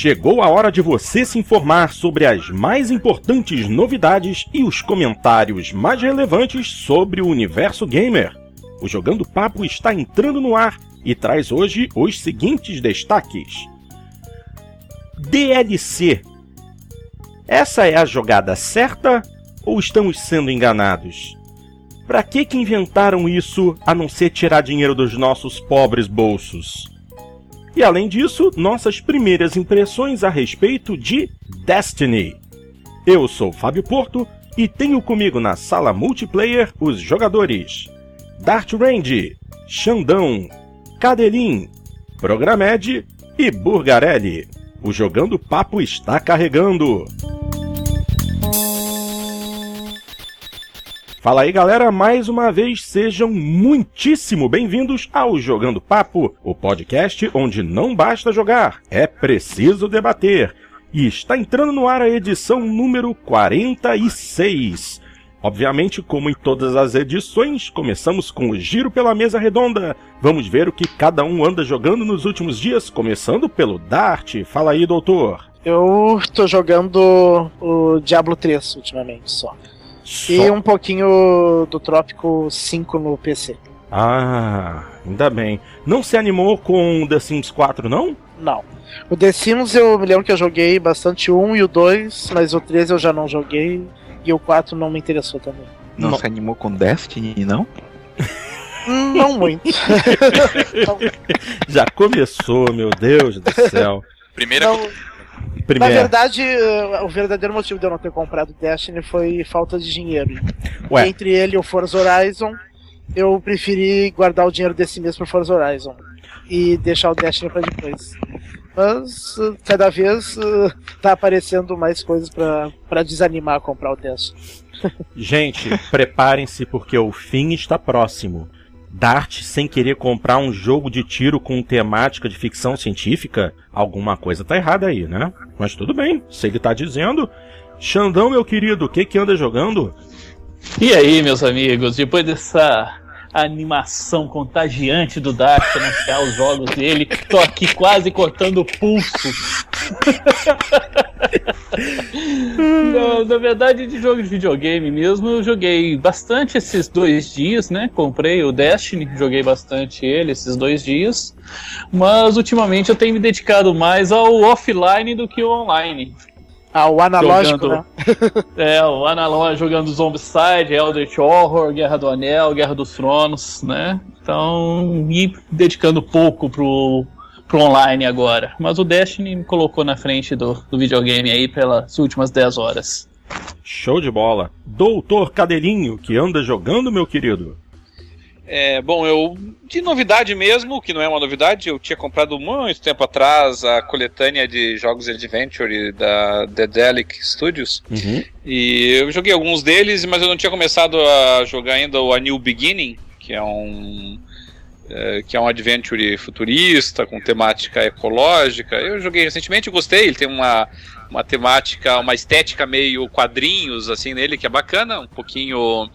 Chegou a hora de você se informar sobre as mais importantes novidades e os comentários mais relevantes sobre o universo gamer. O Jogando Papo está entrando no ar e traz hoje os seguintes destaques: DLC. Essa é a jogada certa ou estamos sendo enganados? Para que que inventaram isso a não ser tirar dinheiro dos nossos pobres bolsos? E além disso, nossas primeiras impressões a respeito de Destiny. Eu sou Fábio Porto e tenho comigo na sala multiplayer os jogadores Dart Range, Xandão, Cadelin, Programed e Burgarelli. O Jogando Papo está carregando. Fala aí galera, mais uma vez sejam muitíssimo bem-vindos ao Jogando Papo, o podcast onde não basta jogar, é preciso debater. E está entrando no ar a edição número 46. Obviamente, como em todas as edições, começamos com o giro pela mesa redonda. Vamos ver o que cada um anda jogando nos últimos dias, começando pelo Dart. Fala aí, doutor. Eu tô jogando o Diablo 3 ultimamente só. Só. E um pouquinho do Trópico 5 no PC. Ah, ainda bem. Não se animou com The Sims 4, não? Não. O The Sims eu me lembro que eu joguei bastante o 1 e o 2, mas o 3 eu já não joguei e o 4 não me interessou também. Não, não. se animou com Destiny, não? Não muito. já começou, meu Deus do céu. Primeira. Não, Primeiro. Na verdade, o verdadeiro motivo de eu não ter comprado Destiny foi falta de dinheiro. Ué. Entre ele e o Forza Horizon, eu preferi guardar o dinheiro desse mês pro Forza Horizon e deixar o Destiny para depois. Mas cada vez uh, tá aparecendo mais coisas para desanimar a comprar o Destiny. Gente, preparem-se porque o fim está próximo. Dart sem querer comprar um jogo de tiro com temática de ficção científica, alguma coisa tá errada aí, né? Mas tudo bem, se ele tá dizendo. Xandão, meu querido, o que que anda jogando? E aí, meus amigos, depois dessa animação contagiante do Dart anunciar os jogos dele, tô aqui quase cortando o pulso. na verdade, de jogo de videogame mesmo, eu joguei bastante esses dois dias, né? Comprei o Destiny, joguei bastante ele esses dois dias. Mas ultimamente eu tenho me dedicado mais ao offline do que ao online. Ah, o analógico, jogando, né? é, o analógico jogando Zombicide, Eldritch Horror, Guerra do Anel, Guerra dos Tronos, né? Então, e dedicando pouco pro, pro online agora. Mas o Destiny me colocou na frente do, do videogame aí pelas últimas 10 horas. Show de bola. Doutor Cadelinho, que anda jogando, meu querido? É, bom, eu de novidade mesmo, que não é uma novidade, eu tinha comprado muito tempo atrás a coletânea de jogos Adventure da Dedelic Studios. Uhum. E eu joguei alguns deles, mas eu não tinha começado a jogar ainda o A New Beginning, que é um é, que é um adventure futurista com temática ecológica. Eu joguei recentemente, e gostei. Ele tem uma uma temática, uma estética meio quadrinhos assim nele que é bacana, um pouquinho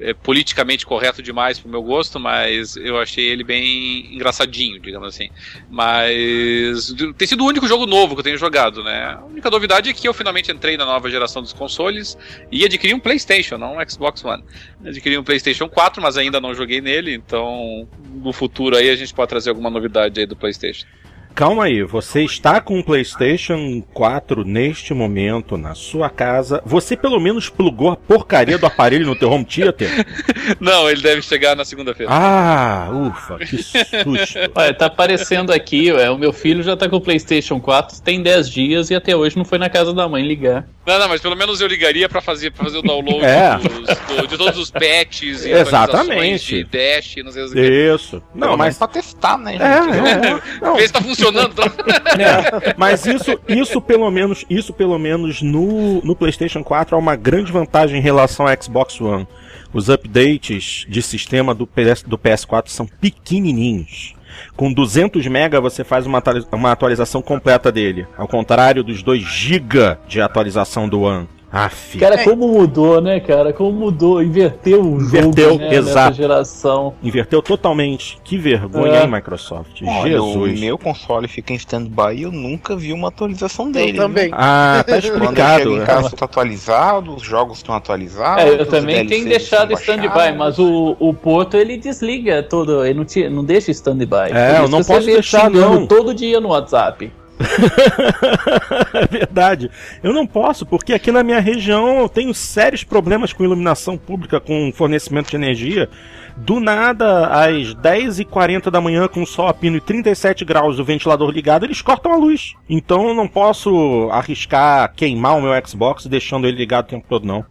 é, politicamente correto demais pro meu gosto, mas eu achei ele bem engraçadinho, digamos assim. Mas tem sido o único jogo novo que eu tenho jogado, né? A única novidade é que eu finalmente entrei na nova geração dos consoles e adquiri um PlayStation, não um Xbox One. Adquiri um PlayStation 4, mas ainda não joguei nele, então no futuro aí a gente pode trazer alguma novidade aí do PlayStation. Calma aí, você está com o PlayStation 4 neste momento na sua casa. Você pelo menos plugou a porcaria do aparelho no teu home theater? Não, ele deve chegar na segunda-feira. Ah, ufa, que susto. Olha, tá aparecendo aqui, ué, o meu filho já tá com o PlayStation 4 tem 10 dias e até hoje não foi na casa da mãe ligar. Não, não, mas pelo menos eu ligaria para fazer, pra fazer o download é. dos, do, de todos os patches e Exatamente. de Dash, não sei o que. Isso. Não, mas pra testar, né? É, é, Vê se tá funcionando. Tá? É, mas isso, isso pelo menos, isso pelo menos no, no PlayStation 4 é uma grande vantagem em relação ao Xbox One. Os updates de sistema do, PS, do PS4 são pequenininhos. Com 200 MB você faz uma, uma atualização completa dele, ao contrário dos 2 GB de atualização do One. Aff. Cara, como mudou, né, cara? Como mudou, inverteu o inverteu, jogo, né, exato. geração. Inverteu totalmente. Que vergonha, é. hein, Microsoft? Olha, Jesus. O meu console fica em stand-by e eu nunca vi uma atualização dele. Eu também. Viu? Ah, tá explicado. Quando em casa tá atualizado, os jogos estão atualizados. É, eu também tenho deixado stand-by, mas o, o Porto ele desliga todo, ele não, te, não deixa stand-by. É, eu não posso deixar não. todo dia no WhatsApp. é verdade. Eu não posso, porque aqui na minha região eu tenho sérios problemas com iluminação pública, com fornecimento de energia. Do nada, às 10h40 da manhã, com o sol a pino e 37 graus, o ventilador ligado, eles cortam a luz. Então eu não posso arriscar queimar o meu Xbox deixando ele ligado o tempo todo, não.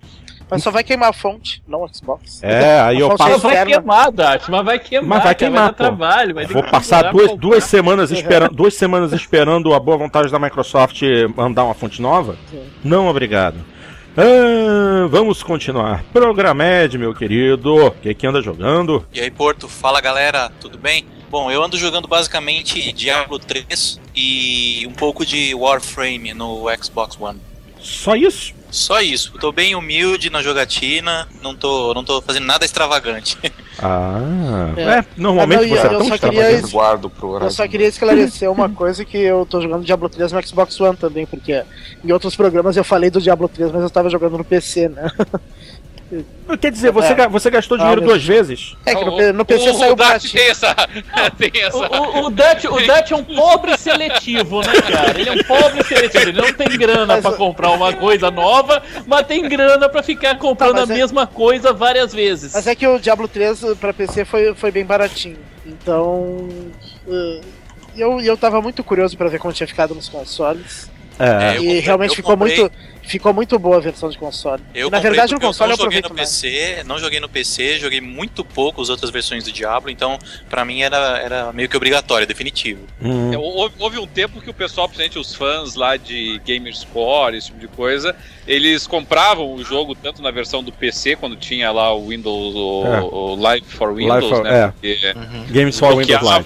Mas só vai queimar a fonte, não o Xbox. É, aí eu passo. Mas vai queimar, Dart, mas vai queimar. Mas vai queimar, vai trabalho. Vai Vou passar duas, duas semanas esperando, duas semanas esperando a boa vontade da Microsoft mandar uma fonte nova. Sim. Não, obrigado. Ah, vamos continuar. Programed, meu querido. O que, que anda jogando? E aí, Porto, fala galera, tudo bem? Bom, eu ando jogando basicamente Diablo 3 e um pouco de Warframe no Xbox One. Só isso? Só isso. Eu tô bem humilde na jogatina, não tô, não tô fazendo nada extravagante. Ah, é, é normalmente você é tão extravagante. Guardo pro eu só queria esclarecer uma coisa que eu tô jogando Diablo 3 no Xbox One também, porque em outros programas eu falei do Diablo 3, mas eu tava jogando no PC, né? Quer dizer, você, é. você gastou dinheiro ah, duas vezes? É que no, no PC o, saiu o Dutch tem essa. tem essa. O, o, o, Dutch, o Dutch é um pobre seletivo, né, cara? Ele é um pobre seletivo. Ele não tem grana mas, pra comprar uma coisa nova, mas tem grana pra ficar comprando tá, a é... mesma coisa várias vezes. Mas é que o Diablo 3 pra PC foi, foi bem baratinho. Então. Uh, eu, eu tava muito curioso pra ver como tinha ficado nos consoles. É, e realmente ficou comprei... muito ficou muito boa a versão de console. Eu Na verdade, no console eu não joguei no PC, não joguei no PC, joguei muito pouco as outras versões do Diablo, então para mim era, era meio que obrigatório, definitivo. Hum. É, houve, houve, um tempo que o pessoal, principalmente os fãs lá de Gamerscore, esse tipo de coisa, eles compravam o jogo tanto na versão do PC, quando tinha lá o Windows, o, é. o Live for Windows, Live for, né? É. Porque uhum. Games for Windows Live.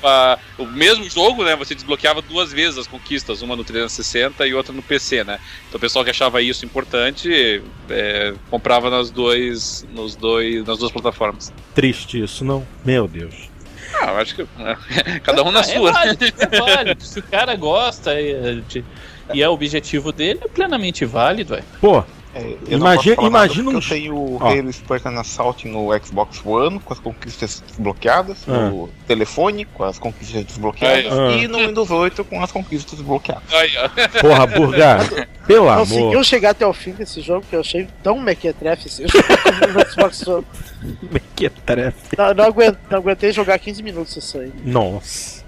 O mesmo jogo, né? Você desbloqueava duas vezes as conquistas, uma no 360 e outra no PC, né? Então o pessoal que achava isso importante é, comprava nas, dois, nos dois, nas duas plataformas. Triste isso, não? Meu Deus. Ah, eu acho que. Cada um na é sua. Válido, é válido. Se o cara gosta de, e é o objetivo dele, é plenamente válido. É. Pô, é, imagina, imagina um. Eu tenho o oh. Halo Spartan Assault no Xbox One com as conquistas desbloqueadas, ah. no telefone com as conquistas desbloqueadas ah. e no Windows 8 com as conquistas desbloqueadas. Porra, Burgar, pelo amor. Conseguiu chegar até o fim desse jogo que eu achei tão mequetrefe esse jogo no Xbox One. Mequetrefe. Não, não, aguentei, não aguentei jogar 15 minutos isso aí. Nossa.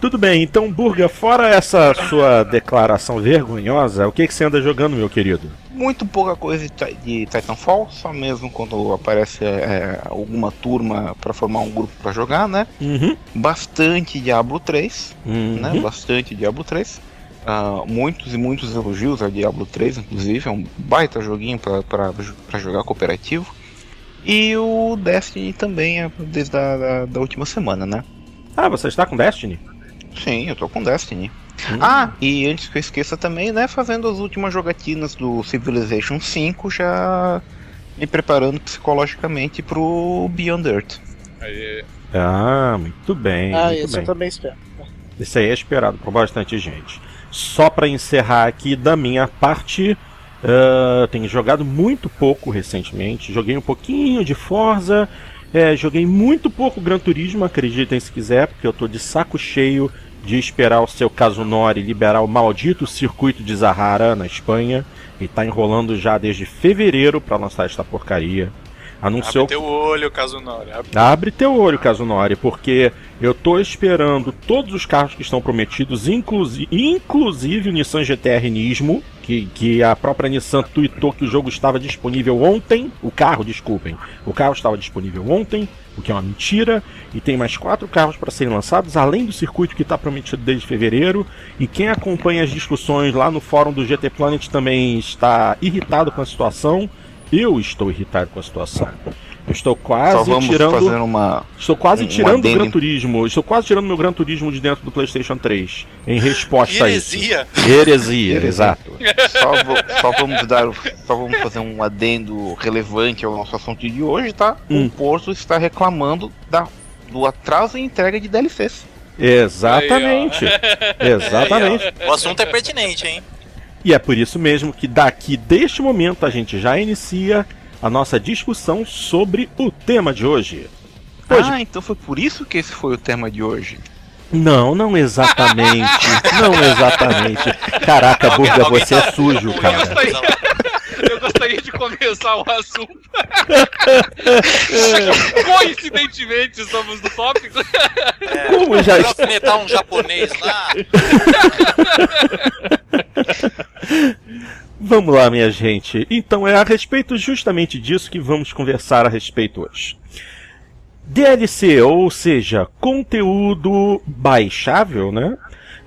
Tudo bem, então, Burga, fora essa sua declaração vergonhosa, o que, que você anda jogando, meu querido? Muito pouca coisa de Titanfall, só mesmo quando aparece é, alguma turma para formar um grupo para jogar, né? Uhum. Bastante Diablo 3, uhum. né? Bastante Diablo 3. Uh, ah, muitos e muitos elogios a Diablo 3, inclusive, é um baita joguinho para jogar cooperativo. E o Destiny também é desde a da, da última semana, né? Ah, você está com Destiny? Sim, eu tô com Destiny. Hum. Ah, e antes que eu esqueça também, né, fazendo as últimas jogatinas do Civilization 5, já me preparando psicologicamente pro Beyond Earth. Aí. Ah, muito bem. Ah, muito isso bem. eu também espero. Isso aí é esperado por bastante gente. Só para encerrar aqui da minha parte, uh, tenho jogado muito pouco recentemente. Joguei um pouquinho de Forza, é, joguei muito pouco Gran Turismo, acreditem se quiser, porque eu tô de saco cheio de esperar o seu Kazunori liberar o maldito circuito de Zahara na Espanha e tá enrolando já desde fevereiro para lançar esta porcaria. Anunciou... Abre teu olho, Kazunori. Abre... Abre teu olho, Kazunori, porque eu tô esperando todos os carros que estão prometidos, inclusive, inclusive o Nissan GTR Nismo, que, que a própria Nissan tweetou que o jogo estava disponível ontem. O carro, desculpem. O carro estava disponível ontem, o que é uma mentira. E tem mais quatro carros para serem lançados, além do circuito que está prometido desde fevereiro. E quem acompanha as discussões lá no fórum do GT Planet também está irritado com a situação. Eu estou irritado com a situação. Eu estou quase tirando. Uma, estou quase um, tirando o Gran Turismo. Estou quase tirando meu Gran Turismo de dentro do PlayStation 3. Em resposta Heresia. a isso. Heresia. Heresia, exato. Só, só, vamos dar. Só vamos fazer um adendo relevante ao nosso assunto de hoje, tá? Hum. O Porto está reclamando da, do atraso em entrega de DLCs. Exatamente. Aí, Exatamente. Aí, o assunto é pertinente, hein? E é por isso mesmo que daqui deste momento a gente já inicia a nossa discussão sobre o tema de hoje. hoje. Ah, então foi por isso que esse foi o tema de hoje. Não, não exatamente. não exatamente. Caraca, Burga, você é sujo, cara. Eu gostaria de começar o assunto. Coincidentemente, somos do tópico. É, Como já está? um japonês lá. Vamos lá, minha gente. Então é a respeito justamente disso que vamos conversar a respeito hoje. DLC, ou seja, conteúdo baixável, né?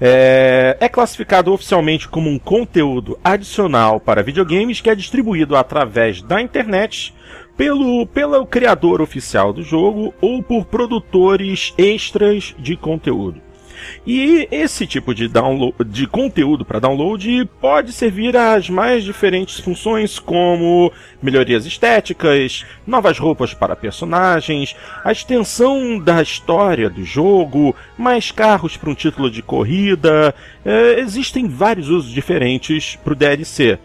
É, é, classificado oficialmente como um conteúdo adicional para videogames que é distribuído através da internet pelo, pelo criador oficial do jogo ou por produtores extras de conteúdo. E esse tipo de, download, de conteúdo para download pode servir às mais diferentes funções, como melhorias estéticas, novas roupas para personagens, a extensão da história do jogo, mais carros para um título de corrida. É, existem vários usos diferentes para o DLC.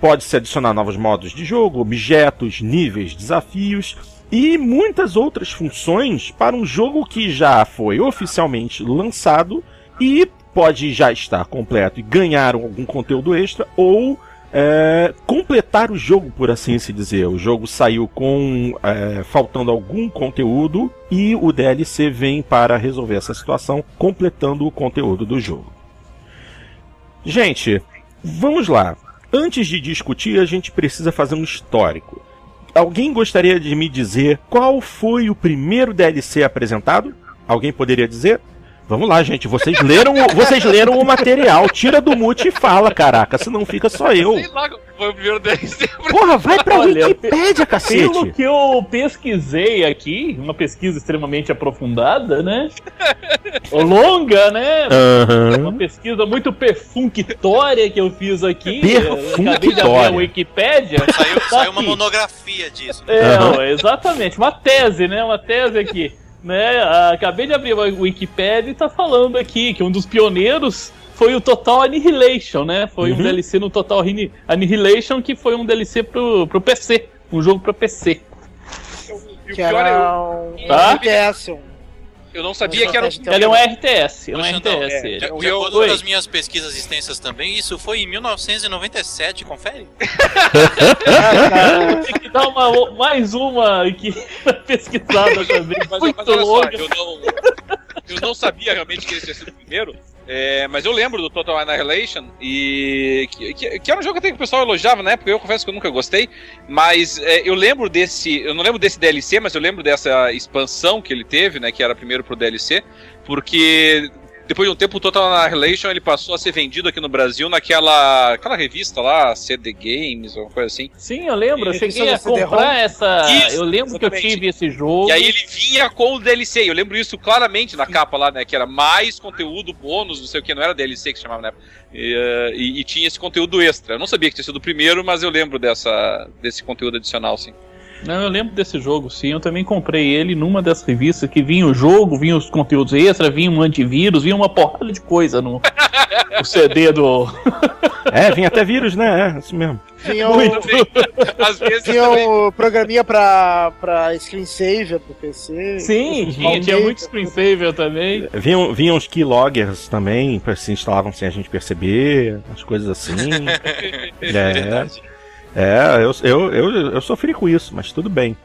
Pode-se adicionar novos modos de jogo, objetos, níveis, desafios e muitas outras funções para um jogo que já foi oficialmente lançado e pode já estar completo e ganhar algum conteúdo extra ou é, completar o jogo, por assim se dizer. O jogo saiu com é, faltando algum conteúdo e o DLC vem para resolver essa situação, completando o conteúdo do jogo. Gente, vamos lá. Antes de discutir, a gente precisa fazer um histórico. Alguém gostaria de me dizer qual foi o primeiro DLC apresentado? Alguém poderia dizer? Vamos lá, gente. Vocês leram, vocês leram o material. Tira do mute e fala, caraca. Senão fica só eu. Sei lá, foi o primeiro. Porra, vai pra Olha, Wikipédia, cacete. Pelo que eu pesquisei aqui, uma pesquisa extremamente aprofundada, né? Longa, né? Uhum. Uma pesquisa muito perfunctória que eu fiz aqui. Perfunctória. Acabei de abrir a Wikipédia. Saiu, tá saiu uma monografia disso. É, uhum. exatamente. Uma tese, né? Uma tese aqui né? Acabei de abrir o Wikipedia e tá falando aqui que um dos pioneiros foi o Total Annihilation, né? Foi uhum. um DLC no Total Annihilation que foi um DLC pro, pro PC, um jogo para PC. Que era um tá? Eu não sabia que era um. Ele é um RTS. É um RTS. É. De, de acordo com as minhas pesquisas extensas também, isso foi em 1997, confere? Tem que dar uma, mais uma aqui pesquisada também. Mas, Muito mas olha só, eu não, eu não sabia realmente que ele tinha sido o primeiro. É, mas eu lembro do Total Annihilation e que, que, que, era um jogo que o pessoal elogiava na época, eu confesso que eu nunca gostei, mas é, eu lembro desse, eu não lembro desse DLC, mas eu lembro dessa expansão que ele teve, né, que era primeiro pro DLC, porque depois de um tempo, o Total Annihilation ele passou a ser vendido aqui no Brasil naquela aquela revista lá, CD Games, ou coisa assim. Sim, eu lembro. Eu cheguei a comprar essa. Isso, eu lembro exatamente. que eu tive esse jogo. E aí ele vinha com o DLC. Eu lembro isso claramente na capa lá, né? Que era mais conteúdo, bônus, não sei o que, não era DLC que chamava na época. E, uh, e, e, tinha esse conteúdo extra. Eu não sabia que tinha sido o primeiro, mas eu lembro dessa, desse conteúdo adicional, sim. Não, eu lembro desse jogo, sim. Eu também comprei ele numa dessas revistas que vinha o jogo, vinha os conteúdos extra, vinha um antivírus, vinha uma porrada de coisa no, no CD do. é, vinha até vírus, né? É, isso mesmo. Tinha, o... Às vezes tinha o programinha pra, pra screensaver pro PC. Sim, tinha, tinha muito screensaver também. Vinham, vinham os keyloggers também, se instalavam sem a gente perceber, as coisas assim. é. Verdade. É, eu, eu, eu, eu sofri com isso, mas tudo bem.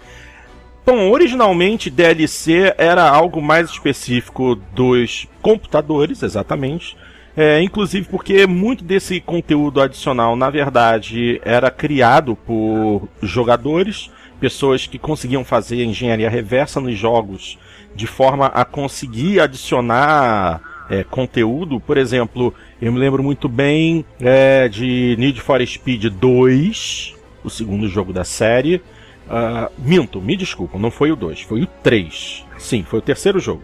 Bom, originalmente DLC era algo mais específico dos computadores, exatamente. É, inclusive porque muito desse conteúdo adicional, na verdade, era criado por jogadores, pessoas que conseguiam fazer engenharia reversa nos jogos de forma a conseguir adicionar é, conteúdo. Por exemplo, eu me lembro muito bem é, de Need for Speed 2, o segundo jogo da série. Uh, minto, me desculpa, não foi o 2, foi o 3. Sim, foi o terceiro jogo.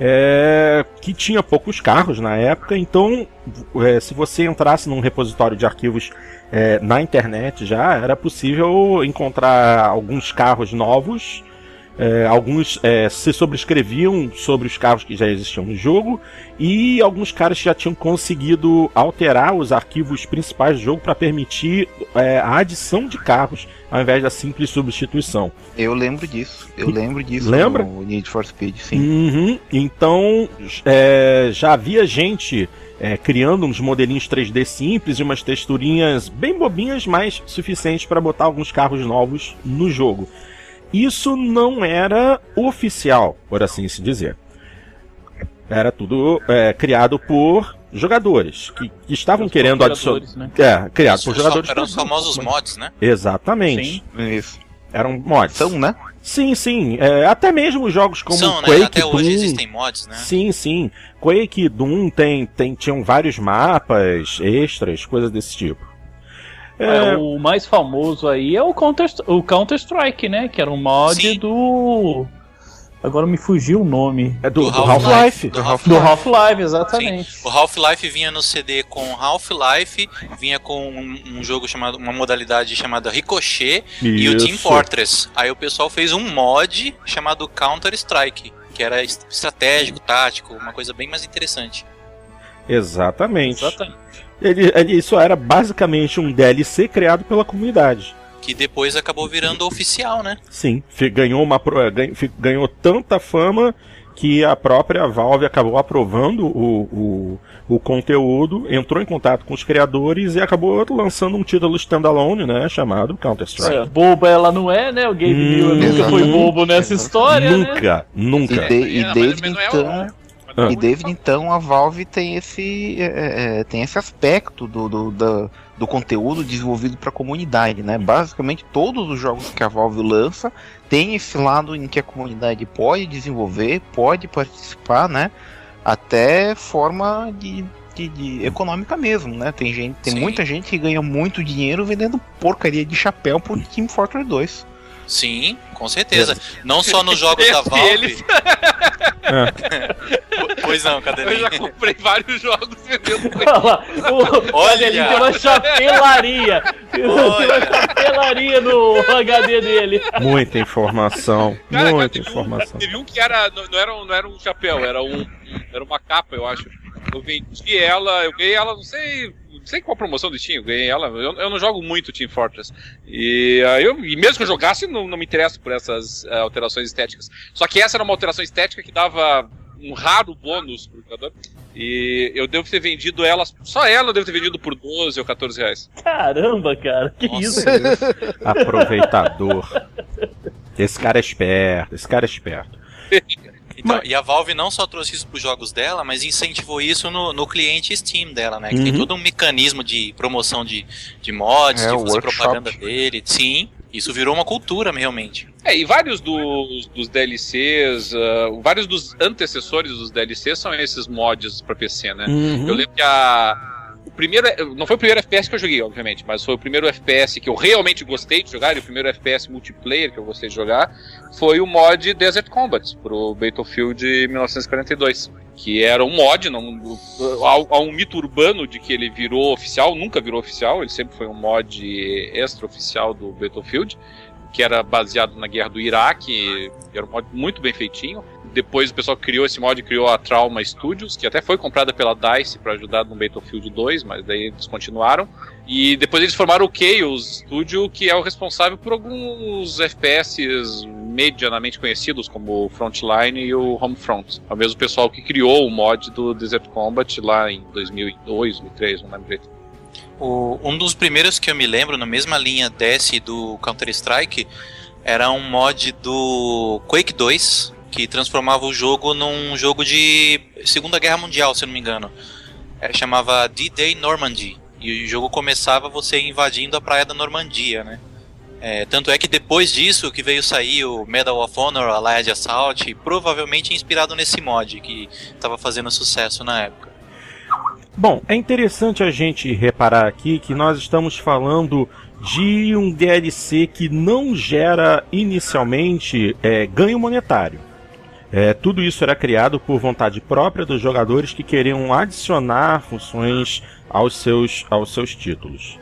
É, que tinha poucos carros na época, então é, se você entrasse num repositório de arquivos é, na internet já era possível encontrar alguns carros novos é, alguns é, se sobrescreviam sobre os carros que já existiam no jogo e alguns caras já tinham conseguido alterar os arquivos principais do jogo para permitir é, a adição de carros ao invés da simples substituição. Eu lembro disso. Eu lembro disso. Lembra? No Need for Speed, sim. Uhum. Então é, já havia gente é, criando uns modelinhos 3D simples e umas texturinhas bem bobinhas, mas suficientes para botar alguns carros novos no jogo. Isso não era oficial, por assim se dizer. Era tudo é, criado por jogadores que, que estavam querendo adicionar. Né? É, criado por jogadores. Eram os famosos mods, né? Exatamente. Sim, isso. Eram mods. São, né? Sim, sim. É, até mesmo jogos como São, né? Quake né? Até Doom. hoje existem mods, né? Sim, sim. Quake e Doom tem, tem, tinham vários mapas extras, coisas desse tipo. É... É, o mais famoso aí é o Counter, o Counter Strike, né? Que era um mod Sim. do. Agora me fugiu o nome. É do, do Half-Life. Do Half-Life, Half Half exatamente. Sim. O Half-Life vinha no CD com Half-Life, vinha com um, um, jogo chamado, uma modalidade chamada Ricochet Isso. e o Team Fortress. Aí o pessoal fez um mod chamado Counter Strike, que era estratégico, tático, uma coisa bem mais interessante. Exatamente. Exatamente. Ele, ele, isso era basicamente um DLC criado pela comunidade. Que depois acabou virando oficial, né? Sim, ganhou, uma, ganhou tanta fama que a própria Valve acabou aprovando o, o, o, conteúdo, entrou em contato com os criadores e acabou lançando um título standalone, né, chamado Counter-Strike. É, boba ela não é, né? O Gabe hum, nunca foi bobo nessa história, Nunca, né? nunca. E, de, e desde então... Ah. E desde então a Valve tem esse, é, é, é tem esse aspecto do, do, do, do conteúdo desenvolvido para a comunidade, né? Basicamente todos os jogos que a Valve lança tem esse lado em que a comunidade pode desenvolver, pode participar, né? Até forma de, de, de econômica mesmo, né? Tem gente, tem muita gente que ganha muito dinheiro vendendo porcaria de chapéu por Team Fortress 2. Sim, com certeza. Não só nos jogos da Valve. Eles... pois não, cadê Eu já comprei vários jogos vendendo. Olha, ele tem uma chapelaria. Tem uma chapelaria no HD dele. Muita informação. Cara, muita cara, informação. Um, teve um que era não, era um, não era um chapéu, era um era uma capa, eu acho. Eu vendi ela, eu ganhei ela, não sei não sei qual promoção de tinha, eu ganhei ela. Eu, eu, não jogo muito Team Fortress. E, uh, eu, e mesmo que eu jogasse, não, não me interesso por essas uh, alterações estéticas. Só que essa era uma alteração estética que dava um raro bônus pro jogador. E eu devo ter vendido ela, só ela eu devo ter vendido por 12 ou 14 reais. Caramba, cara, que Nossa. isso? Aproveitador. Esse cara é esperto, esse cara é esperto. Então, mas... E a Valve não só trouxe isso para os jogos dela, mas incentivou isso no, no cliente Steam dela, né? Que uhum. tem todo um mecanismo de promoção de, de mods, é, de fazer propaganda dele. Sim, isso virou uma cultura realmente. É, e vários dos, dos DLCs, uh, vários dos antecessores dos DLCs são esses mods para PC, né? Uhum. Eu lembro que a primeiro. Não foi o primeiro FPS que eu joguei, obviamente, mas foi o primeiro FPS que eu realmente gostei de jogar, e o primeiro FPS multiplayer que eu gostei de jogar foi o mod Desert Combat pro Battlefield 1942. Que era um mod, não, há, um mito urbano de que ele virou oficial, nunca virou oficial, ele sempre foi um mod extra-oficial do Battlefield, que era baseado na guerra do Iraque, era um mod muito bem feitinho depois o pessoal criou esse mod, criou a Trauma Studios, que até foi comprada pela DICE para ajudar no Battlefield 2, mas daí eles continuaram. E depois eles formaram o Chaos Studio, que é o responsável por alguns FPS medianamente conhecidos, como o Frontline e o Homefront. É o mesmo pessoal que criou o mod do Desert Combat lá em 2002, 2003, não lembro direito. O, um dos primeiros que eu me lembro, na mesma linha desse do Counter-Strike, era um mod do Quake 2, que transformava o jogo num jogo de Segunda Guerra Mundial, se não me engano. É, chamava D-Day Normandy. E o jogo começava você invadindo a praia da Normandia, né? É, tanto é que depois disso que veio sair o Medal of Honor Allied Assault, provavelmente inspirado nesse mod que estava fazendo sucesso na época. Bom, é interessante a gente reparar aqui que nós estamos falando de um DLC que não gera inicialmente é, ganho monetário. É, tudo isso era criado por vontade própria dos jogadores que queriam adicionar funções aos seus, aos seus títulos.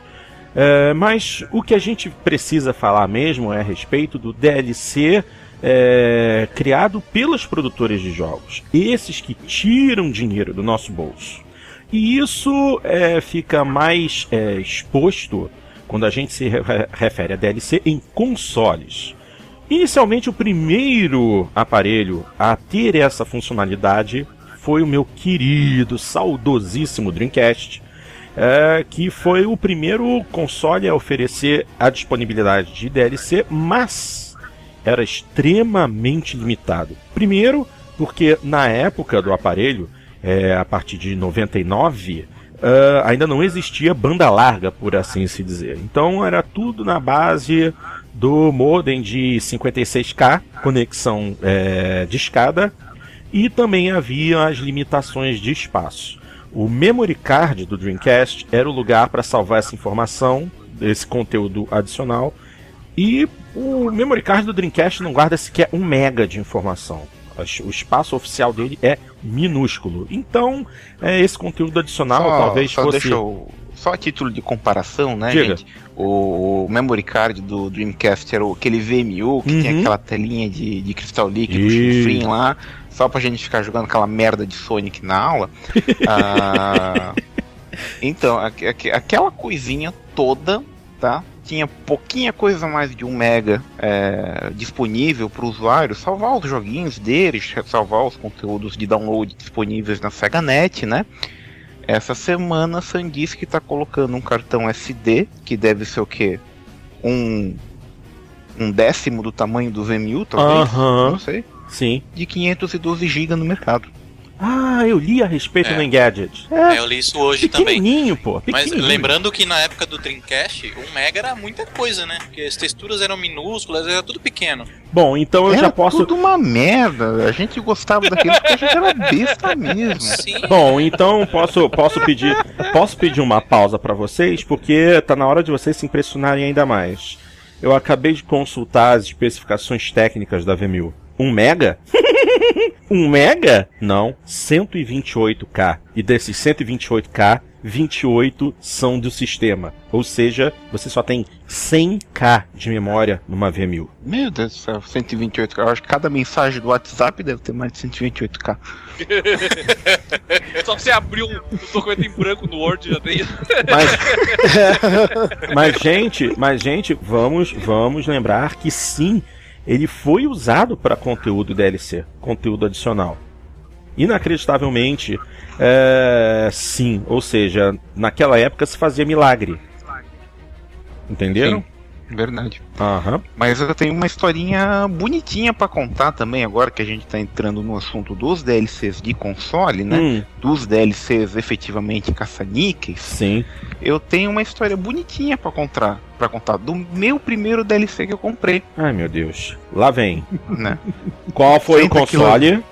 É, mas o que a gente precisa falar mesmo é a respeito do DLC é, criado pelas produtoras de jogos. Esses que tiram dinheiro do nosso bolso. E isso é, fica mais é, exposto quando a gente se refere a DLC em consoles. Inicialmente, o primeiro aparelho a ter essa funcionalidade foi o meu querido, saudosíssimo Dreamcast, é, que foi o primeiro console a oferecer a disponibilidade de DLC, mas era extremamente limitado. Primeiro, porque na época do aparelho, é, a partir de 99, uh, ainda não existia banda larga, por assim se dizer. Então era tudo na base do modem de 56K, conexão é, de escada, e também havia as limitações de espaço. O memory card do Dreamcast era o lugar para salvar essa informação, esse conteúdo adicional, e o memory card do Dreamcast não guarda sequer um mega de informação. O espaço oficial dele é minúsculo. Então, é, esse conteúdo adicional só, talvez só fosse. Deixa eu... Só a título de comparação, né, Diga. gente? O, o, memory card do Dreamcast era aquele VMU que uhum. tinha aquela telinha de, de cristal líquido, chifrinho lá, só pra gente ficar jogando aquela merda de Sonic na aula. ah, então, aquela coisinha toda, tá? tinha pouquinha coisa mais de um mega é, disponível para o usuário salvar os joguinhos deles, salvar os conteúdos de download disponíveis na SegaNet, né? Essa semana a SanDisk está colocando um cartão SD, que deve ser o quê? Um, um décimo do tamanho do VMU, talvez? Uh -huh. Não sei. Sim. De 512 GB no mercado. Ah, eu li a respeito é. no Engadget. É, eu li isso hoje pequenininho, também. Pô, pequenininho. Mas lembrando que na época do Dreamcast, 1 mega era muita coisa, né? Porque as texturas eram minúsculas, era tudo pequeno. Bom, então eu era já posso. tudo uma merda. A gente gostava daquilo porque a gente era besta mesmo. Sim. Bom, então posso, posso pedir posso pedir uma pausa para vocês, porque tá na hora de vocês se impressionarem ainda mais. Eu acabei de consultar as especificações técnicas da V1000. 1 mega? 1 mega? Não, 128K. E desses 128K, 28 são do sistema. Ou seja, você só tem 100k de memória numa V1000. Meu Deus do céu, 128k. Eu acho que cada mensagem do WhatsApp deve ter mais de 128k. só você abrir um, um documento em branco no Word já tem. mas, mas gente, mas gente, vamos, vamos lembrar que sim, ele foi usado para conteúdo DLC, conteúdo adicional. Inacreditavelmente, é, sim. Ou seja, naquela época se fazia milagre. Entenderam? Sim. Verdade. Uhum. Mas eu tenho uma historinha bonitinha para contar também, agora que a gente tá entrando no assunto dos DLCs de console, né? Hum. Dos DLCs efetivamente caça-níqueis. Sim. Eu tenho uma história bonitinha para contar, para contar do meu primeiro DLC que eu comprei. Ai, meu Deus. Lá vem. né? Qual foi Senta o console?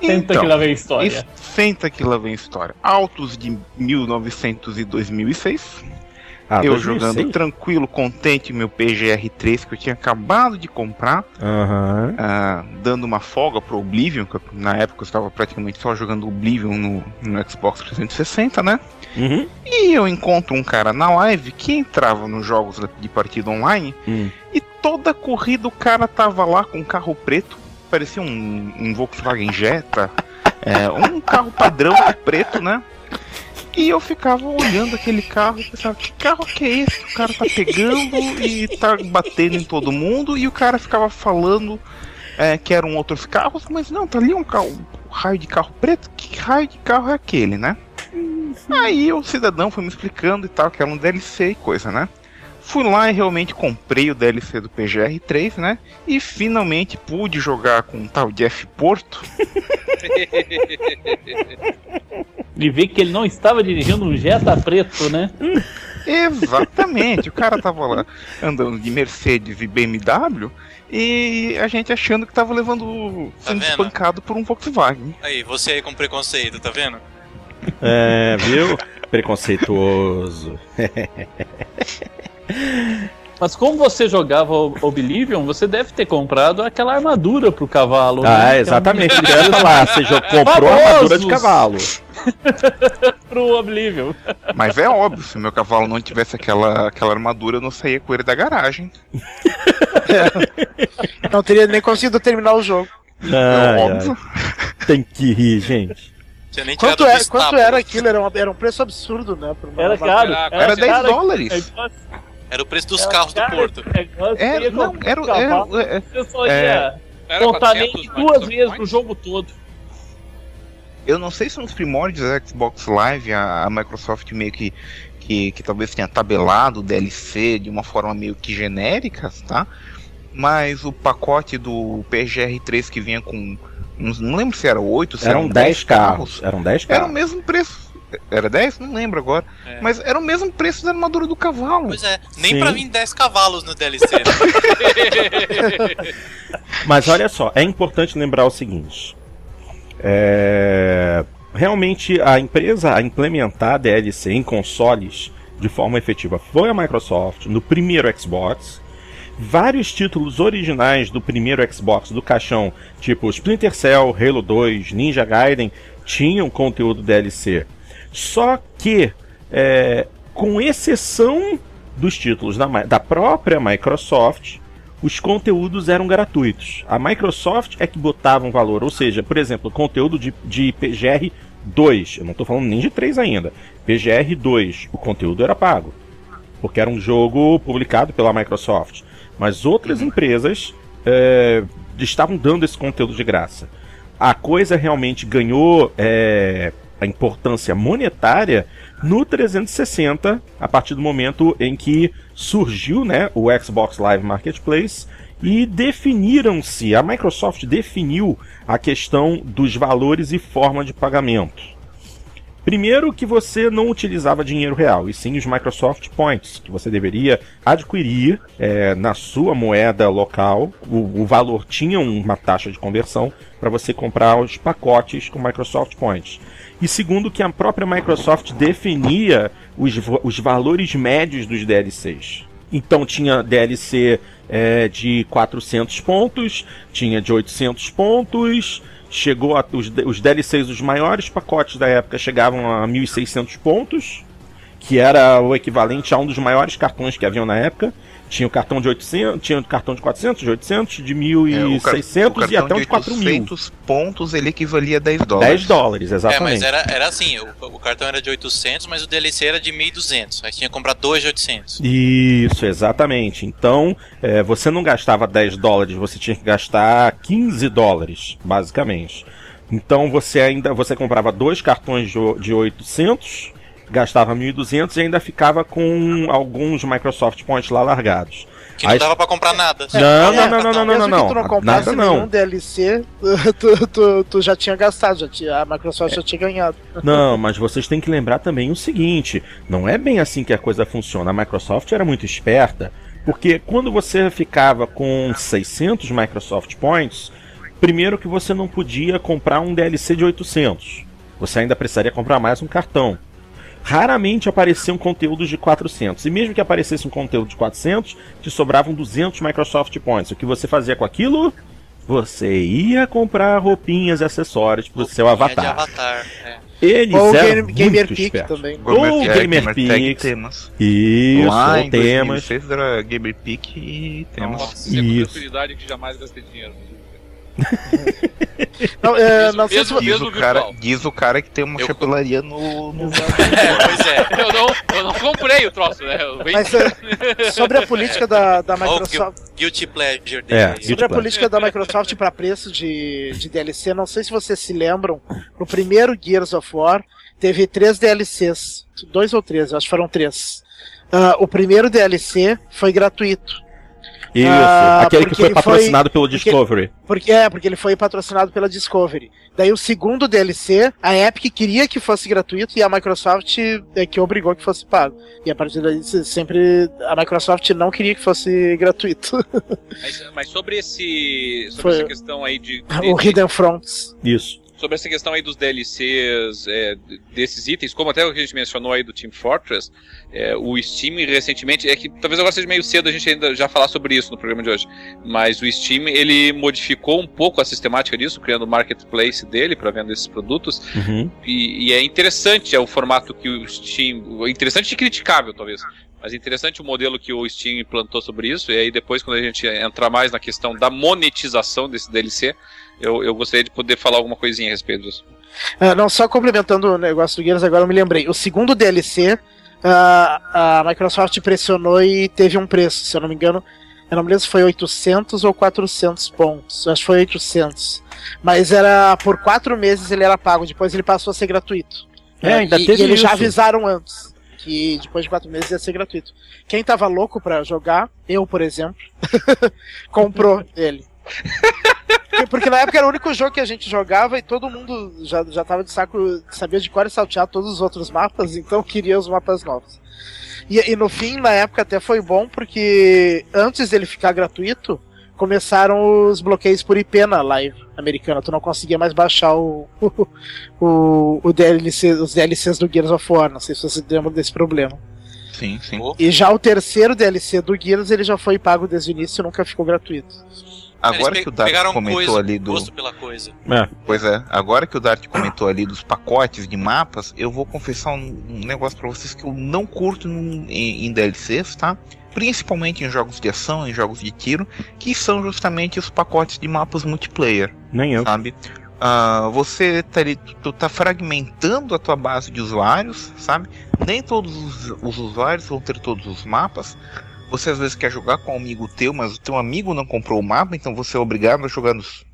Que Senta então, que lá vem história. Senta que lá vem história. Autos de 1900 e 2006. Ah, eu 2006? jogando tranquilo, contente meu PGR3 que eu tinha acabado de comprar, uhum. dando uma folga pro Oblivion, que na época eu estava praticamente só jogando Oblivion no, no Xbox 360, né? Uhum. E eu encontro um cara na live que entrava nos jogos de partida online uhum. e toda corrida o cara tava lá com um carro preto, parecia um, um Volkswagen Jetta, é, um carro padrão preto, né? E eu ficava olhando aquele carro e pensava, que carro que é esse o cara tá pegando e tá batendo em todo mundo? E o cara ficava falando é, que eram outros carros, mas não, tá ali um carro, um raio de carro preto, que raio de carro é aquele, né? Aí o cidadão foi me explicando e tal, que era um DLC e coisa, né? Fui lá e realmente comprei o DLC do PGR3, né? E finalmente pude jogar com um tal Jeff Porto. E ver que ele não estava dirigindo um Jetta preto, né? Exatamente, o cara tava lá andando de Mercedes e BMW e a gente achando que tava levando. sendo tá espancado por um Volkswagen. Aí, você aí com preconceito, tá vendo? É, viu? Preconceituoso. Mas como você jogava Oblivion, você deve ter comprado aquela armadura pro cavalo. Ah, né? exatamente. Eu ia falar, você já comprou a armadura de cavalo. pro Oblivion. Mas é óbvio, se meu cavalo não tivesse aquela, aquela armadura, eu não saía com ele da garagem. É. Não teria nem conseguido terminar o jogo. Ai, é óbvio. Ai. Tem que rir, gente. Quanto, é, quanto era aquilo? Era, uma, era um preço absurdo, né? Era caro. Era, era 10 cara, dólares. Era o preço dos carros do Porto. É, não, era, era, era, eu só ia é, contar nem duas vezes no jogo todo. Eu não sei se nos primórdios da Xbox Live a, a Microsoft meio que, que, que talvez tenha tabelado o DLC de uma forma meio que genérica, tá? Mas o pacote do PGR3 que vinha com. Não lembro se era 8, se eram, eram 10 carros. carros. Eram 10 carros. Era o mesmo preço. Era 10? Não lembro agora. É. Mas era o mesmo preço da armadura do cavalo. Pois é, nem Sim. pra vir 10 cavalos no DLC. Né? Mas olha só, é importante lembrar o seguinte. É... Realmente a empresa a implementar a DLC em consoles de forma efetiva foi a Microsoft no primeiro Xbox. Vários títulos originais do primeiro Xbox do caixão, tipo Splinter Cell, Halo 2, Ninja Gaiden, tinham conteúdo DLC. Só que, é, com exceção dos títulos da, da própria Microsoft, os conteúdos eram gratuitos. A Microsoft é que botava um valor, ou seja, por exemplo, conteúdo de, de PGR 2, eu não estou falando nem de 3 ainda, PGR 2, o conteúdo era pago, porque era um jogo publicado pela Microsoft. Mas outras uhum. empresas é, estavam dando esse conteúdo de graça. A coisa realmente ganhou é, a importância monetária no 360, a partir do momento em que surgiu né, o Xbox Live Marketplace e definiram-se, a Microsoft definiu a questão dos valores e forma de pagamento. Primeiro que você não utilizava dinheiro real, e sim os Microsoft Points, que você deveria adquirir é, na sua moeda local. O, o, valor tinha uma taxa de conversão para você comprar os pacotes com Microsoft Points. E segundo que a própria Microsoft definia os, os valores médios dos DLCs. Então tinha DLC é, de 400 pontos, tinha de 800 pontos, chegou a, os, os DLCs, os maiores pacotes da época chegavam a 1.600 pontos, que era o equivalente a um dos maiores cartões que haviam na época. Tinha o cartão de 800, tinha o cartão de 400, de 800, de 1.600 é, e até um de 4.000. pontos ele equivalia a 10 dólares. 10 dólares, exatamente. É, mas era, era assim, o, o, cartão era de 800, mas o DLC era de 1.200. Aí tinha que comprar dois de 800. Isso, exatamente. Então, é, você não gastava 10 dólares, você tinha que gastar 15 dólares, basicamente. Então você ainda você comprava dois cartões de, de 800 gastava 1.200 e ainda ficava com alguns Microsoft Points lá largados. Que não dava pra comprar nada. Não, é, não, não, não, não, não, não, não. que tu não comprasse nada, não. nenhum DLC, tu, tu, tu, já tinha gastado, já tinha, a Microsoft é. já tinha ganhado. Não, mas vocês têm que lembrar também o seguinte, não é bem assim que a coisa funciona. A Microsoft era muito esperta, porque quando você ficava com 600 Microsoft Points, primeiro que você não podia comprar um DLC de 800. Você ainda precisaria comprar mais um cartão raramente apareciam conteúdos de 400. E mesmo que aparecesse um conteúdo de 400, te sobravam 200 Microsoft Points. O que você fazia com aquilo? Você ia comprar roupinhas e acessórios para o seu avatar. avatar é. Eles Ou eram game, Gamer Peak também. Ou é, Gamer Peak. temas. Isso, Lá, temas. era Gamer Peak e temas. Nossa, isso. É que jamais gastei dinheiro não, é, não sei se diz, o cara, diz o cara que tem uma eu... chapelaria no. no... é, pois é, eu não, eu não comprei o troço, né? Mas, é, sobre a política da, da Microsoft. Oh, guilty pleasure dele. É, sobre a política da Microsoft para preço de, de DLC, não sei se vocês se lembram, no primeiro Gears of War teve três DLCs. Dois ou três, acho que foram três. Uh, o primeiro DLC foi gratuito. Isso, ah, aquele que foi patrocinado foi, pelo Discovery. Porque, porque, é, porque ele foi patrocinado pela Discovery. Daí o segundo DLC, a Epic queria que fosse gratuito e a Microsoft é que obrigou que fosse pago. E a partir daí sempre a Microsoft não queria que fosse gratuito. mas, mas sobre esse sobre foi, essa questão aí de, de o Hidden Fronts. Isso. Sobre essa questão aí dos DLCs, é, desses itens, como até o que a gente mencionou aí do Team Fortress, é, o Steam recentemente, é que talvez agora seja meio cedo a gente ainda já falar sobre isso no programa de hoje, mas o Steam ele modificou um pouco a sistemática disso, criando o marketplace dele para vender esses produtos, uhum. e, e, é interessante é o formato que o Steam, interessante e criticável talvez, mas interessante o modelo que o Steam implantou sobre isso, e aí depois quando a gente entrar mais na questão da monetização desse DLC, eu, eu gostaria de poder falar alguma coisinha a respeito disso. Uh, não, só complementando o negócio do Gears, agora eu me lembrei. O segundo DLC, uh, ah, a Microsoft pressionou e teve um preço, se eu não me engano. Eu não me lembro se foi 800 ou 400 pontos. Acho que foi 800. Mas era por quatro meses ele era pago, depois ele passou a ser gratuito. É, ainda e, teve e eles isso. já avisaram antes que depois de quatro meses ia ser gratuito. Quem tava louco para jogar, eu, por exemplo, comprou ele. Porque na época era o único jogo que a gente jogava e todo mundo já, já tava de saco, sabia de cor e saltear todos os outros mapas, então queria os mapas novos. E, e no fim, na época até foi bom, porque antes dele ficar gratuito, começaram os bloqueios por IP na live americana. Tu não conseguia mais baixar o, o, o DLC, os DLCs do Gears of War. Não sei se você lembra desse problema. Sim, sim. E já o terceiro DLC do Gears ele já foi pago desde o início e nunca ficou gratuito. Agora que o Dart comentou coisa, ali do. É. Pois é, agora que o Dart comentou ali dos pacotes de mapas, eu vou confessar um, um negócio para vocês que eu não curto em, em DLCs, tá? principalmente em jogos de ação, em jogos de tiro, que são justamente os pacotes de mapas multiplayer. Nem eu. Sabe? Uh, você tá, tu tá fragmentando a tua base de usuários, sabe? Nem todos os, os, usuários vão ter todos os mapas. Você às vezes quer jogar com um amigo teu, mas o teu amigo não comprou o mapa, então você é obrigado a jogar nos,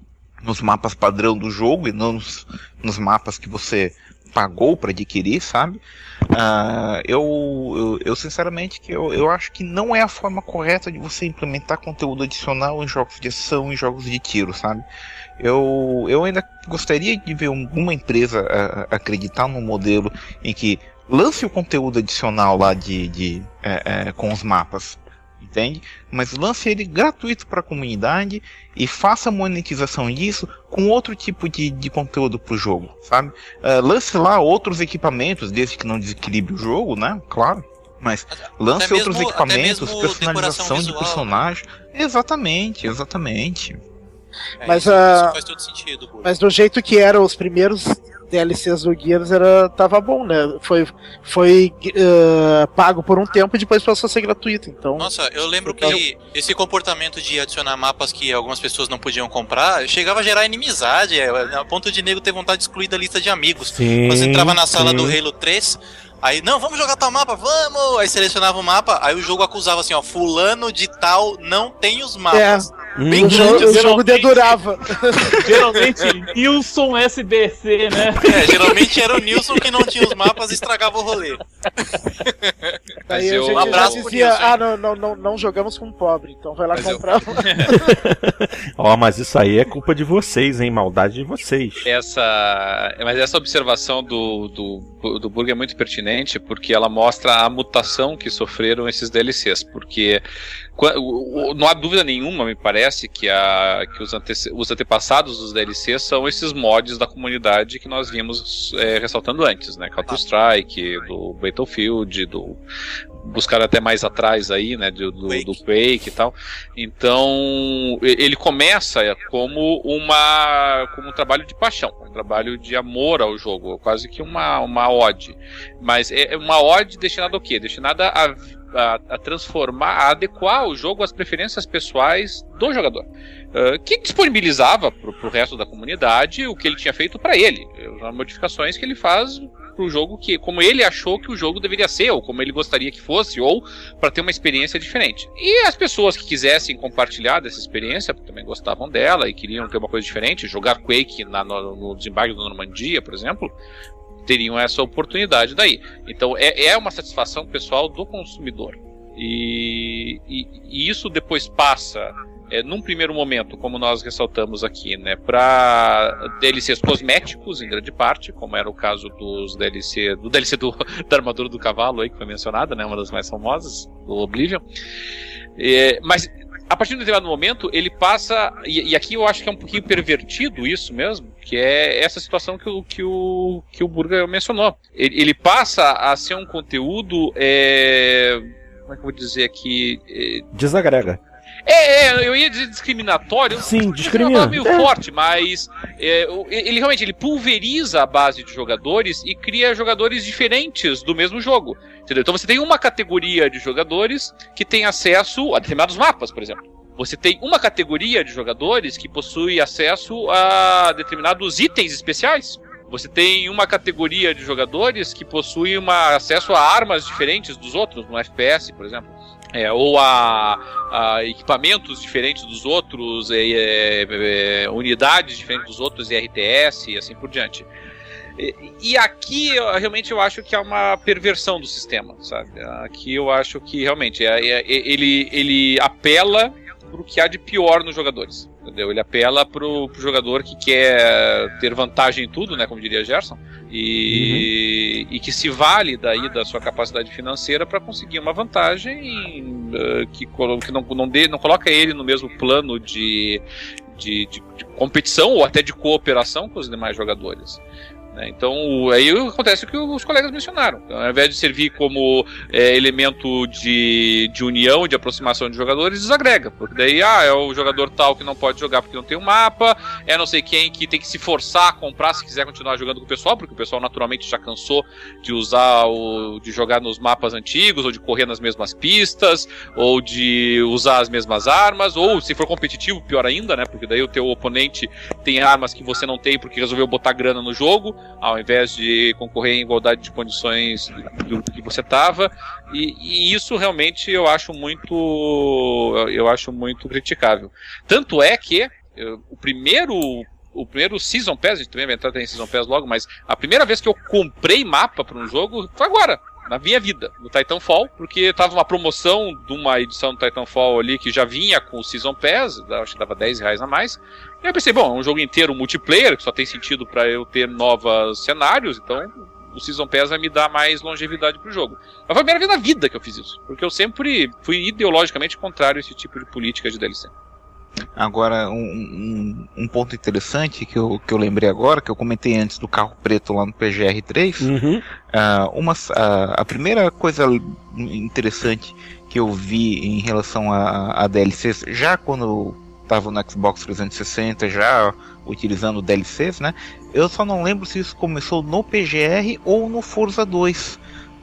nos mapas padrão do jogo e não nos, nos mapas que você pagou para adquirir, sabe? Uh, eu, eu, eu, sinceramente que eu, eu acho que não é a forma correta de você implementar conteúdo adicional em jogos de ação, em jogos de tiro, sabe? Eu, eu ainda gostaria de ver alguma empresa uh, acreditar num modelo em que lance o conteúdo adicional lá de, de uh, com os mapas entende? Mas lance ele gratuito para a comunidade e faça monetização disso com outro tipo de, de conteúdo para o jogo, sabe? Uh, lance lá outros equipamentos, desde que não desequilibre o jogo, né? Claro. Mas lance até outros mesmo, equipamentos, personalização de personagem. Exatamente, exatamente. É, mas, isso, uh, isso faz todo sentido. Mas do jeito que eram os primeiros DLCs do Gears era, tava bom, né? Foi, foi uh, pago por um tempo e depois passou a ser gratuito. Então, Nossa, eu lembro que esse comportamento de adicionar mapas que algumas pessoas não podiam comprar chegava a gerar inimizade, é, a ponto de nego ter vontade de excluir da lista de amigos. Sim, Você entrava na sala sim. do Halo 3, Aí, não, vamos jogar tal mapa, vamos! Aí selecionava o mapa, aí o jogo acusava assim, ó, fulano de tal não tem os mapas. É. Bem o, grande, jogo, o jogo dedurava. Geralmente, Nilson SBC, né? É, geralmente era o Nilson que não tinha os mapas e estragava o rolê. Aí eu, um abraço dizia, ah, não, não, não, não jogamos com pobre, então vai lá mas comprar. Ó, oh, mas isso aí é culpa de vocês, hein? Maldade de vocês. Essa, mas essa observação do, do, do Burger é muito pertinente porque ela mostra a mutação que sofreram esses DLCs. Porque não há dúvida nenhuma, me parece, que, a, que os, ante, os antepassados dos DLCs são esses mods da comunidade que nós vimos é, ressaltando antes, né? Counter-Strike, do Battlefield, do buscar até mais atrás aí, né, do, do, do, Quake e tal. Então, ele começa como uma como um trabalho de paixão, um trabalho de amor ao jogo, quase que uma uma ode. Mas é uma ode destinada ao quê? Destinada a a, a, transformar, a adequar o jogo às preferências pessoais do jogador. Uh, que disponibilizava para o resto da comunidade o que ele tinha feito para ele. As modificações que ele faz para o jogo que, como ele achou que o jogo deveria ser, ou como ele gostaria que fosse, ou para ter uma experiência diferente. E as pessoas que quisessem compartilhar dessa experiência, também gostavam dela e queriam ter uma coisa diferente, jogar Quake na, no, no desembarque da Normandia, por exemplo, teriam essa oportunidade daí. Então é, é uma satisfação pessoal do consumidor. E, e, e isso depois passa, é, num primeiro momento, como nós ressaltamos aqui, né, para DLCs cosméticos, em grande parte, como era o caso dos DLC, do DLC do, da armadura do cavalo aí, que foi mencionada, né, uma das mais famosas, do Oblivion. É, mas a partir de um determinado momento, ele passa. E, e, aqui eu acho que é um pouquinho pervertido isso mesmo, que é essa situação que o, que o, que o Burger mencionou. Ele, ele passa a ser um conteúdo. É, como é que eu vou dizer aqui? É, Desagrega. É, é, eu ia dizer discriminatório. Sim, discrimina. meio é. forte, mas é, ele realmente ele pulveriza a base de jogadores e cria jogadores diferentes do mesmo jogo. Entendeu? Então você tem uma categoria de jogadores que tem acesso a determinados mapas, por exemplo. Você tem uma categoria de jogadores que possui acesso a determinados itens especiais. Você tem uma categoria de jogadores que possui uma, acesso a armas diferentes dos outros, no FPS, por exemplo. É, ou a, a, equipamentos diferentes dos outros, é, é, unidades diferentes dos outros, RTS e assim por diante. E, aqui realmente eu acho que é uma perversão do sistema, sabe? Aqui eu acho que realmente é, é, ele, ele apela pro que há de pior nos jogadores. Entendeu? Ele apela pro, pro jogador que quer ter vantagem em tudo, né? Como diria Gerson. E, uhum. e que se vale daí da sua capacidade financeira para conseguir uma vantagem uh, que, que não, não, dê, não coloca ele no mesmo plano de, de, de, de competição ou até de cooperação com os demais jogadores. Né? Então, aí acontece o que os colegas mencionaram. Então, ao invés de servir como é, elemento de, de união, de aproximação de jogadores, desagrega. Porque daí, ah, é o jogador tal que não pode jogar porque não tem um mapa, é não sei quem que tem que se forçar a comprar se quiser continuar jogando com o pessoal, porque o pessoal naturalmente já cansou de usar o. de jogar nos mapas antigos, ou de correr nas mesmas pistas, ou de usar as mesmas armas, ou se for competitivo, pior ainda, né? Porque daí o teu oponente tem armas que você não tem porque resolveu botar grana no jogo ao invés de concorrer em igualdade de condições do que você estava. E, e, isso realmente eu acho muito eu acho muito criticável. Tanto é que eu, o primeiro o primeiro Season Pass, a gente também vai entrar em Season Pass logo, mas a primeira vez que eu comprei mapa para um jogo foi agora, na minha vida, no Titanfall, porque tava uma promoção de uma edição do Titanfall ali que já vinha com o Season Pass, acho que dava 10 reais a mais. E eu pensei, bom, é um jogo inteiro multiplayer, que só tem sentido para eu ter novos cenários, então o Season Pass vai me dar mais longevidade pro jogo. Mas foi a primeira vez na vida que eu fiz isso, porque eu sempre fui ideologicamente contrário a esse tipo de política de DLC. Agora, um, um, um, ponto interessante que eu, que eu lembrei agora, que eu comentei antes do carro preto lá no PGR3, uhum. uh, uma, uh, a primeira coisa interessante que eu vi em relação a, a DLCs, já quando estava no Xbox 360, já utilizando DLCs, né? Eu só não lembro se isso começou no PGR ou no Forza 2,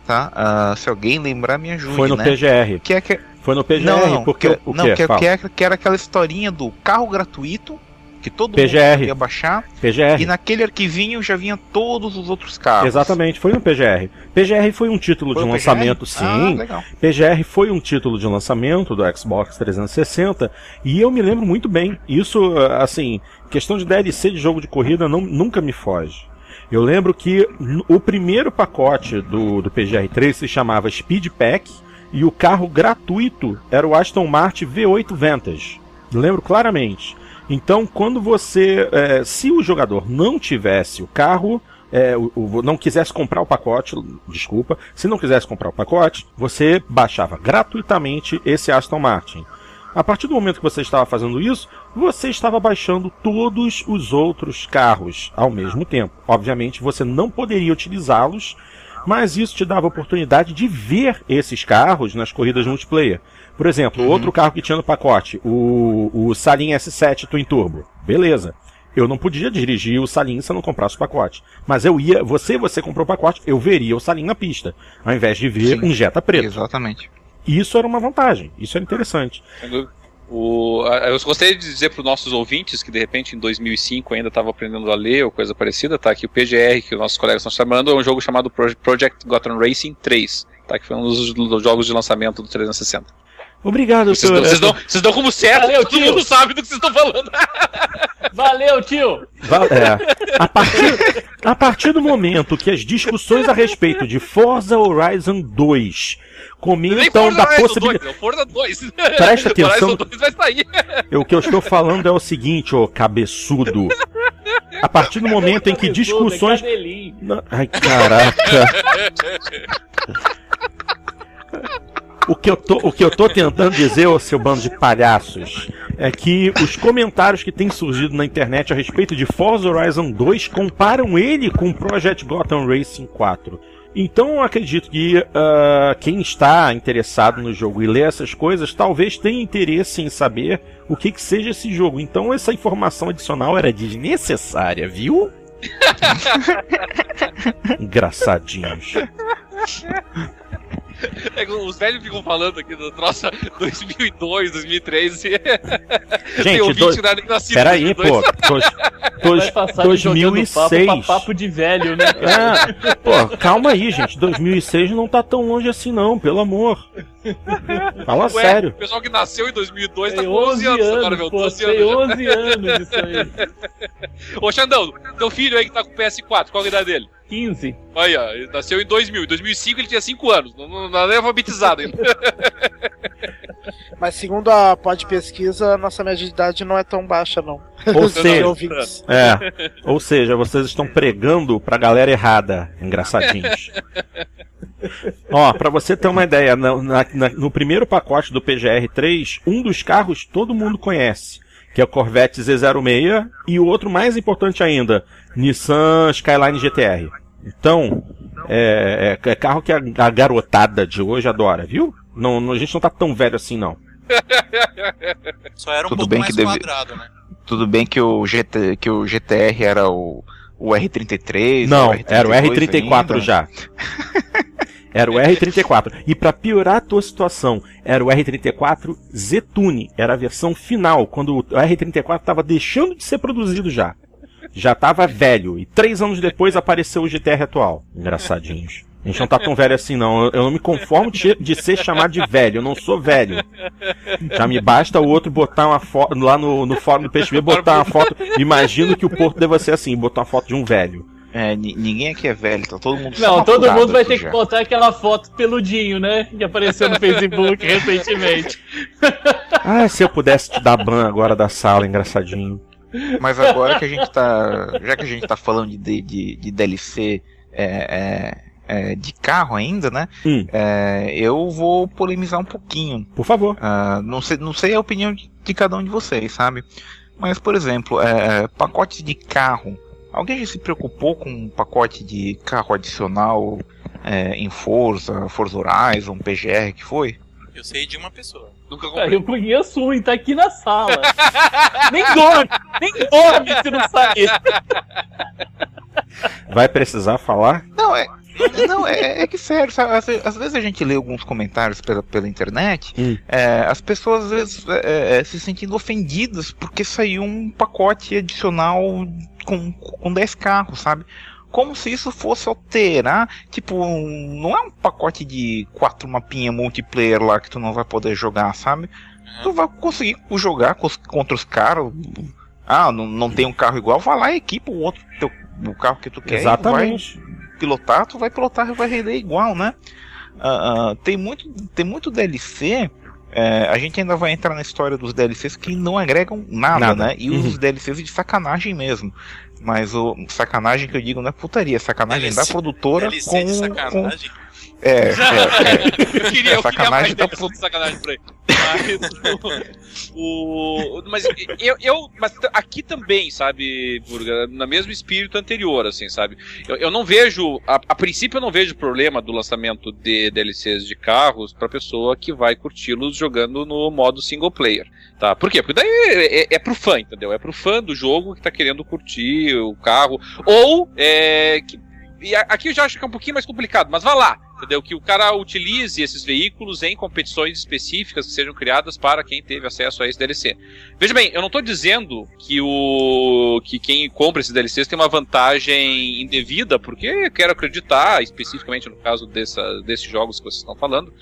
tá? Uh, se alguém lembrar, me ajude, Foi no né? PGR. Que é que foi no PGR, não, não, porque que, o não, que, que, era, que era aquela historinha do carro gratuito que todo PGR. mundo ia baixar. PGR. E naquele arquivinho já vinha todos os outros carros. Exatamente, foi no PGR. PGR foi um título foi de um lançamento, sim. Ah, PGR foi um título de lançamento do Xbox 360 e eu me lembro muito bem. Isso, assim, questão de DLC de jogo de corrida não, nunca me foge. Eu lembro que o primeiro pacote do, do PGR3 se chamava Speed Pack e o carro gratuito era o Aston Martin V8 Vantage. Lembro claramente. Então, quando você. É, se o jogador não tivesse o carro, é, o, o, não quisesse comprar o pacote, desculpa, se não quisesse comprar o pacote, você baixava gratuitamente esse Aston Martin. A partir do momento que você estava fazendo isso, você estava baixando todos os outros carros ao mesmo tempo. Obviamente, você não poderia utilizá-los mas isso te dava a oportunidade de ver esses carros nas corridas multiplayer. Por exemplo, uhum. outro carro que tinha no pacote, o, o Salim S7 Twin Turbo. Beleza. Eu não podia dirigir o Salim se eu não comprasse o pacote. Mas eu ia, você, você comprou o pacote, eu veria o Salim na pista, ao invés de ver Sim, um Jetta preto. Exatamente. Isso era uma vantagem, isso era interessante. O, eu gostaria de dizer para os nossos ouvintes que de repente em 2005 ainda estava aprendendo a ler ou coisa parecida, tá? Que o PGR que os nossos colegas estão chamando é um jogo chamado Project Gotham Racing 3, tá? Que foi um dos, dos jogos de lançamento do 360. Obrigado, vocês senhor. Vocês dão, vocês dão como certo, Valeu, todo tio. mundo sabe do que vocês estão falando. Valeu, tio! É. A, partir, a partir do momento que as discussões a respeito de Forza Horizon 2 comentam da possibilidade. É Forza 2. Presta atenção. Horizon 2 vai sair. O que eu estou falando é o seguinte, ô cabeçudo. A partir do momento em que discussões. Ai, caraca. O que, eu tô, o que eu tô tentando dizer, ô seu bando de palhaços, é que os comentários que têm surgido na internet a respeito de Forza Horizon 2 comparam ele com Project Gotham Racing 4. Então eu acredito que uh, quem está interessado no jogo e lê essas coisas talvez tenha interesse em saber o que, que seja esse jogo. Então essa informação adicional era desnecessária, viu? Engraçadinhos. É, os velhos ficam falando aqui do troço 2002, 2003. Gente, tem ouvinte do... nem nascido. Peraí, pô. Dois, 2006. Papo, papo de velho, né? É, pô, calma aí, gente. 2006 não tá tão longe assim, não, pelo amor. Fala Ué, sério. O pessoal que nasceu em 2002 tá com 11 anos, anos agora, meu. Pô, 12 anos. 11 anos isso aí. Ô, Xandão, teu filho aí que tá com PS4, qual a idade dele? 15. Olha, ele nasceu em 2000. Em 2005 ele tinha 5 anos. Não, não, não é alfabetizado ainda. Mas segundo a pod pesquisa, nossa média de idade não é tão baixa, não. Ou seja, é, ou seja, vocês estão pregando pra galera errada, engraçadinhos. Ó, pra você ter uma ideia, no, na, no primeiro pacote do PGR3, um dos carros todo mundo conhece, que é o Corvette Z06, e o outro mais importante ainda, Nissan Skyline GTR. Então, é, é, é carro que a, a, garotada de hoje adora, viu? Não, não, a gente não tá tão velho assim, não. Só era um Tudo pouco mais deve... quadrado, né? Tudo bem que o, GT, que o GTR era o, o R33. Não, o R32 era o R34 ainda. já. Era o R34. E para piorar a tua situação, era o R34 Z-Tune. Era a versão final, quando o R34 estava deixando de ser produzido já já tava velho. E três anos depois apareceu o GTR atual. Engraçadinhos. A gente não tá tão velho assim, não. Eu não me conformo de, de ser chamado de velho. Eu não sou velho. Já me basta o outro botar uma foto lá no, no fórum do PXB, botar uma foto. Imagino que o Porto deva ser assim, botar uma foto de um velho. É, ninguém aqui é velho, tá todo mundo Não, todo mundo vai ter já. que botar aquela foto peludinho, né? Que apareceu no Facebook recentemente. Ah, se eu pudesse te dar ban agora da sala, engraçadinho. Mas agora que a gente tá. Já que a gente tá falando de, de, de DLC é, é, é, de carro ainda, né? Hum. É, eu vou polemizar um pouquinho. Por favor. Uh, não, sei, não sei a opinião de, de, cada um de vocês, sabe? Mas, por exemplo, é, pacotes de carro. Alguém já se preocupou com um pacote de carro adicional em Forza, Forza Horizon, PGR que foi? Eu sei de uma pessoa. Nunca comprei. Eu conheço um e tá aqui na sala. nem dorme, nem dorme se não sair. Vai precisar falar? Não, é. Não, é, é que sério, sabe? Às, às, vezes a gente lê alguns comentários pela, pela internet, hum. é, as pessoas às vezes é, é se sentindo ofendidas porque saiu um pacote adicional com, com 10 carros, sabe? como se isso fosse alterar, tipo, não é um pacote de quatro mapinha multiplayer lá que tu não vai poder jogar, sabe? Tu vai conseguir jogar contra os caras. Ah, não, não tem um carro igual, vai lá e equipa o outro teu, o carro que tu quer. Exatamente. Vai pilotar, tu vai pilotar e vai render igual, né? Uh, uh, tem muito, tem muito DLC. É, a gente ainda vai entrar na história dos DLCs que não agregam nada, nada. né? E uhum. os DLCs de sacanagem mesmo. Mas o sacanagem que eu digo não é putaria, é sacanagem DLC, da produtora DLC com, de sacanagem. Com... É, é, é, eu queria, é eu queria da sacanagem por aí. Mas, o, o, mas eu, eu, mas aqui também, sabe, Burga, no mesmo espírito anterior, assim, sabe? Eu, eu não vejo, a, a, princípio eu não vejo problema do lançamento de DLCs de carros para pessoa que vai curti-los jogando no modo single player, tá? Por quê? Porque daí é, é, é pro fã, entendeu? É pro fã do jogo que tá querendo curtir o carro, ou é, que, e aqui eu já acho que é um pouquinho mais complicado, mas vá lá, entendeu? Que o cara utilize esses veículos em competições específicas que sejam criadas para quem teve acesso a esse DLC. Veja bem, eu não estou dizendo que o que quem compra esses DLCs tem uma vantagem indevida, porque quero acreditar, especificamente no caso dessa, desses jogos que vocês estão falando,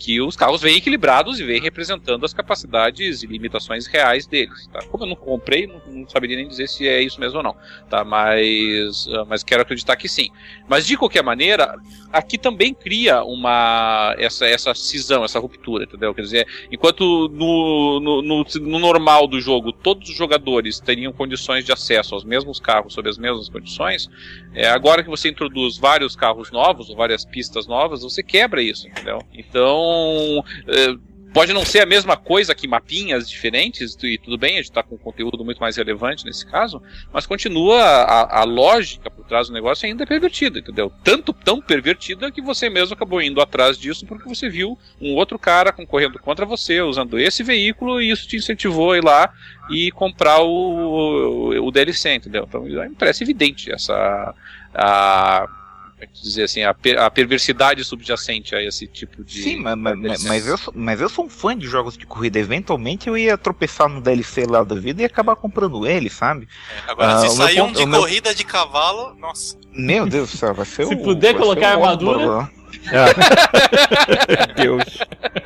que os carros vêm equilibrados e vêm representando as capacidades e limitações reais deles. Tá? Como eu não comprei, não, não, saberia nem dizer se é isso mesmo ou não. Tá? Mas, ah, mas quero acreditar que sim. Mas de qualquer maneira, aqui também cria uma essa, essa cisão, essa ruptura, entendeu? Quer dizer, enquanto no, no, no, no normal do jogo todos os jogadores teriam condições de acesso aos mesmos carros sob as mesmas condições, é, agora que você introduz vários carros novos ou várias pistas novas, você quebra isso, entendeu? Então, é, Pode não ser a mesma coisa que mapinhas diferentes, e tudo bem, a gente está com um conteúdo muito mais relevante nesse caso, mas continua a, a lógica por trás do negócio ainda é pervertida, entendeu? Tanto tão pervertida que você mesmo acabou indo atrás disso porque você viu um outro cara concorrendo contra você usando esse veículo e isso te incentivou a ir lá e comprar o, o, o DLC, entendeu? Então me parece evidente essa. A, é dizer assim, a, per, a, perversidade subjacente a esse tipo de. Sim, mas, mas, mas, eu sou, mas eu sou um fã de jogos de corrida. Eventualmente eu ia tropeçar no DLC lá da vida e acabar comprando ele, sabe? É, agora, uh, se sair um de meu... corrida de cavalo, nossa. Meu Deus do céu, vai ser Se puder colocar armadura. É. Deus.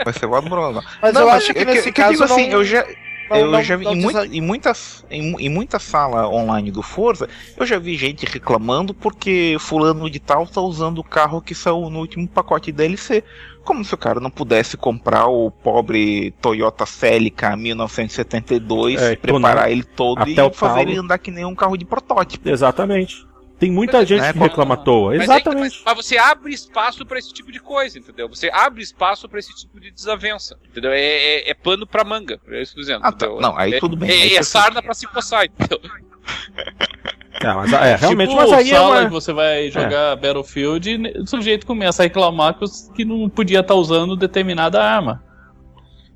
Vai ser uma broma. Mas não, eu acho que, que nesse que, caso. Que, assim, eu já eu não, já vi em, muito, em, muitas em, em muita sala online do Forza, eu já vi gente reclamando porque fulano de tal tá usando o carro que saiu no último pacote DLC. Como se o cara não pudesse comprar o pobre Toyota Celica 1972, é, preparar ele todo e fazer ele andar que nem um carro de protótipo. Exatamente. Tem muita mas, gente que reclama à toa. Exatamente. Mas, mas, você abre espaço para esse tipo de coisa, entendeu? Você abre espaço para esse tipo de desavença, entendeu? É, é, é, pano pra manga, é isso que eu dizendo. Ah, tá. Não, aí é, tudo bem. É, é sarna pra se coçar, entendeu? É, mas é, realmente, tipo, mas aí é uma... que você vai jogar é. Battlefield e o sujeito começa a reclamar que não podia estar tá usando determinada arma.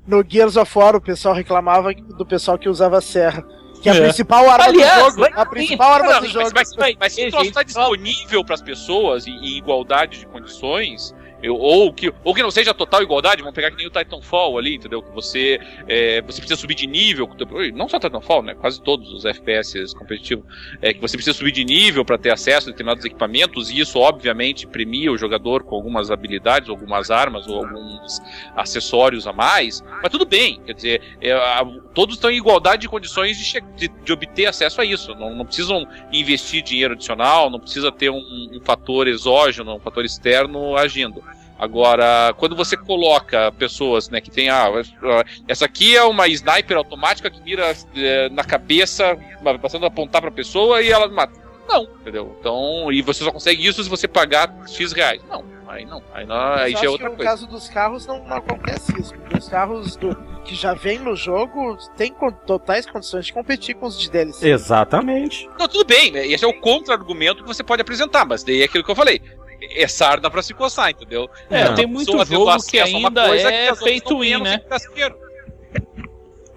No Gears of War, o pessoal reclamava do pessoal que usava serra. Que é a principal arma Aliás, do jogo. A principal arma não, do jogo. Mas, mas, mas se o troço está disponível para as pessoas em, em igualdade de condições, eu, ou, que, ou que não seja total igualdade, vamos pegar que nem o Titanfall ali, entendeu? Que você, é, você precisa subir de nível, não só Titanfall, né? Quase todos os FPS competitivos, é que você precisa subir de nível para ter acesso a determinados equipamentos, e isso obviamente premia o jogador com algumas habilidades, algumas armas ou alguns acessórios a mais, mas tudo bem, quer dizer, é, a, todos estão em igualdade de condições de, de, de obter acesso a isso, não, não, precisam investir dinheiro adicional, não precisa ter um, um fator exógeno, um fator externo agindo. Agora, quando você coloca pessoas, né, que tem ah, essa aqui é uma sniper automática que mira é, na cabeça, passando a apontar para a pessoa e ela mata. Não, entendeu? Então, e você só consegue isso se você pagar X reais. Não, aí não. Aí, não, aí já é outra que coisa. No caso dos carros não, não acontece isso. Os carros do, que já vem no jogo têm totais condições de competir com os de DLC. Exatamente. Não, tudo bem, né? Esse é o contra-argumento que você pode apresentar, mas daí é aquilo que eu falei é sarda pra se coçar, entendeu? É, é tem muito jogo que ainda é feito in, né?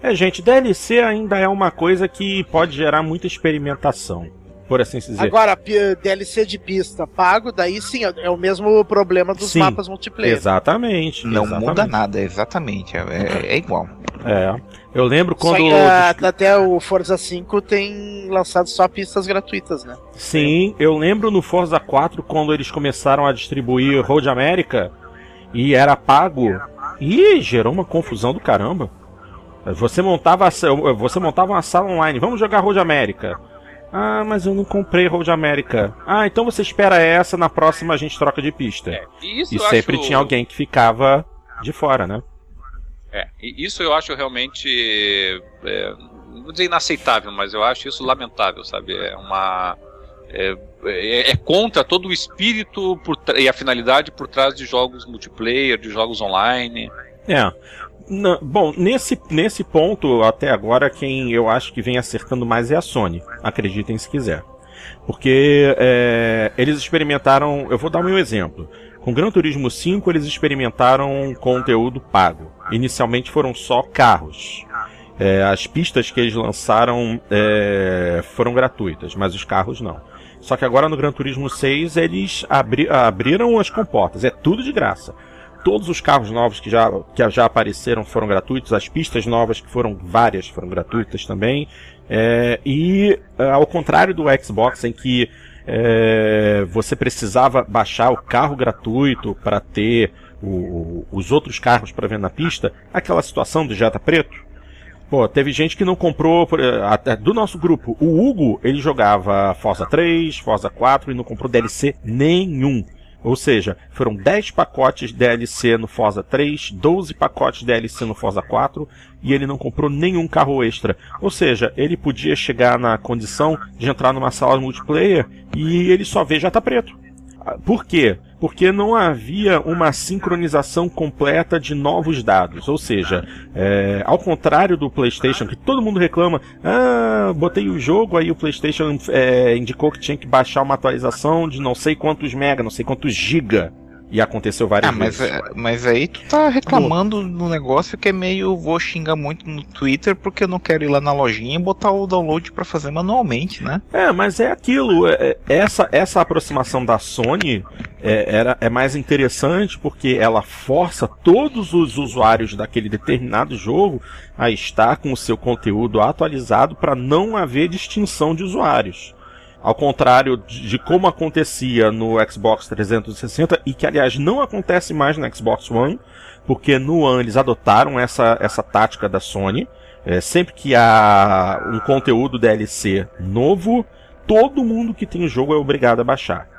É, gente, DLC ainda é uma coisa que pode gerar muita experimentação, por assim dizer. Agora, DLC de pista pago, daí sim, é o mesmo problema dos sim, mapas multiplayer. Exatamente. Não exatamente. muda nada, exatamente. É, é igual. É. Eu lembro quando. Só que, até o Forza 5 tem lançado só pistas gratuitas, né? Sim, eu lembro no Forza 4 quando eles começaram a distribuir Road America e era pago. E gerou uma confusão do caramba. Você montava, você montava uma sala online, vamos jogar Road America. Ah, mas eu não comprei Road America. Ah, então você espera essa, na próxima a gente troca de pista. É, e sempre acho... tinha alguém que ficava de fora, né? É, isso eu acho realmente. É, não vou dizer inaceitável, mas eu acho isso lamentável, sabe? É uma. É, é, é contra todo o espírito por, e a finalidade por trás de jogos multiplayer, de jogos online. É. Bom, nesse, nesse ponto, até agora, quem eu acho que vem acertando mais é a Sony. Acreditem se quiser. Porque é, eles experimentaram. Eu vou dar meu exemplo. Com Gran Turismo 5, eles experimentaram conteúdo pago. Inicialmente foram só carros. É, as pistas que eles lançaram é, foram gratuitas, mas os carros não. Só que agora no Gran Turismo 6 eles abri abriram as comportas, é tudo de graça. Todos os carros novos que já, que já apareceram foram gratuitos, as pistas novas, que foram várias, foram gratuitas também. É, e ao contrário do Xbox, em que é, você precisava baixar o carro gratuito para ter o, os outros carros para ver na pista, aquela situação do Jetta Preto. Pô, teve gente que não comprou, até do nosso grupo, o Hugo, ele jogava Forza 3, Forza 4 e não comprou DLC nenhum. Ou seja, foram 10 pacotes DLC no Forza 3, 12 pacotes DLC no Forza 4 e ele não comprou nenhum carro extra. Ou seja, ele podia chegar na condição de entrar numa sala multiplayer e ele só vê jata preto. Por quê? Porque não havia uma sincronização completa de novos dados. Ou seja, é, ao contrário do PlayStation, que todo mundo reclama, ah, botei o jogo, aí o PlayStation é, indicou que tinha que baixar uma atualização de não sei quantos mega, não sei quantos giga. E aconteceu várias ah, mas, vezes. É, mas aí tu tá reclamando no negócio que é meio. Vou xingar muito no Twitter porque eu não quero ir lá na lojinha e botar o download para fazer manualmente, né? É, mas é aquilo. É, é, essa, essa aproximação da Sony é, era, é mais interessante porque ela força todos os usuários daquele determinado jogo a estar com o seu conteúdo atualizado para não haver distinção de usuários. Ao contrário de como acontecia no Xbox 360 e que aliás não acontece mais no Xbox One, porque no One eles adotaram essa, essa tática da Sony. É, sempre que há um conteúdo DLC novo, todo mundo que tem o jogo é obrigado a baixar.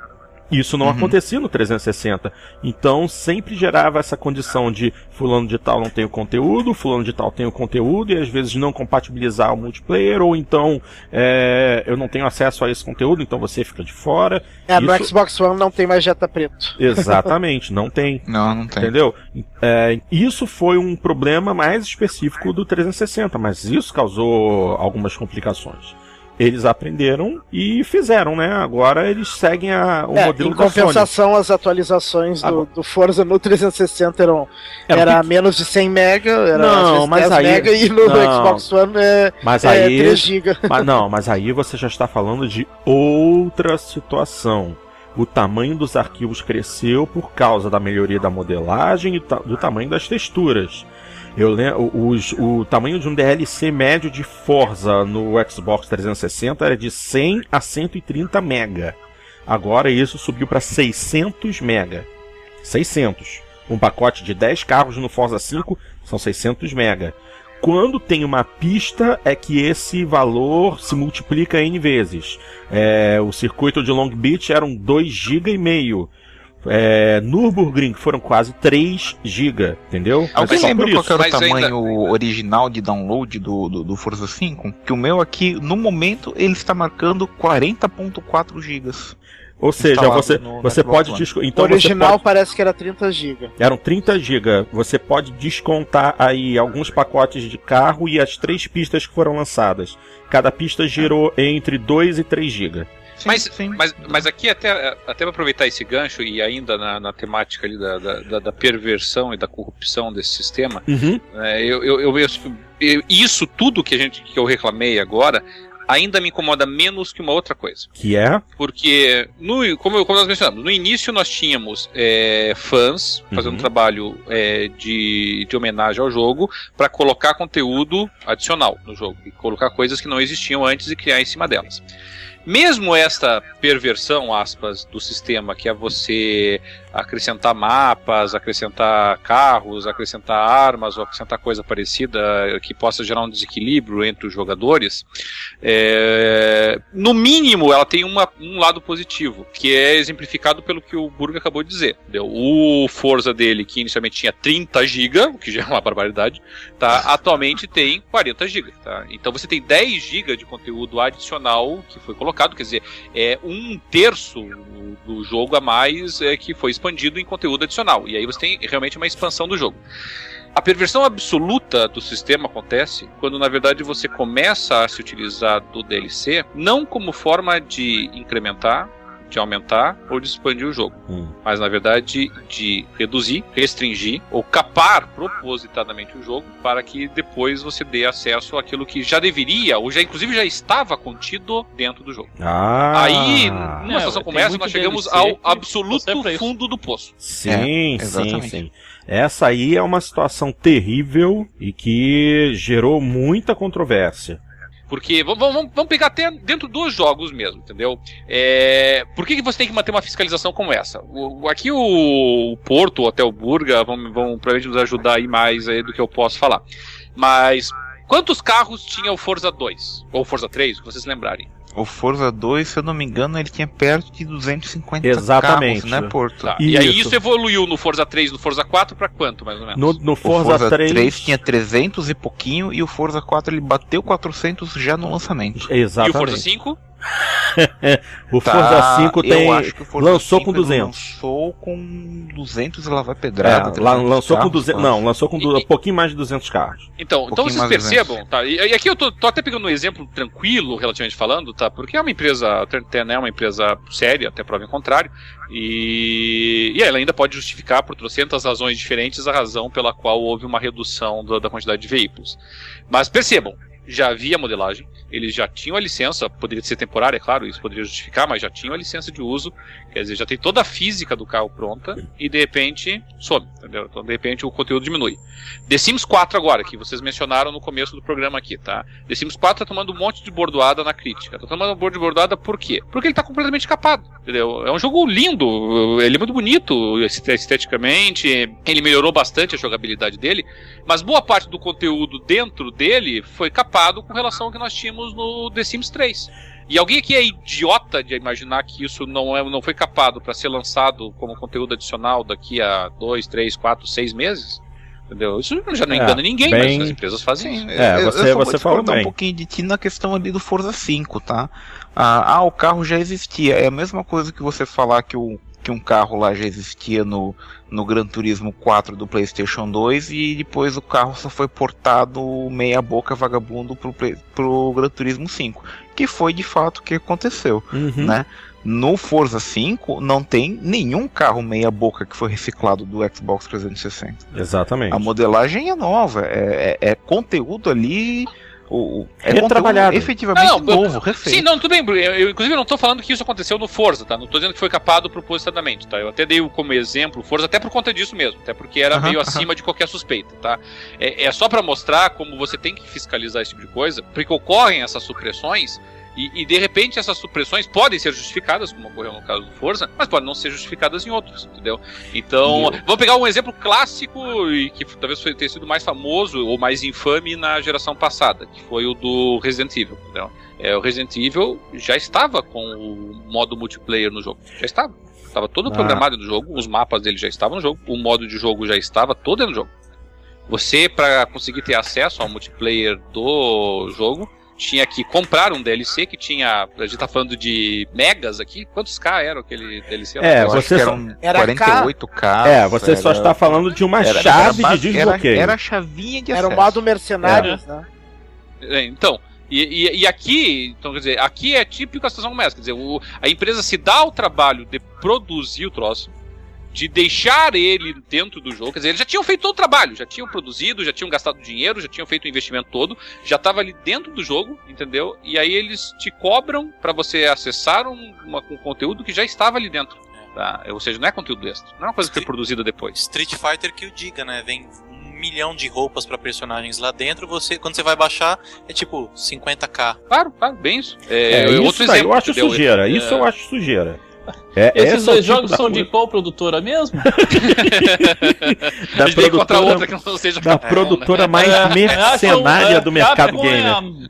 Isso não uhum. acontecia no 360. Então sempre gerava essa condição de fulano de tal não tem o conteúdo, fulano de tal tem o conteúdo e às vezes não compatibilizar o multiplayer, ou então é, eu não tenho acesso a esse conteúdo, então você fica de fora. É, Isso... no Xbox One não tem mais jeta preto. Exatamente, não tem. Não, não tem. Entendeu? É, isso foi um problema mais específico do 360, mas isso causou algumas complicações eles aprenderam e fizeram, né? Agora eles seguem a, o é, modelo em compensação, as atualizações do, do, Forza no 360 eram era, era menos de 100 mega, era não, mas aí, mega e no, não, Xbox One é, mas é aí, 3 GB. Mas não, mas aí você já está falando de outra situação. O tamanho dos arquivos cresceu por causa da melhoria da modelagem e do tamanho das texturas. Eu lembro, os, o tamanho de um DLC médio de Forza no Xbox 360 era de 100 a 130 mega. Agora isso subiu para 600 mega. 600. Um pacote de 10 carros no Forza 5 são 600 mega. Quando tem uma pista é que esse valor se multiplica N vezes. É, o circuito de Long Beach eram 2,5 GB é, Nürburgring foram quase 3 GB, entendeu? Alguém lembra qual era o tamanho ainda... original de download do, do, do, Forza 5? Que o meu aqui, no momento, ele está marcando 40.4 GB. Ou seja, você, no, você pode descontar. Então o original pode... parece que era 30 GB. Eram 30 GB. Você pode descontar aí alguns pacotes de carro e as três pistas que foram lançadas. Cada pista girou entre 2 e 3 GB. Sim, mas, sim. Mas, mas aqui, até, até para aproveitar esse gancho e ainda na, na temática ali da, da, da, perversão e da corrupção desse sistema, uhum. é, eu, eu, eu, eu, isso tudo que, a gente, que eu reclamei agora ainda me incomoda menos que uma outra coisa. Que é? Porque, no, como, como nós mencionamos, no início nós tínhamos é, fãs fazendo uhum. um trabalho é, de, de homenagem ao jogo para colocar conteúdo adicional no jogo e colocar coisas que não existiam antes e criar em cima delas. Mesmo esta perversão, aspas, do sistema, que é você acrescentar mapas, acrescentar carros, acrescentar armas ou acrescentar coisa parecida que possa gerar um desequilíbrio entre os jogadores, é, no mínimo ela tem uma, um lado positivo, que é exemplificado pelo que o Burger acabou de dizer. Entendeu? O Forza dele, que inicialmente tinha 30 GB, o que já é uma barbaridade, tá, atualmente tem 40 GB. Tá? Então você tem 10 GB de conteúdo adicional que foi colocado, quer dizer, é um terço do jogo a mais é, que foi expandido em conteúdo adicional. E aí você tem realmente uma expansão do jogo. A perversão absoluta do sistema acontece quando, na verdade, você começa a se utilizar do DLC não como forma de incrementar de aumentar ou de expandir o jogo, hum. mas na verdade de reduzir, restringir ou capar propositadamente o jogo para que depois você dê acesso àquilo que já deveria ou já inclusive já estava contido dentro do jogo. Ah. Aí, numa situação como essa, nós chegamos ao absoluto fundo do poço. Sim, é, sim, sim. Essa aí é uma situação terrível e que gerou muita controvérsia. Porque vamos, vamos, pegar até dentro dos jogos mesmo, entendeu? É, por que, que você tem que manter uma fiscalização como essa? O, aqui o, o Porto, o Burga, vão, vão provavelmente nos ajudar aí mais aí do que eu posso falar. Mas quantos carros tinha o Forza 2? Ou Forza 3, que vocês lembrarem? O Forza 2, se eu não me engano, ele tinha perto de 250 Exatamente. carros, né, Porto? Tá. E aí isso evoluiu no Forza 3 no Forza 4 para quanto, mais ou menos? No, no Forza, Forza 3... 3... tinha 300 e pouquinho e o Forza 4 ele bateu 400 já no lançamento. Exatamente. E o Forza 5? o tá, Forza 5 tem. Forza lançou 5 com 200. Lançou com 200 e lá vai pedrada. É, lançou com 200. Não, lançou com um pouquinho mais de 200 carros. Então, um então vocês percebam, tá? E, e, aqui eu tô, tô, até pegando um exemplo tranquilo, relativamente falando, tá? Porque é uma empresa, a Turn é uma empresa séria, até prova em contrário. E, e ela ainda pode justificar por trocentas razões diferentes a razão pela qual houve uma redução da, da quantidade de veículos. Mas percebam, já havia modelagem, eles já tinham a licença, poderia ser temporária, é claro, isso poderia justificar, mas já tinham a licença de uso, quer dizer, já tem toda a física do carro pronta e de repente some, entendeu? Então de repente o conteúdo diminui. The Sims 4 agora, que vocês mencionaram no começo do programa aqui, tá? The Sims 4 tá tomando um monte de bordoada na crítica. Tá tomando um monte de bordoada por quê? Porque ele tá completamente capado, entendeu? É um jogo lindo, ele é muito bonito esteticamente, ele melhorou bastante a jogabilidade dele, mas boa parte do conteúdo dentro dele foi capado com relação ao que nós tínhamos no The Sims 3. E alguém aqui é idiota de imaginar que isso não, é, não foi capado para ser lançado como conteúdo adicional daqui a 2, 3, 4, 6 meses? Entendeu? Isso já não é, engana ninguém, bem... mas as empresas fazem Sim, É, você, eu você falou bem. um pouquinho de ti na questão ali do Forza 5, tá? Ah, ah, o carro já existia. É a mesma coisa que você falar que o que um carro lá já existia no, no Gran Turismo 4 do PlayStation 2 e depois o carro só foi portado meia boca vagabundo pro, pro Gran Turismo 5, que foi de fato o que aconteceu, uhum. né? No Forza 5 não tem nenhum carro meia boca que foi reciclado do Xbox 360. Exatamente. A modelagem é nova, é, é, é conteúdo ali o, é retrabalhado. efetivamente não, novo, refeito. Sim, não, tudo bem, eu, eu, inclusive não estou falando que isso aconteceu no Forza, tá? Não estou dizendo que foi capado propositadamente, tá? Eu até dei como exemplo o Forza até por conta disso mesmo, até porque era uh -huh, meio uh -huh. acima de qualquer suspeita, tá? É, é só para mostrar como você tem que fiscalizar esse tipo de coisa, porque ocorrem essas supressões e, e, de repente essas supressões podem ser justificadas, como ocorreu no caso do Forza, mas podem não ser justificadas em outros, entendeu? Então, vamos pegar um exemplo clássico e que talvez tenha sido mais famoso ou mais infame na geração passada, que foi o do Resident Evil, entendeu? É, o Resident Evil já estava com o modo multiplayer no jogo, já estava. Estava todo ah. programado no jogo, os mapas dele já estavam no jogo, o modo de jogo já estava todo no jogo. Você, para conseguir ter acesso ao multiplayer do jogo, tinha que comprar um DLC que tinha. A gente tá falando de megas aqui. Quantos K era aquele DLC? É, você só. Era 48K. É, você era... só está falando de uma era, chave era, de desbloqueio. Era, era chavinha de acesso. Era o modo mercenários, né? É, então. E, e, e, aqui, então quer dizer, aqui é típico a situação como essa. Quer dizer, o, a empresa se dá o trabalho de produzir o troço de deixar ele dentro do jogo. Quer dizer, eles já tinham feito todo o trabalho, já tinham produzido, já tinham gastado dinheiro, já tinham feito o investimento todo, já estava ali dentro do jogo, entendeu? E aí eles te cobram para você acessar um, uma, um conteúdo que já estava ali dentro. Tá? Ou seja, não é conteúdo extra, não é uma coisa que foi produzida depois. Street Fighter que o diga, né? Vem um milhão de roupas para personagens lá dentro, você quando você vai baixar é tipo 50k. Claro, claro, bem isso. É, é outro exemplo, eu acho entendeu? sujeira, isso é... eu acho sujeira. É, Esses dois tipo jogos são de qual produtora mesmo? da produtora, outra que não seja da produtora mais é, mercenária do mercado gamer.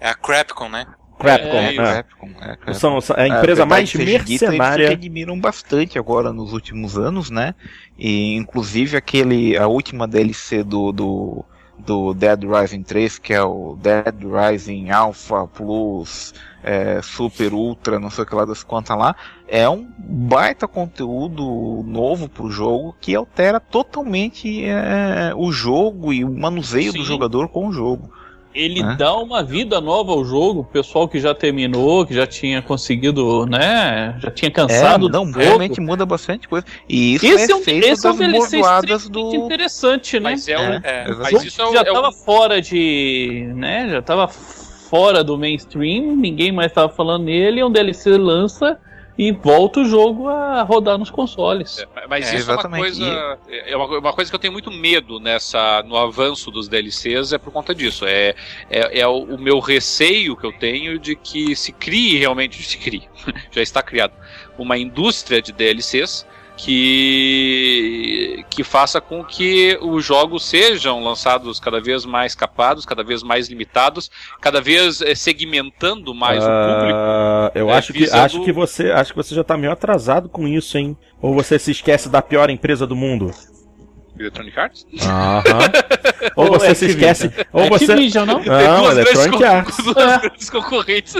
É a Crapcom, né? Crapcom, é, é. Crapcom, é, Crapcom. São, são, é a empresa mais mercenária. Eles admiram bastante agora nos últimos anos, né? E inclusive aquele a última DLC do, do do Dead Rising 3, que é o Dead Rising Alpha Plus, é, Super Ultra, não sei o que lá das quantas lá, é um baita conteúdo novo pro jogo que altera totalmente é, o jogo e o manuseio Sim. do jogador com o jogo. Ele é. dá uma vida nova ao jogo, o pessoal que já terminou, que já tinha conseguido, né? Já tinha cansado. É, não, realmente muda bastante coisa. E isso esse é, um, feito esse das é um bordoadas do. interessante, né? Mas, é, é, é, mas isso é já estava fora de. né? Já estava fora do mainstream, ninguém mais estava falando nele, e um DLC lança e volta o jogo a rodar nos consoles. É, mas é, isso exatamente. é uma coisa. É uma, uma, coisa que eu tenho muito medo nessa no avanço dos DLCs é por conta disso. É, é, é o, o, meu receio que eu tenho de que se crie realmente, se crie, já está criado, uma indústria de DLCs que, que faça com que os jogos sejam lançados cada vez mais capados, cada vez mais limitados, cada vez é, segmentando mais uh, o público. Eu é, acho, que, acho, que você, acho que você já está meio atrasado com isso, hein? Ou você se esquece da pior empresa do mundo? Electronic Arts? Aham. ou você ou se esquece. Ou você. Activision, não? Não, Electronic Arts. Duas grandes concorrentes.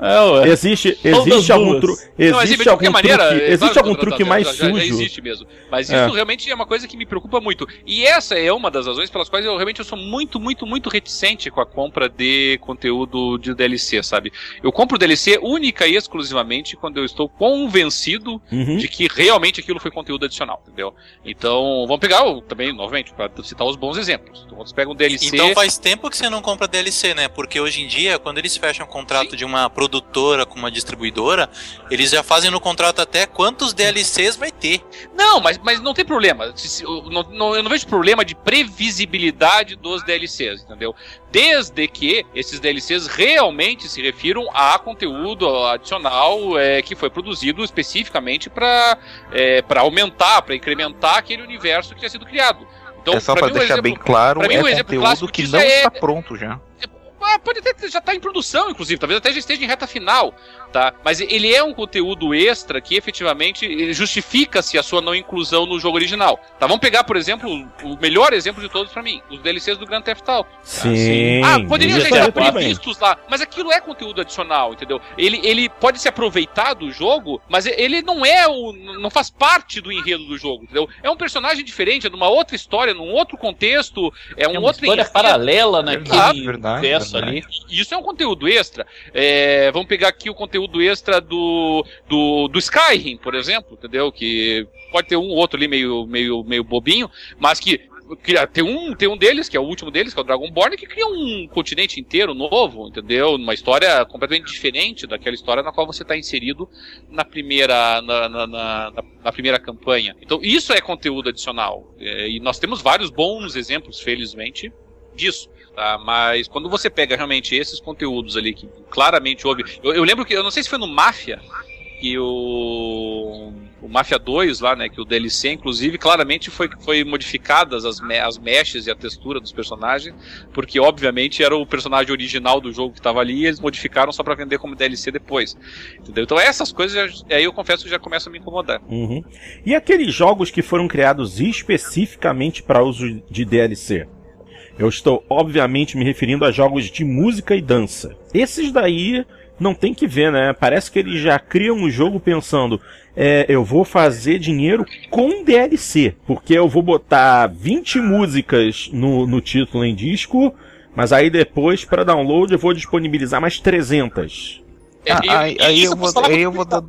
É, existe existe algum, tru, existe não, algum maneira, truque, existe algum truque mais já, sujo. Já existe mesmo. Mas é. isso realmente é uma coisa que me preocupa muito. E essa é uma das razões pelas quais eu realmente eu sou muito, muito, muito reticente com a compra de conteúdo de DLC, sabe? Eu compro DLC única e exclusivamente quando eu estou convencido uhum. de que realmente aquilo foi conteúdo adicional, entendeu? Então, vamos pegar também, novamente, para citar os bons exemplos. Então, DLC. Então faz tempo que você não compra DLC, né? Porque hoje em dia, quando eles fecham um contrato Sim. de uma produtora com uma distribuidora, eles já fazem no contrato até quantos DLCs vai ter. Não, mas, mas não tem problema. Eu não, não, eu não vejo problema de previsibilidade dos DLCs, entendeu? Desde que esses DLCs realmente se refiram a conteúdo adicional é, que foi produzido especificamente para é, aumentar, para incrementar aquele universo que tinha sido criado. Então, é só para deixar exemplo, bem claro, é um conteúdo que não é, está pronto já. É, pode até já estar tá em produção, inclusive, talvez até já esteja em reta final tá? Mas ele é um conteúdo extra que efetivamente justifica-se a sua não inclusão no jogo original. Tá? Vamos pegar, por exemplo, o melhor exemplo de todos para mim, os DLCs do Grand Theft Auto. Sim. Ah, poderiam já estar previstos lá, mas aquilo é conteúdo adicional, entendeu? Ele, ele pode se aproveitar do jogo, mas ele não é o não faz parte do enredo do jogo, entendeu? É um personagem diferente, é numa outra história, num outro contexto, é, é um outro história enredo. paralela naquele verdade, universo verdade. ali. Isso é um conteúdo extra. É, vamos pegar aqui o conteúdo conteúdo extra do, do, do Skyrim, por exemplo, entendeu? Que pode ter um outro ali meio, meio, meio bobinho, mas que tem um, tem um deles, que é o último deles, que é o Dragonborn, que cria um continente inteiro novo, entendeu? Uma história completamente diferente daquela história na qual você está inserido na primeira, na, na, na, na, primeira campanha. Então, isso é conteúdo adicional. É, e nós temos vários bons exemplos, felizmente, disso. Tá? Mas quando você pega realmente esses conteúdos ali que claramente houve. Eu, eu lembro que, eu não sei se foi no Máfia, que o, o Mafia 2 lá, né, que o DLC inclusive claramente foi, foi modificadas as, me, as mechas e a textura dos personagens, porque obviamente era o personagem original do jogo que estava ali e eles modificaram só para vender como DLC depois. Entendeu? Então essas coisas aí eu confesso que já começam a me incomodar. Uhum. E aqueles jogos que foram criados especificamente para uso de DLC? Eu estou, obviamente, me referindo a jogos de música e dança. Esses daí não tem que ver, né? Parece que eles já criam o jogo pensando, é, eu vou fazer dinheiro com DLC, porque eu vou botar 20 músicas no, no título em disco, mas aí depois, para download, eu vou disponibilizar mais 300. Ah, aí, aí eu, vou, aí eu vou dar,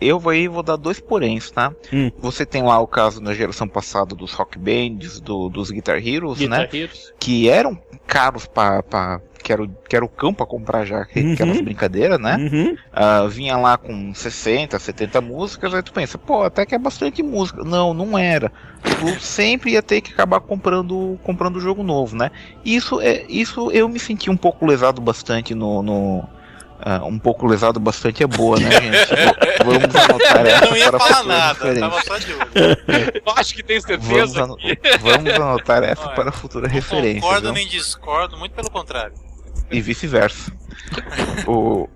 eu vou aí vou dar dois poréns, tá? Hum. Você tem lá o caso na geração passada dos rock bands, do, dos Guitar Heroes, Guitar né? Heroes. Que eram caros para que era, o, que era o cão pra comprar já uhum. aquelas brincadeiras, né? Uhum. Uh, vinha lá com 60, 70 músicas, aí tu pensa, pô, até que é bastante música. Não, não era. Tu sempre ia ter que acabar comprando comprando jogo novo, né? Isso, é, isso eu me senti um pouco lesado bastante no, no Uh, um pouco lesado bastante é boa, né, gente? Vamos anotar essa. Eu não ia falar nada, tava só de olho. Eu acho que tem certeza. Vamos, vamos anotar essa Olha, para futura referência. Concordo nem discordo, muito pelo contrário. E vice-versa. o,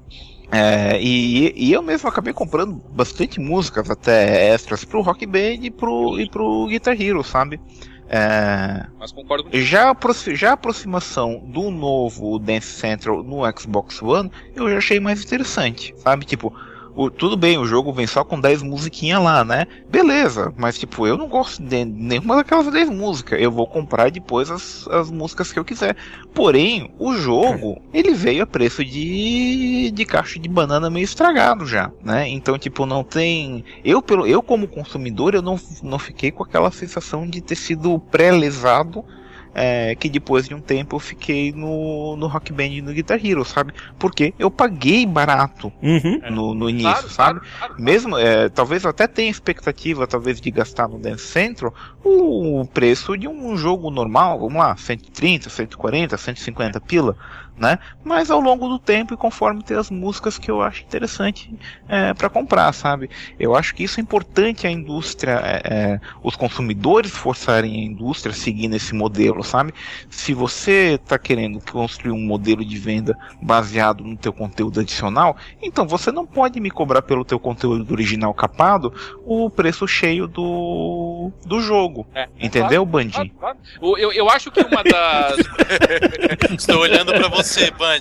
é, e, e, eu mesmo acabei comprando bastante músicas, até extras, pro Rock Band e pro, e pro Guitar Hero, sabe? É, Mas concordo com já, já a aproximação do novo Dance Central no Xbox One, eu já achei mais interessante, sabe? Tipo, o, tudo bem, o jogo vem só com 10 musiquinhas lá, né? Beleza, mas tipo, eu não gosto de nenhuma daquelas 10 músicas. Eu vou comprar depois as, as músicas que eu quiser. Porém, o jogo, ele veio a preço de, de caixa de banana meio estragado já, né? Então, tipo, não tem. Eu, pelo, eu como consumidor, eu não, não fiquei com aquela sensação de ter sido pré-lesado é, que depois de um tempo eu fiquei no, no Rock Band e no Guitar Hero, sabe? Porque eu paguei barato uhum. no, no início, claro, sabe? Claro, claro, Mesmo, é, talvez eu até tenha expectativa, talvez, de gastar no Dance Central o preço de um jogo normal, vamos lá, 130, 140, 150 pila né? Mas ao longo do tempo e conforme tem as músicas que eu acho interessante é, para comprar, sabe? Eu acho que isso é importante a indústria, é, é, os consumidores forçarem a indústria a seguir nesse modelo, sabe? Se você está querendo construir um modelo de venda baseado no teu conteúdo adicional, então você não pode me cobrar pelo teu conteúdo original capado o preço cheio do, do jogo. É, entendeu, claro, Bandinho? Claro, claro. Eu, eu acho que uma das. Estou olhando para você você, Band.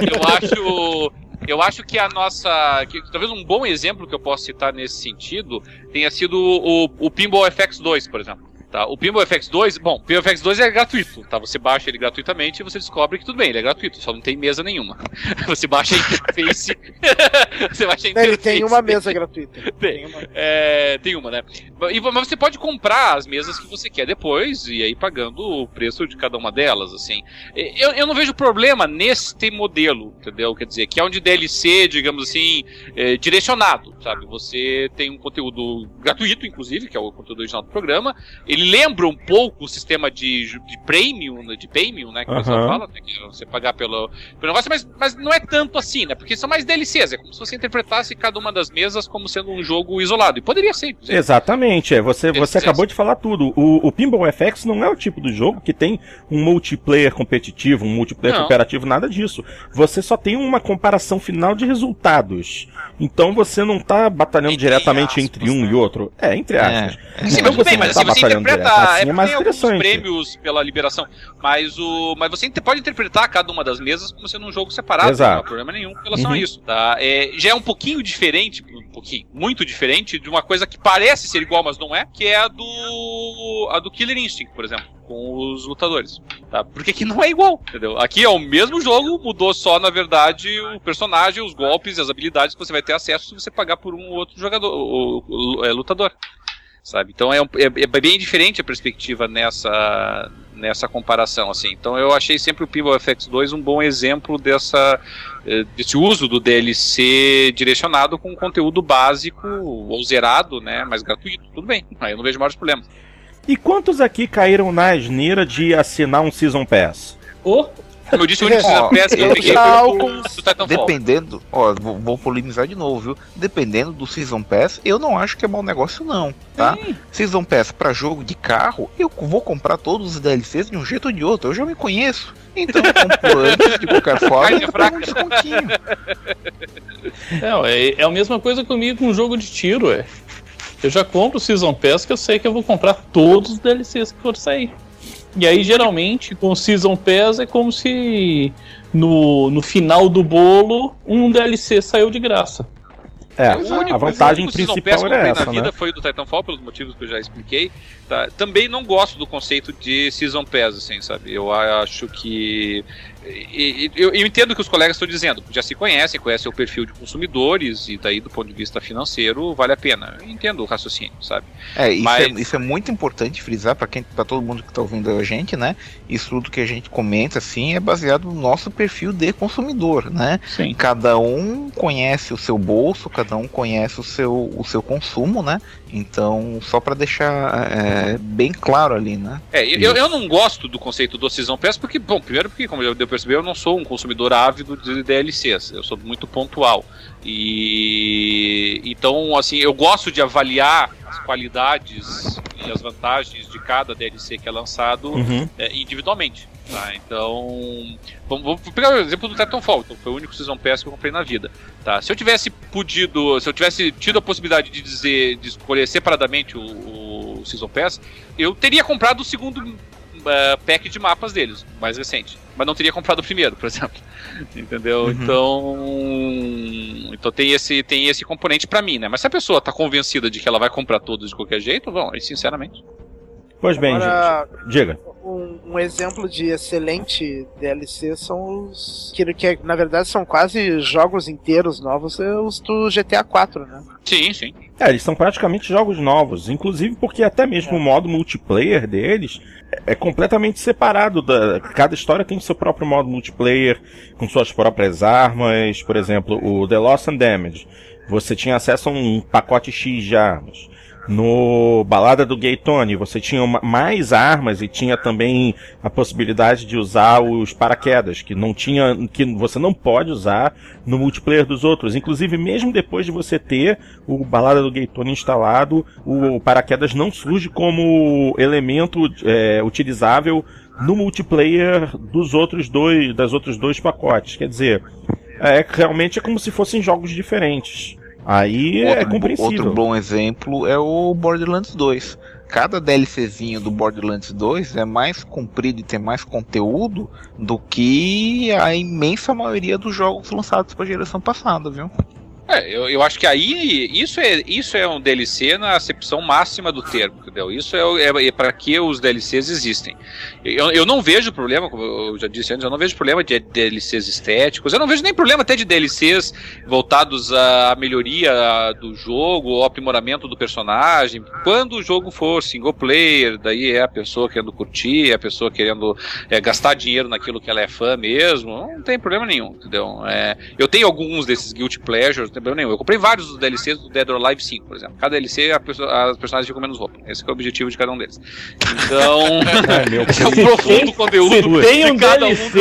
Eu acho Eu acho que a nossa. Que, talvez um bom exemplo que eu posso citar nesse sentido tenha sido o, o Pinball FX 2, por exemplo. Tá? O Pinball FX 2, bom, o Pinball FX 2 é gratuito, tá? Você baixa ele gratuitamente e você descobre que tudo bem, ele é gratuito, só não tem mesa nenhuma. Você baixa a interface. você baixa a interface. Ele tem uma mesa gratuita. Tem, tem uma. É, tem uma, né? E, mas você pode comprar as mesas que você quer depois e aí pagando o preço de cada uma delas, assim. Eu, eu não vejo problema neste modelo, entendeu? Quer dizer, que é onde DLC, digamos assim, é, direcionado, sabe? Você tem um conteúdo gratuito, inclusive, que é o conteúdo original do programa. Ele lembra um pouco o sistema de, de premium, né, de premium, né? Que uhum. fala, né, que você pagar pelo, pelo negócio, mas, mas não é tanto assim, né? Porque são mais DLCs, é como se você interpretasse cada uma das mesas como sendo um jogo isolado. E poderia ser. Exatamente, é. Você, você acabou de falar tudo. O, o Pinball FX não é o tipo do jogo que tem um multiplayer competitivo, um multiplayer não. cooperativo, nada disso. Você só tem uma comparação final de resultados. Então você não tá batalhando entre diretamente aspas, entre um né? e outro. É, entre aspas. É. Sim, então você bem, mas tá assim, você interpreta. Assim é, é tem alguns prêmios pela liberação. Mas, o, mas você pode interpretar cada uma das mesas como sendo um jogo separado. Exato. Não há problema nenhum em relação uhum. a isso. Tá? É, já é um pouquinho diferente, um pouquinho, muito diferente de uma coisa que parece ser igual, mas não é, que é a do. a do Killer Instinct, por exemplo com os lutadores, tá? Porque aqui não é igual, entendeu? Aqui é o mesmo jogo, mudou só, na verdade, o personagem, os golpes e as habilidades que você vai ter acesso se você pagar por um outro jogador, o, o, o é, lutador, sabe? Então é, um, é, é, bem diferente a perspectiva nessa nessa comparação, assim. Então eu achei sempre o Pinball FX2 um bom exemplo dessa eh, desse uso do DLC direcionado com conteúdo básico ou zerado, né, mas gratuito. Tudo bem, aí eu não vejo maiores problemas. E quantos aqui caíram na asneira de assinar um Season Pass? Oh. Como eu disse, o único Season Pass que eu peguei foi Dependendo, ó, vou, vou polemizar de novo, viu? Dependendo do Season Pass, eu não acho que é mau negócio não, tá? Sim. Season Pass para jogo de carro, eu vou comprar todos os DLCs de um jeito ou de outro, eu já me conheço. Então eu compro antes, de qualquer forma, eu um descontinho. É, é a mesma coisa comigo com um jogo de tiro, é. Eu já compro o Season Pass que eu sei que eu vou comprar todos os DLCs que for sair. E aí, geralmente, com o Season Pass é como se no, no final do bolo um DLC saiu de graça. É, único, a vantagem principal era essa, na vida né? foi do Titanfall, pelos motivos que eu já expliquei. Tá? Também não gosto do conceito de Season Pass, assim, sabe? Eu acho que eu, eu, entendo o que os colegas estão dizendo, já se conhecem, conhecem o perfil de consumidores e daí do ponto de vista financeiro vale a pena. Eu entendo o raciocínio, sabe? É, isso, Mas... é, isso é muito importante frisar para quem, para todo mundo que está ouvindo a gente, né? Isso tudo que a gente comenta assim é baseado no nosso perfil de consumidor, né? Sim. Cada um conhece o seu bolso, cada um conhece o seu, o seu consumo, né? Então, só para deixar é, bem claro ali, né? É, eu, eu não gosto do conceito do Season Pass porque, bom, primeiro porque, como já deu eu não sou um consumidor ávido de DLCs, eu sou muito pontual. E então, assim, eu gosto de avaliar as qualidades e as vantagens de cada DLC que é lançado uhum. é, individualmente. Tá? Então, vamos, pegar o exemplo do Titanfall, então foi o único Season Pass que eu comprei na vida. Tá? Se eu tivesse podido, se eu tivesse tido a possibilidade de dizer, de escolher separadamente o, o Season Pass, eu teria comprado o segundo uh, pack de mapas deles, mais recente. Mas não teria comprado o primeiro, por exemplo. Entendeu? Uhum. Então. Então tem esse, tem esse componente para mim, né? Mas se a pessoa tá convencida de que ela vai comprar todos de qualquer jeito, bom, sinceramente. Pois bem, Agora, gente. Diga. Um, um, exemplo de excelente DLC são os. Que, que na verdade são quase jogos inteiros novos, é os do GTA 4, né? Sim, sim. É, eles são praticamente jogos novos, inclusive porque até mesmo é. o modo multiplayer deles é completamente separado da cada história tem seu próprio modo multiplayer com suas próprias armas, por exemplo, o The Lost and Damage. Você tinha acesso a um pacote X de armas. No Balada do Gay Tony, você tinha mais armas e tinha também a possibilidade de usar os paraquedas, que não tinha, que você não pode usar no multiplayer dos outros. Inclusive, mesmo depois de você ter o Balada do Gay Tony instalado, o paraquedas não surge como elemento é, utilizável no multiplayer dos outros dois, das outros dois pacotes. Quer dizer, é, realmente é como se fossem jogos diferentes. Aí é outro, é compreensível. Outro bom exemplo é o Borderlands 2. cada DLCzinho do Borderlands 2 é mais comprido e tem mais conteúdo do que a imensa maioria dos jogos lançados para a geração passada, viu? É, eu, eu acho que aí isso é, isso é um DLC na acepção máxima do termo, entendeu? Isso é, é, é para que os DLCs existem. Eu, eu não vejo problema, como eu já disse antes, eu não vejo problema de DLCs estéticos, eu não vejo nem problema até de DLCs voltados à melhoria do jogo ou aprimoramento do personagem. Quando o jogo for single player, daí é a pessoa querendo curtir, é a pessoa querendo é, gastar dinheiro naquilo que ela é fã mesmo, não tem problema nenhum, entendeu? É, eu tenho alguns desses Guilty Pleasures problema nenhum. Eu comprei vários dos DLCs do Dead or Alive 5, por exemplo. Cada DLC, a as personagens ficam menos roupa. Esse é o objetivo de cada um deles. Então, é, meu é um profundo conteúdo tem um de cada DLC, um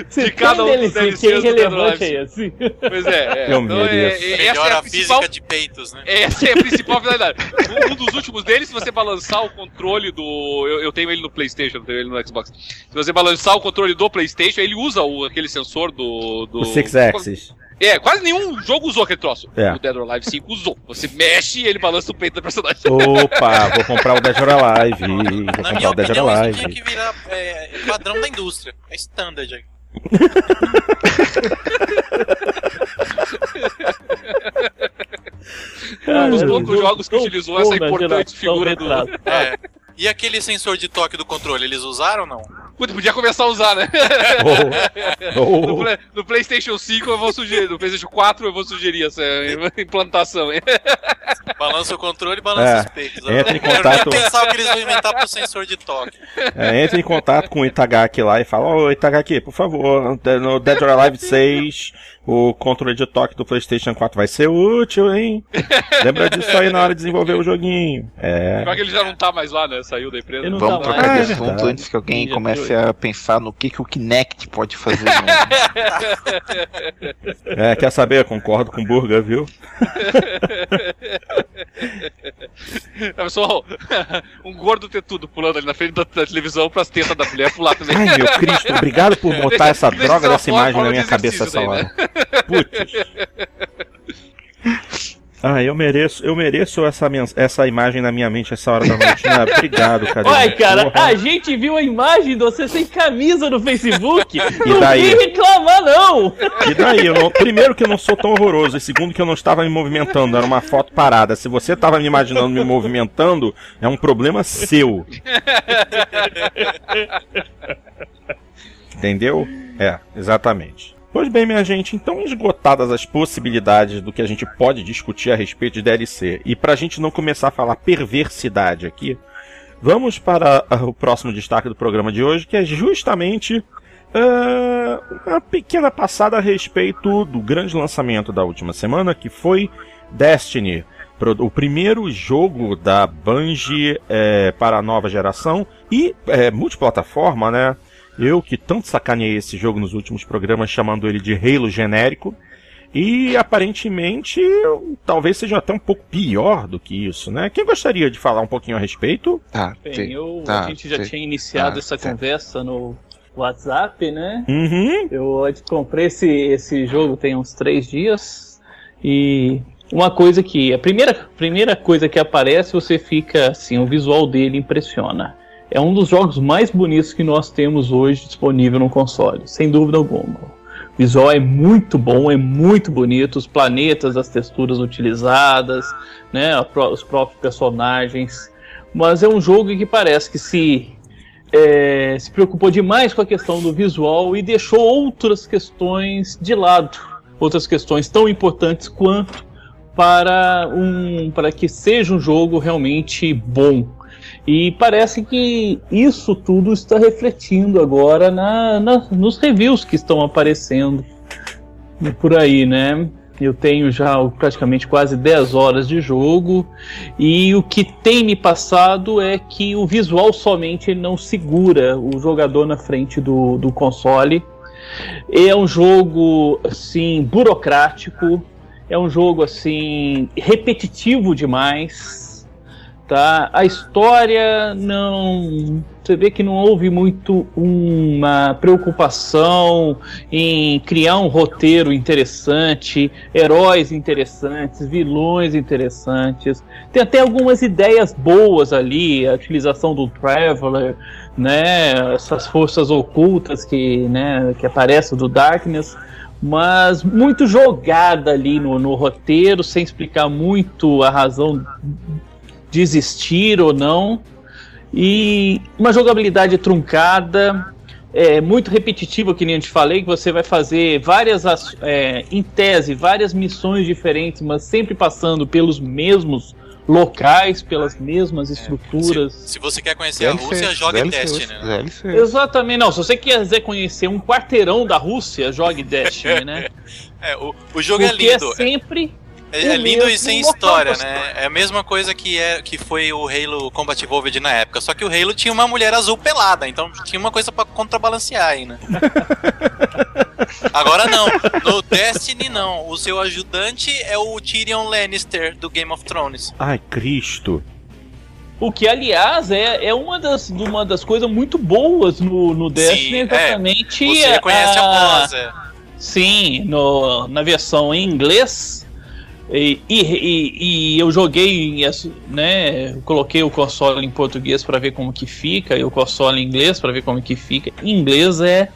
dos... de cada um dos DLCs do Dead or Alive 5. Assim. Pois é, é. então, é, é Melhora é a, a física de peitos, né? Essa é a principal finalidade. Um, um, dos últimos deles, se você balançar o controle do... Eu, eu tenho ele no Playstation, eu tenho ele no Xbox. Se você balançar o controle do Playstation, ele usa o, aquele sensor do... do o Six Axis. É, quase nenhum jogo usou aquele troço. É. O Dead or Alive 5 usou. Você mexe e ele balança o peito da personagem. Opa, vou comprar o Dead or Alive. Vou Na comprar minha o Dead opinião, or Alive. Isso tinha que virar é, padrão da indústria. É standard aí. Um dos poucos jogos que utilizou essa importante figura do. É. E aquele sensor de toque do controle, eles usaram ou não? Putz, podia começar a usar, né? Oh. Oh. No, play, no, PlayStation 5 eu vou sugerir, no PlayStation 4 eu vou sugerir essa implantação. Balança o controle e balança é, os peitos. Entra em contato... Eu pensar o que eles vão inventar pro sensor de toque. É, entra em contato com o Itagaki lá e fala: Ô oh, Itagaki, por favor, no Dead or Alive 6 o controle de toque do PlayStation 4 vai ser útil, hein? Lembra disso aí na hora de desenvolver o joguinho. É. Pior que ele já não tá mais lá, né? Saiu da empresa. Vamos tá trocar de ah, é assunto antes que alguém comece a pensar no que, que o Kinect pode fazer. é, quer saber? Concordo com o Burger, viu? Só um gordo ter tudo pulando ali na frente da, da televisão para as tetas da mulher pular também. Ai, meu Cristo, obrigado por botar essa droga dessa imagem na minha cabeça essa hora. Né? Putz. Ah, eu mereço, eu mereço essa, essa imagem na minha mente essa hora da noite. Né? Obrigado, cara. Ai, cara, Porra. a gente viu a imagem de você sem camisa no Facebook. E não daí? reclamar, não! E daí? Eu não, primeiro que eu não sou tão horroroso, e segundo que eu não estava me movimentando, era uma foto parada. Se você estava me imaginando me movimentando, é um problema seu. Entendeu? É, exatamente. Pois bem, minha gente, então esgotadas as possibilidades do que a gente pode discutir a respeito de DLC, e para a gente não começar a falar perversidade aqui, vamos para o próximo destaque do programa de hoje, que é justamente uh, uma pequena passada a respeito do grande lançamento da última semana, que foi Destiny, o primeiro jogo da Bungie é, para a nova geração e é, multiplataforma, né? Eu que tanto sacaneei esse jogo nos últimos programas chamando ele de Halo genérico. E aparentemente talvez seja até um pouco pior do que isso, né? Quem gostaria de falar um pouquinho a respeito? Ah, Bem, eu, tá, a gente já tinha iniciado ah, essa conversa no WhatsApp, né? Uhum. Eu comprei esse, esse jogo tem uns três dias e uma coisa que a primeira, primeira coisa que aparece você fica assim, o visual dele impressiona é um dos jogos mais bonitos que nós temos hoje disponível no console, sem dúvida alguma. O visual é muito bom, é muito bonito, os planetas, as texturas utilizadas, né, os próprios personagens. Mas é um jogo que parece que se é, se preocupou demais com a questão do visual e deixou outras questões de lado, outras questões tão importantes quanto para um para que seja um jogo realmente bom, e parece que isso tudo está refletindo agora na, na, nos reviews que estão aparecendo por aí, né? Eu tenho já praticamente quase 10 horas de jogo e o que tem me passado é que o visual somente não segura o jogador na frente do, do console. É um jogo assim burocrático, é um jogo assim repetitivo demais Tá? A história não. Você vê que não houve muito uma preocupação em criar um roteiro interessante, heróis interessantes, vilões interessantes. Tem até algumas ideias boas ali, a utilização do Traveler, né? Essas forças ocultas que, né, que aparecem do Darkness mas muito jogada ali no, no roteiro, sem explicar muito a razão de existir ou não. E uma jogabilidade truncada, é, muito repetitiva, que nem eu te falei, que você vai fazer várias, é, em tese, várias missões diferentes, mas sempre passando pelos mesmos locais, pelas mesmas é, estruturas. Se, se, você quer conhecer a Rússia, jogue Destiny, né? Exatamente, não. Se você quiser conhecer um quarteirão da Rússia, jogue Destiny, né? é, o, o jogo é Porque é lindo. É sempre é, é lindo e sem história, né? É a mesma coisa que, é, que foi o Halo Combat Evolved na época. Só que o Halo tinha uma mulher azul pelada, então tinha uma coisa para contrabalancear aí, né? Agora não. No Destiny não. O seu ajudante é o Tyrion Lannister do Game of Thrones. Ai, Cristo. O que, aliás, é, é uma, das, uma das coisas muito boas no, no Destiny, Sim, é. exatamente. É. Você a, a voz, é. Sim, no, na versão em inglês e, e, e, eu joguei, né? Coloquei o console em português para ver como que fica e o console em inglês para ver como que fica. Em inglês é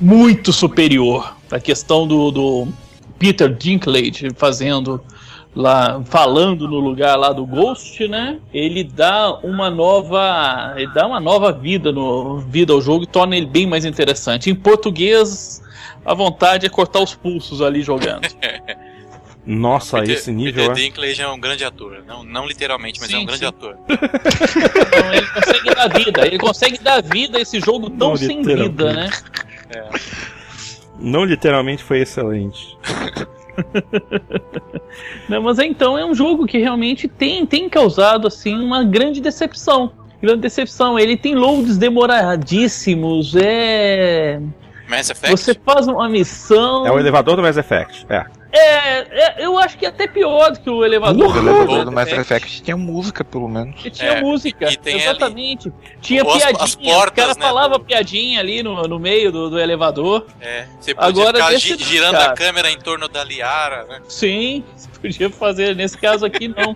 muito superior. A questão do, do Peter Dinklage fazendo lá, falando no lugar lá do Ghost, né? Ele dá uma nova, ele dá uma nova vida no vida ao jogo e torna ele bem mais interessante. Em português, a vontade é cortar os pulsos ali jogando. Nossa, Peter, esse nível. Peter é... Dinklage é um grande ator. Não, não literalmente, mas sim, é um grande sim. ator. Então, ele consegue dar vida. Ele consegue dar vida a esse jogo tão não sem vida, né? É. Não literalmente foi excelente. não, mas então é um jogo que realmente tem, tem causado assim uma grande decepção. Grande decepção. Ele tem loads demoradíssimos. É. Mass Effect? Você faz uma missão. É o elevador do Mass Effect. É. É, é, eu acho que é até pior do que o elevador. O elevador do Mass Effect tinha música, pelo menos. E tinha é, música, exatamente. Ali, tinha piadinha. As portas, o cara né, falava do... piadinha ali no, no meio do, do elevador. É, você podia Agora, ficar gi girando a câmera em torno da Liara, né? Sim, você podia fazer. Nesse caso aqui, não.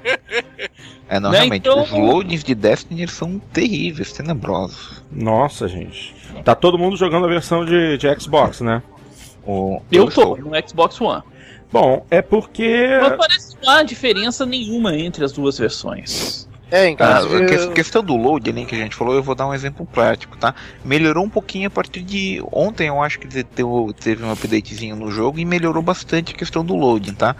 É, não, né? realmente, então... os loadings de Destiny são terríveis, tenebrosos. Nossa, gente. Tá todo mundo jogando a versão de, de Xbox, né? O... Eu, eu tô, no Xbox One. Bom, é porque. Não parece que não há diferença nenhuma entre as duas versões. É, inclusive... Ah, a questão do load ali que a gente falou, eu vou dar um exemplo prático, tá? Melhorou um pouquinho a partir de ontem, eu acho que teve um updatezinho no jogo e melhorou bastante a questão do loading, tá?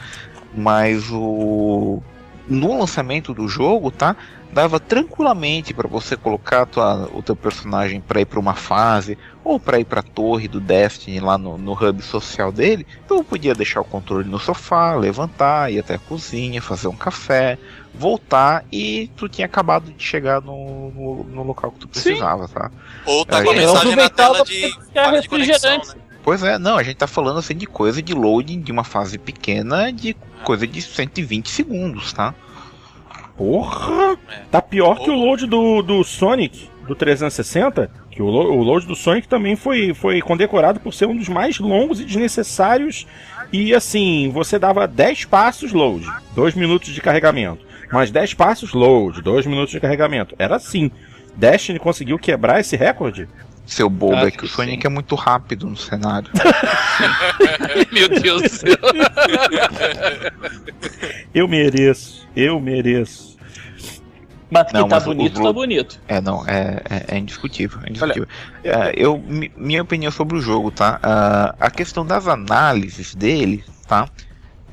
Mas o no lançamento do jogo, tá? Dava tranquilamente para você colocar tua, o teu personagem para ir para uma fase ou para ir para a torre do Destiny lá no, no hub social dele. Então podia deixar o controle no sofá, levantar, ir até a cozinha, fazer um café, voltar e tu tinha acabado de chegar no, no, no local que tu precisava, Sim. tá? Ou tá com a mensagem na tela de, de conexão, né? Pois é, não, a gente tá falando assim de coisa de loading de uma fase pequena de coisa de 120 segundos, tá? Porra! É. Tá pior que o load do, do Sonic, do 360. Que o, o load do Sonic também foi, foi condecorado por ser um dos mais longos e desnecessários. E assim, você dava 10 passos load, 2 minutos de carregamento. Mais 10 passos load, 2 minutos de carregamento. Era assim. Destiny conseguiu quebrar esse recorde? Seu bobo, é que o Sonic sim. é muito rápido no cenário. Meu Deus do céu. eu mereço, eu mereço. Mas que não, tá bonito, o, tá bonito. É, não, é, é, é indiscutível. É indiscutível. Olha, uh, eu, minha opinião sobre o jogo, tá? Uh, a questão das análises dele, tá?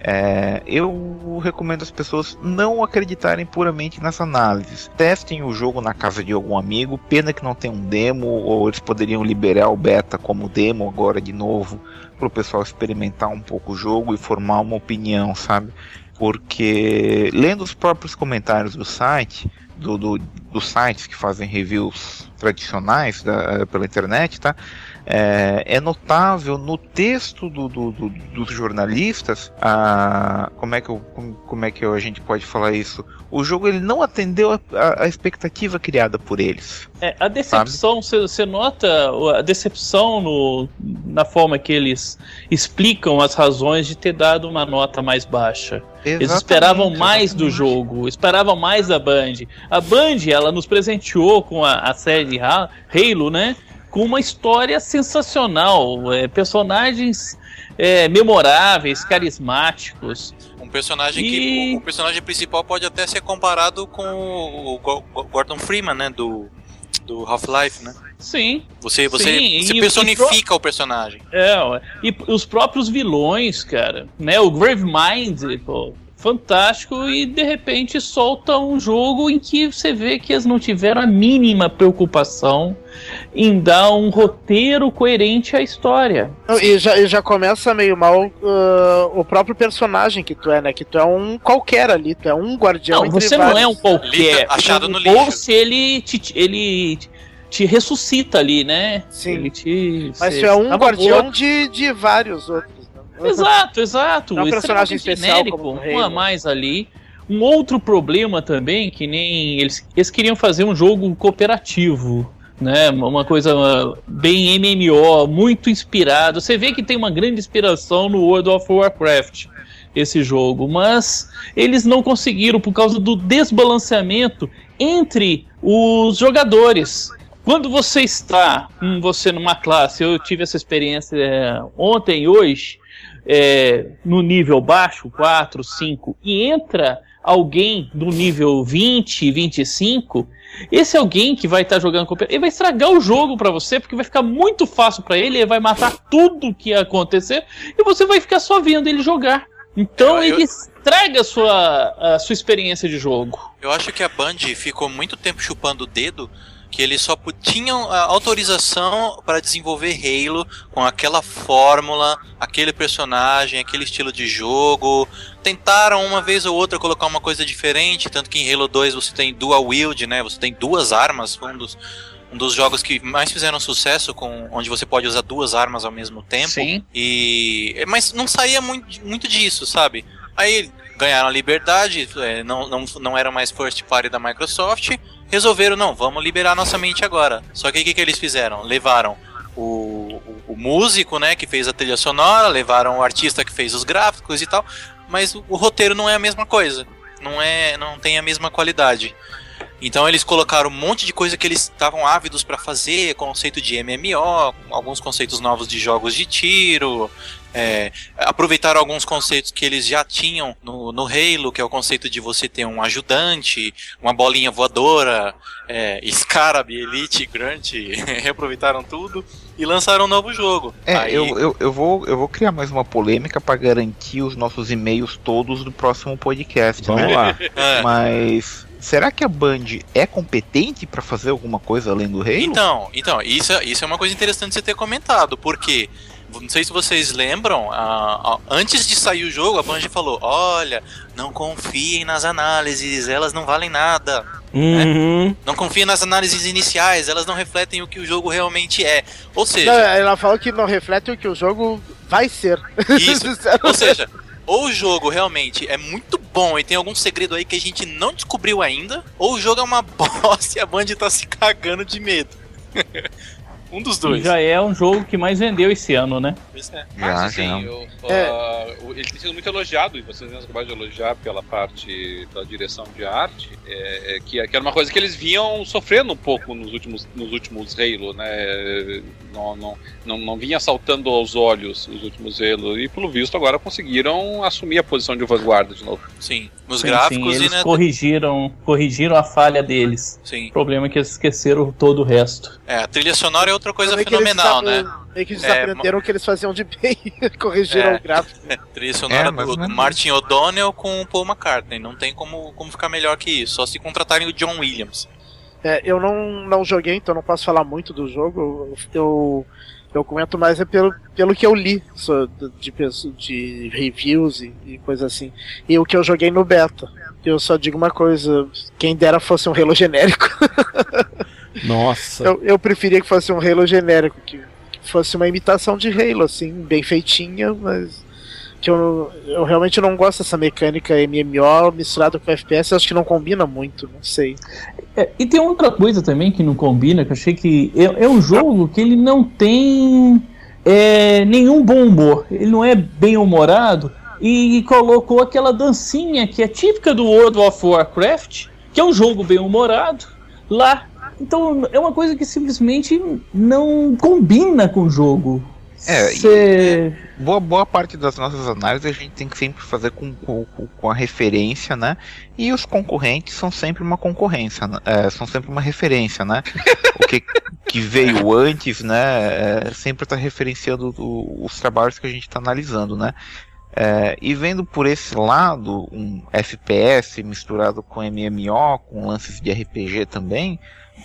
É, eu recomendo as pessoas não acreditarem puramente nas análises. Testem o jogo na casa de algum amigo. Pena que não tem um demo, ou eles poderiam liberar o beta como demo agora de novo, para o pessoal experimentar um pouco o jogo e formar uma opinião, sabe? Porque lendo os próprios comentários do site, do, do, dos sites que fazem reviews tradicionais da, pela internet, tá? É, é notável no texto do, do, do, dos jornalistas, a, como, é que eu, como, como, é que a gente pode falar isso? O jogo ele não atendeu a, a, a expectativa criada por eles. É, a decepção, você nota a decepção no, na forma que eles explicam as razões de ter dado uma nota mais baixa. Exatamente, eles esperavam mais exatamente. do jogo, esperavam mais da Band. A Band, ela nos presenteou com a, a série Halo, né? Com uma história sensacional, é, personagens é, memoráveis, carismáticos. Um personagem e... que o, personagem principal pode até ser comparado com o, Gordon Freeman, né, do do Half-Life, né? Sim. Você você, sim. você personifica pro... o personagem. É, e os próprios vilões, cara, né? O Gravemind, pô, fantástico e de repente solta um jogo em que você vê que eles não tiveram a mínima preocupação em dar um roteiro coerente à história. E já, e já começa meio mal uh, o próprio personagem que tu é, né? Que tu é um qualquer ali, tu é um guardião. Não, você vários. não é um qualquer. achado no lixo. Ou se ele te, ele te ressuscita ali, né? Sim. Ele te, Mas tu é um guardião de, de vários outros. Exato, exato. É um personagem especial genérico, um a mais ali. Um outro problema também, que nem eles, eles queriam fazer um jogo cooperativo, né? Uma coisa bem MMO, muito inspirado. Você vê que tem uma grande inspiração no World of Warcraft esse jogo, mas eles não conseguiram por causa do desbalanceamento entre os jogadores. Quando você está, hum, você numa classe, eu tive essa experiência é, ontem e hoje, é, no nível baixo, 4, 5, e entra alguém do nível 20, 25, esse alguém que vai estar tá jogando com ele vai estragar o jogo para você, porque vai ficar muito fácil para ele, ele vai matar tudo que acontecer e você vai ficar só vendo ele jogar. Então eu, ele eu... estraga a sua, a sua experiência de jogo. Eu acho que a Band ficou muito tempo chupando o dedo que eles só tinham a autorização para desenvolver Halo com aquela fórmula, aquele personagem, aquele estilo de jogo. Tentaram uma vez ou outra colocar uma coisa diferente, tanto que em Halo 2 você tem dual wield, né? Você tem duas armas, um dos um dos jogos que mais fizeram sucesso, com onde você pode usar duas armas ao mesmo tempo. Sim. E mas não saía muito, muito disso, sabe? Aí ganharam a liberdade, é, não, não, não era mais first party da Microsoft resolveram, não, vamos liberar nossa mente agora. Só que o que, que eles fizeram? Levaram o, o, o, músico, né, que fez a trilha sonora, levaram o artista que fez os gráficos e tal, mas o, o roteiro não é a mesma coisa. Não é, não tem a mesma qualidade. Então eles colocaram um monte de coisa que eles estavam ávidos para fazer, conceito de MMO, alguns conceitos novos de jogos de tiro, é, aproveitaram alguns conceitos que eles já tinham no, no Halo, que é o conceito de você ter um ajudante, uma bolinha voadora, é, Scarab, Elite, Grant, reaproveitaram tudo e lançaram um novo jogo. É, Aí... eu, eu, eu, vou, eu vou criar mais uma polêmica para garantir os nossos e-mails todos do próximo podcast. Vamos né? lá. É. Mas será que a Band é competente para fazer alguma coisa além do Halo? Então, então isso, isso é uma coisa interessante você ter comentado, porque não sei se vocês lembram, a, a, antes de sair o jogo, a Bungie falou: olha, não confiem nas análises, elas não valem nada. Né? Uhum. Né? Não confiem nas análises iniciais, elas não refletem o que o jogo realmente é. Ou seja. Não, ela falou que não reflete o que o jogo vai ser. Isso. ou seja, ou o jogo realmente é muito bom e tem algum segredo aí que a gente não descobriu ainda, ou o jogo é uma bosta e a Band tá se cagando de medo. Um dos dois. já é um jogo que mais vendeu esse ano, né? Pois é. Mas, assim, eu, é. uh, ele tem sido muito elogiado, e vocês mesmos acabaram de elogiar pela parte da direção de arte, é, é, que, que, era uma coisa que eles vinham sofrendo um pouco nos últimos, nos últimos Halo, né? Não, não, não, não vinha saltando aos olhos os últimos Halo, e pelo visto agora conseguiram assumir a posição de vanguarda de novo. Sim, nos sim, gráficos sim, eles e né, corrigiram, corrigiram a falha deles. Sim. O problema é que eles esqueceram todo o resto. É, a trilha sonora é outra coisa fenomenal, né? Meio que eles é, aprenderam o que eles faziam de bem e corrigiram é, o gráfico. É, trilha sonora é, do, do Martin O'Donnell com o Paul McCartney. Não tem como, como ficar melhor que isso. Só se contratarem o John Williams. É, eu não, não joguei, então não posso falar muito do jogo. Eu Eu comento mais é pelo, pelo que eu li de, de, de reviews e, e coisa assim. E o que eu joguei no beta. Eu só digo uma coisa: quem dera fosse um Halo genérico. Nossa. Eu, eu preferia que fosse um Halo genérico, que, que fosse uma imitação de Halo, assim, bem feitinha, mas que eu, eu realmente não gosto dessa mecânica MMO misturada com FPS, acho que não combina muito, não sei. É, e tem outra coisa também que não combina, que eu achei que é, é um jogo que ele não tem é, nenhum bom humor, ele não é bem humorado e colocou aquela dancinha que é típica do World of Warcraft, que é um jogo bem humorado, lá. Então é uma coisa que simplesmente não combina com o jogo. É, Cê... boa, boa parte das nossas análises a gente tem que sempre fazer com, com, com a referência, né? E os concorrentes são sempre uma concorrência, né? é, são sempre uma referência, né? o que, que veio antes, né? É, sempre está referenciando o, os trabalhos que a gente está analisando, né? É, e vendo por esse lado, um FPS misturado com MMO, com lances de RPG também,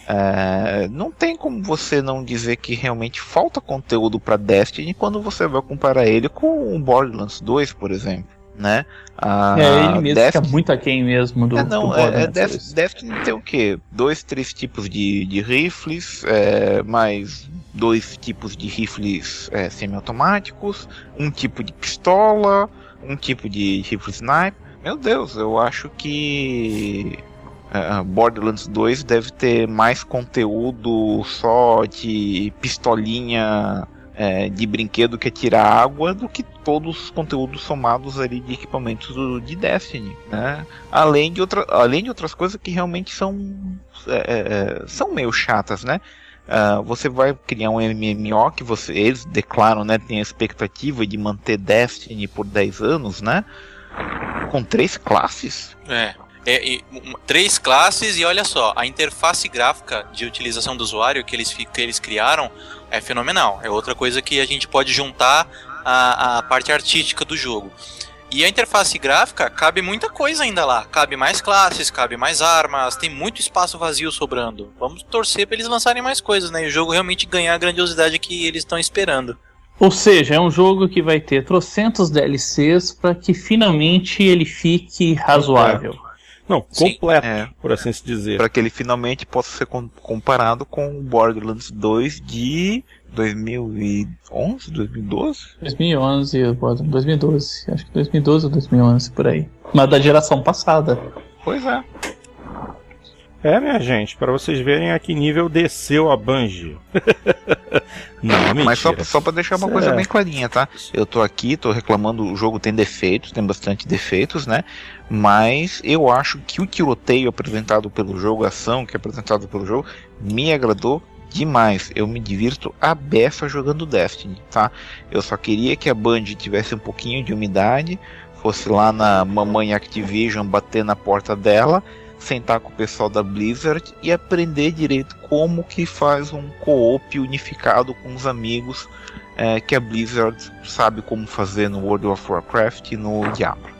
é, não tem como você não dizer que realmente falta conteúdo para Destiny quando você vai comparar ele com o Borderlands 2, por exemplo. Né? A é, ele mesmo Destiny... fica muito aquém mesmo do, é, não, do é, é Destiny tem o quê? Dois, três tipos de, de rifles, é, mais dois tipos de rifles é, semiautomáticos, um tipo de pistola, um tipo de rifle sniper. Meu Deus, eu acho que Uh, Borderlands 2 deve ter mais conteúdo só de pistolinha é, de brinquedo que é tirar água do que todos os conteúdos somados ali de equipamentos do, de Destiny, né? Além de, outra, além de outras coisas que realmente são, é, é, são meio chatas, né? Uh, você vai criar um MMO que você, eles declaram, né, tem a expectativa de manter Destiny por 10 anos, né? Com três classes. É. É, um, três classes e olha só, a interface gráfica de utilização do usuário que eles, que eles criaram é fenomenal. É outra coisa que a gente pode juntar a, a parte artística do jogo. E a interface gráfica cabe muita coisa ainda lá. Cabe mais classes, cabe mais armas, tem muito espaço vazio sobrando. Vamos torcer para eles lançarem mais coisas, né? E o jogo realmente ganhar a grandiosidade que eles estão esperando. Ou seja, é um jogo que vai ter trocentos DLCs para que finalmente ele fique razoável. Não, completo, é, por assim se dizer. Para que ele finalmente possa ser comparado com o Borderlands 2 de 2011, 2012? 2011, 2012, acho que 2012 ou 2011, por aí. Mas da geração passada. Pois é. É, minha gente, para vocês verem a que nível desceu a Bungie. Não, mentira. Mas só, só pra deixar uma coisa é. bem clarinha, tá? Eu tô aqui, tô reclamando, o jogo tem defeitos, tem bastante defeitos, né? Mas eu acho que o tiroteio apresentado pelo jogo, a ação que é apresentado pelo jogo, me agradou demais. Eu me divirto a beça jogando Destiny, tá? Eu só queria que a Band tivesse um pouquinho de umidade, fosse lá na mamãe Activision bater na porta dela sentar com o pessoal da Blizzard e aprender direito como que faz um co-op unificado com os amigos é, que a Blizzard sabe como fazer no World of Warcraft e no Diablo.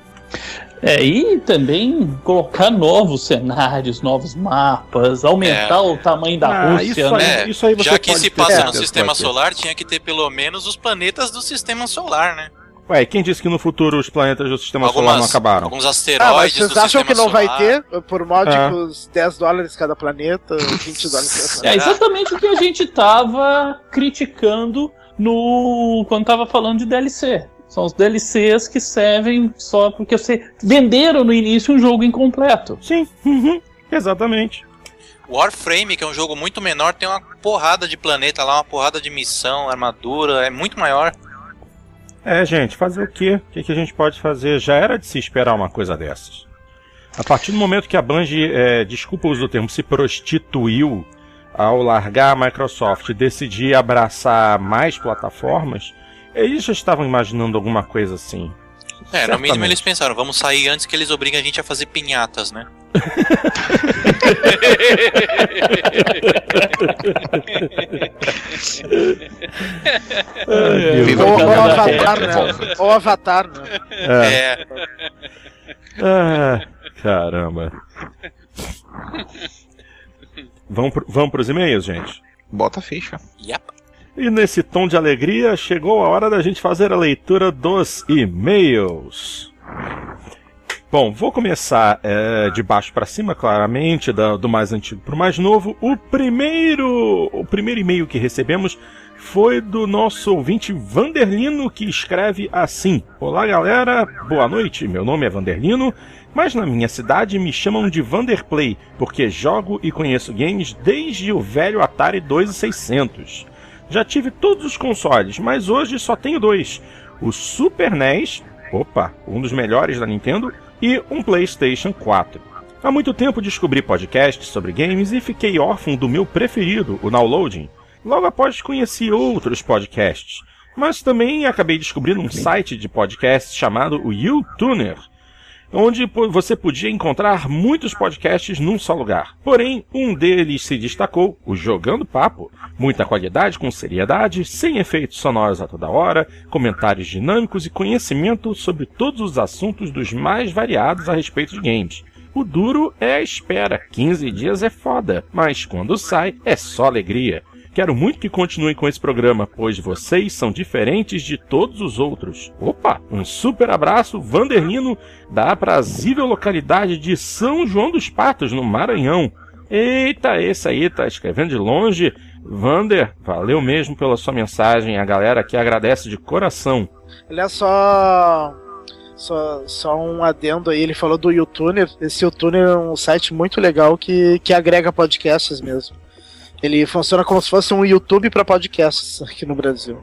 É, e também colocar novos cenários, novos mapas, aumentar é. o tamanho da ah, Rússia, isso né? Aí, isso aí Já que se passa no sistema solar, tinha que ter pelo menos os planetas do sistema solar, né? Ué, quem disse que no futuro os planetas do sistema Algumas, solar não acabaram? Alguns asteroides. Ah, mas vocês acham que não solar? vai ter por módicos é. 10 dólares cada planeta, 20 dólares cada planeta? É exatamente o que a gente tava criticando no quando tava falando de DLC. São os DLCs que servem só porque você venderam no início um jogo incompleto. Sim, uhum. exatamente. Warframe, que é um jogo muito menor, tem uma porrada de planeta lá, uma porrada de missão, armadura, é muito maior. É, gente, fazer o quê? O que, a gente pode fazer? Já era de se esperar uma coisa dessas. A partir do momento que a Bungie, é, desculpa o uso do termo, se prostituiu ao largar a Microsoft e decidir abraçar mais plataformas, eles já estavam imaginando alguma coisa assim. É, Certamente. no mínimo eles pensaram, vamos sair antes que eles obriguem a gente a fazer pinhatas, né? Ou, ou Avatar, né? Ou Avatar, né? É. é. Ah, caramba. Vamos, pro, vamos pros e-mails, gente? Bota a ficha. Yep. E nesse tom de alegria, chegou a hora da gente fazer a leitura dos e-mails. Bom, vou começar é, de baixo para cima, claramente, do, do mais antigo para o mais novo. O primeiro, o primeiro e-mail que recebemos foi do nosso ouvinte Vanderlino, que escreve assim: Olá galera, boa noite. Meu nome é Vanderlino, mas na minha cidade me chamam de Vanderplay, porque jogo e conheço games desde o velho Atari 2600. Já tive todos os consoles, mas hoje só tenho dois: o Super NES, opa, um dos melhores da Nintendo, e um PlayStation 4. Há muito tempo descobri podcasts sobre games e fiquei órfão do meu preferido, o Downloading. Logo após conheci outros podcasts, mas também acabei descobrindo um site de podcast chamado o YouTuner, onde você podia encontrar muitos podcasts num só lugar. Porém, um deles se destacou, o Jogando Papo. Muita qualidade com seriedade, sem efeitos sonoros a toda hora, comentários dinâmicos e conhecimento sobre todos os assuntos dos mais variados a respeito de games. O duro é a espera, 15 dias é foda, mas quando sai é só alegria. Quero muito que continuem com esse programa, pois vocês são diferentes de todos os outros. Opa, um super abraço, Vanderlino, da aprazível localidade de São João dos Patos, no Maranhão. Eita, esse aí tá escrevendo de longe. Vander, valeu mesmo pela sua mensagem. A galera aqui agradece de coração. Olha só. Só, só um adendo aí, ele falou do YouTuner. Esse YouTuner é um site muito legal que, que agrega podcasts mesmo. Ele funciona como se fosse um YouTube para podcasts aqui no Brasil.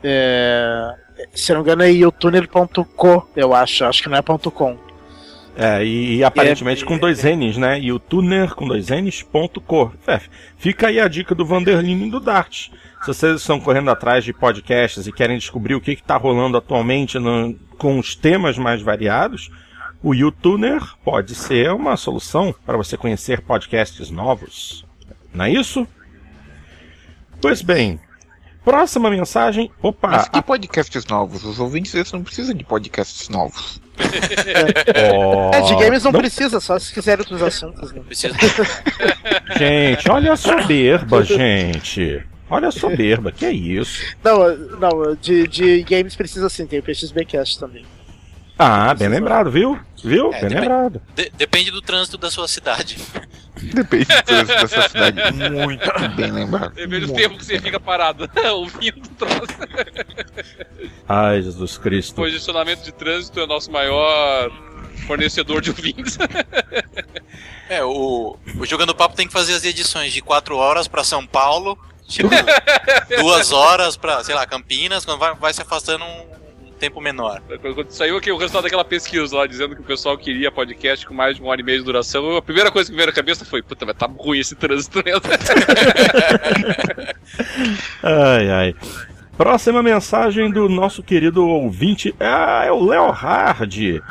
É, se não me engano é youtuner.co, eu acho. Acho que não é .com. É, e, e aparentemente é, com dois N's, né? YouTuner com dois N's.co. É, fica aí a dica do Vanderlin e do Dart. Se vocês estão correndo atrás de podcasts e querem descobrir o que está rolando atualmente no, com os temas mais variados, o YouTuner pode ser uma solução para você conhecer podcasts novos. Não é isso? Pois bem, próxima mensagem. Opa! Mas que podcasts novos? Os ouvintes eles não precisam de podcasts novos. oh, é, de games não, não, precisa, só se quiser outros assuntos. Né? Precisa. gente, olha a soberba, gente. Olha a soberba, que é isso? Não, não, de, de games precisa sim, tem o PXBcast também. Ah, bem lembrado, viu? Viu? É, bem lembrado. De, depende do trânsito da sua cidade. Depende do trânsito da sua cidade. Muito bem lembrado. Depende do tempo que você fica parado ouvindo o trânsito. Ai, Jesus Cristo. O posicionamento de trânsito é o nosso maior fornecedor de ouvintes. É, o, o Jogando Papo tem que fazer as edições de 4 horas para São Paulo, tipo, duas horas para, sei lá, Campinas, quando vai, vai se afastando um, tempo menor. Quando saiu aqui o resultado daquela pesquisa lá dizendo que o pessoal queria podcast com mais de uma hora e meia de duração, a primeira coisa que me veio na cabeça foi: puta, vai tá ruim esse trânsito mesmo. ai, ai. Próxima mensagem do nosso querido ouvinte é, é o Leo Hard.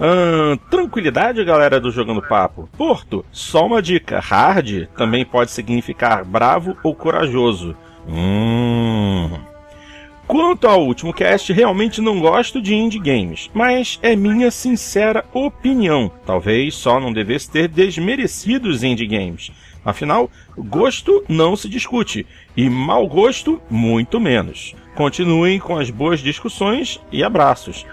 Hum, tranquilidade, galera do Jogando Papo. Porto, só uma dica: hard também pode significar bravo ou corajoso. Hum. Quanto ao último cast, realmente não gosto de indie games, mas é minha sincera opinião. Talvez só não devesse ter desmerecido os indie games. Afinal, gosto não se discute e mau gosto muito menos. Continuem com as boas discussões e abraços.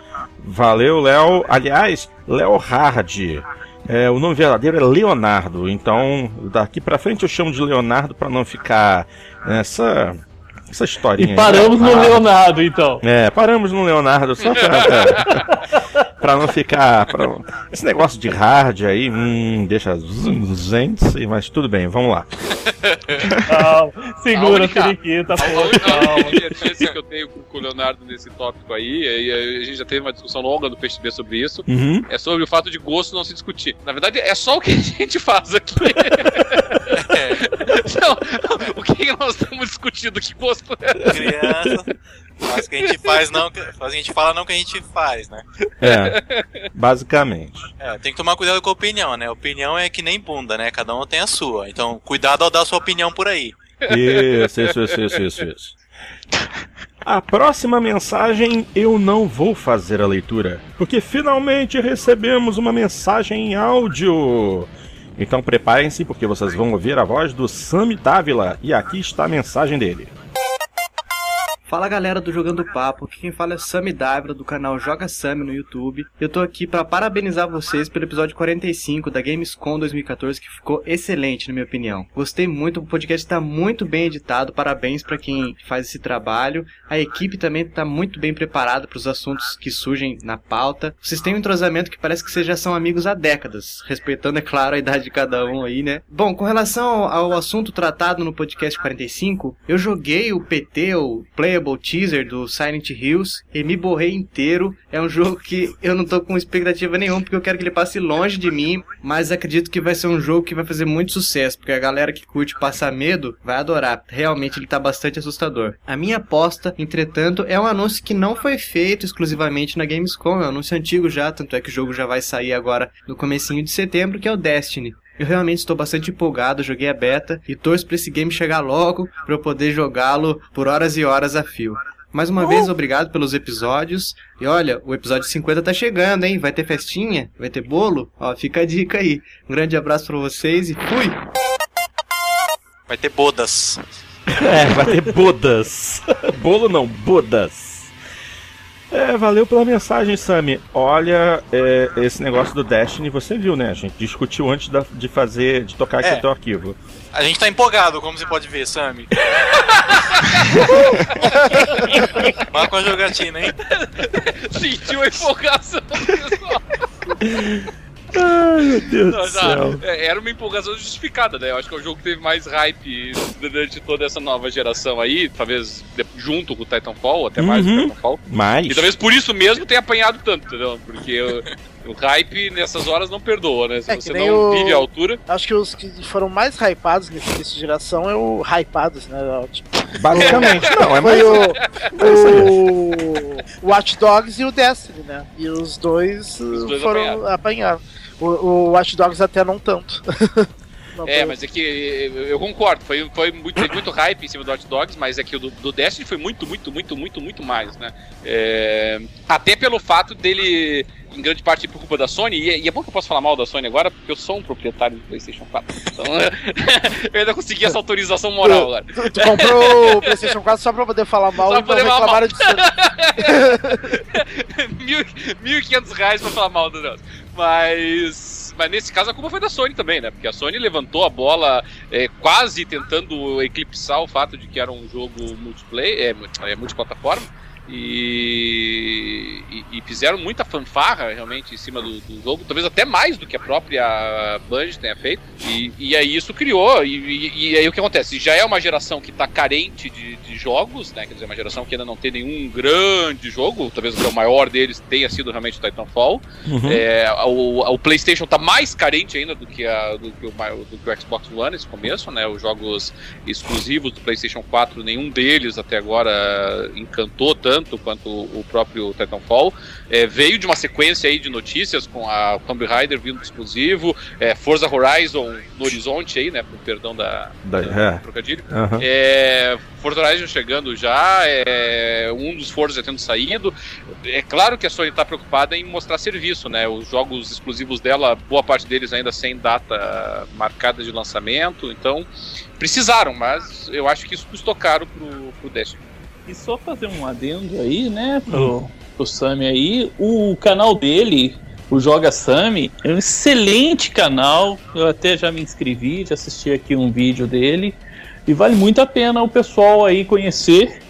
Valeu, Léo. Aliás, Léo Hard. É, o nome verdadeiro é Leonardo, então daqui para frente eu chamo de Leonardo para não ficar nessa essa historinha. E paramos no Leonardo, então. É, paramos no Leonardo só pra, pra não ficar. Pra... Esse negócio de hard aí, hum, deixa gente, mas tudo bem, vamos lá. Calma, segura a periquita, pô. Calma. A chance que eu tenho com o Leonardo nesse tópico aí, e a gente já teve uma discussão longa do PXB sobre isso, uhum. é sobre o fato de gosto não se discutir. Na verdade, é só o que a gente faz aqui. é. Não, o que nós estamos discutindo? Que gosto é? Criança. Faz o que a gente faz, não. Faz a gente fala, não que a gente faz, né? É. Basicamente. É, tem que tomar cuidado com a opinião, né? Opinião é que nem bunda, né? Cada um tem a sua. Então, cuidado ao dar sua opinião por aí. Isso, isso, isso, isso, isso, isso. A próxima mensagem eu não vou fazer a leitura, porque finalmente recebemos uma mensagem em áudio. Então preparem-se porque vocês vão ouvir a voz do Sami Dávila e aqui está a mensagem dele. Fala galera do Jogando Papo, aqui quem fala é Sammy Dávila do canal Joga Sammy no YouTube. Eu tô aqui para parabenizar vocês pelo episódio 45 da Gamescom 2014 que ficou excelente na minha opinião. Gostei muito, o podcast está muito bem editado, parabéns para quem faz esse trabalho. A equipe também está muito bem preparada para os assuntos que surgem na pauta. Vocês têm um entrosamento que parece que vocês já são amigos há décadas, respeitando é claro a idade de cada um aí, né? Bom, com relação ao assunto tratado no podcast 45, eu joguei o PT, o Play Playable teaser do Silent Hills e me borrei inteiro. É um jogo que eu não tô com expectativa nenhuma porque eu quero que ele passe longe de mim, mas acredito que vai ser um jogo que vai fazer muito sucesso, porque a galera que curte passar medo vai adorar. Realmente ele tá bastante assustador. A minha aposta, entretanto, é um anúncio que não foi feito exclusivamente na Gamescom, é um anúncio antigo já, tanto é que o jogo já vai sair agora no comecinho de setembro, que é o Destiny. Eu realmente estou bastante empolgado, joguei a beta e torço para esse game chegar logo para eu poder jogá-lo por horas e horas a fio. Mais uma vez, obrigado pelos episódios. E olha, o episódio 50 tá chegando, hein? Vai ter festinha? Vai ter bolo? Ó, fica a dica aí. Um grande abraço para vocês e fui! Vai ter bodas. É, vai ter bodas. Bolo não, bodas. É, valeu pela mensagem, Sami. Olha, é, esse negócio do Destiny, você viu, né? A gente discutiu antes da, de fazer, de tocar aqui é. o teu arquivo. A gente tá empolgado, como você pode ver, Sami. Marca uma jogatina, hein? Sentiu a empolgação, pessoal. Ai, meu Deus Não, do céu. É, era uma empolgação justificada, né? Eu acho que é o jogo que teve mais hype durante toda essa nova geração aí, talvez junto com o Titanfall, até mais uhum. do Titanfall. Mais. E talvez por isso mesmo tenha apanhado tanto, entendeu? Porque o, o hype nessas horas não perdoa, né? Se é, você não o... vive a altura. Acho que os que foram mais hypados nessa geração é o hypados, né? Tipo... Basicamente, não, é mais. O, o Watch Dogs e o Destiny, né? E os dois, os dois foram apanharam. O, o Watch Dogs até não tanto. é, mas é que eu concordo, foi, foi muito, muito hype em cima do Watch Dogs, mas é que o do, do Destiny foi muito, muito, muito, muito, muito mais, né? É, até pelo fato dele em grande parte por culpa da Sony, e, é, e, é bom que eu possa falar mal da Sony agora, porque eu sou um proprietário do PlayStation 4. Então eu ainda consegui essa autorização moral agora. Tu, tu comprou o PlayStation 4 só pra poder falar mal só e poder falar mal. de Sony. 1.500 reais pra falar mal do negócio. Mas mas nesse caso a culpa foi da Sony também, né? Porque a Sony levantou a bola é, quase tentando eclipsar o fato de que era um jogo multiplayer, é, é multiplataforma e, e, e, fizeram muita fanfarra realmente em cima do, do, jogo, talvez até mais do que a própria Bungie tenha feito. E, e aí isso criou, e, e, aí o que acontece? Já é uma geração que está carente de, de, jogos, né? Quer dizer, uma geração que ainda não tem nenhum grande jogo, talvez o maior deles tenha sido realmente o Titanfall. Uhum. É, o, o, PlayStation está mais carente ainda do que, a, do, que o, do que o Xbox One nesse começo, né? Os jogos exclusivos do PlayStation 4, nenhum deles até agora encantou tanto tanto quanto o próprio Titanfall. É, veio de uma sequência aí de notícias com a Tomb Raider vindo exclusivo, é, Forza Horizon no horizonte aí, né? Com perdão da, da, da é. trocadilho. Uhum. É, Forza Horizon chegando já, é, um dos Forza tendo saído. É claro que a Sony está preocupada em mostrar serviço, né? Os jogos exclusivos dela, boa parte deles ainda sem data marcada de lançamento, então precisaram, mas eu acho que isso custou caro pro, pro Destiny. E só fazer um adendo aí, né, pro, pro Sami aí, o canal dele, o Joga Sami, é um excelente canal. Eu até já me inscrevi, já assisti aqui um vídeo dele. E vale muito a pena o pessoal aí conhecer,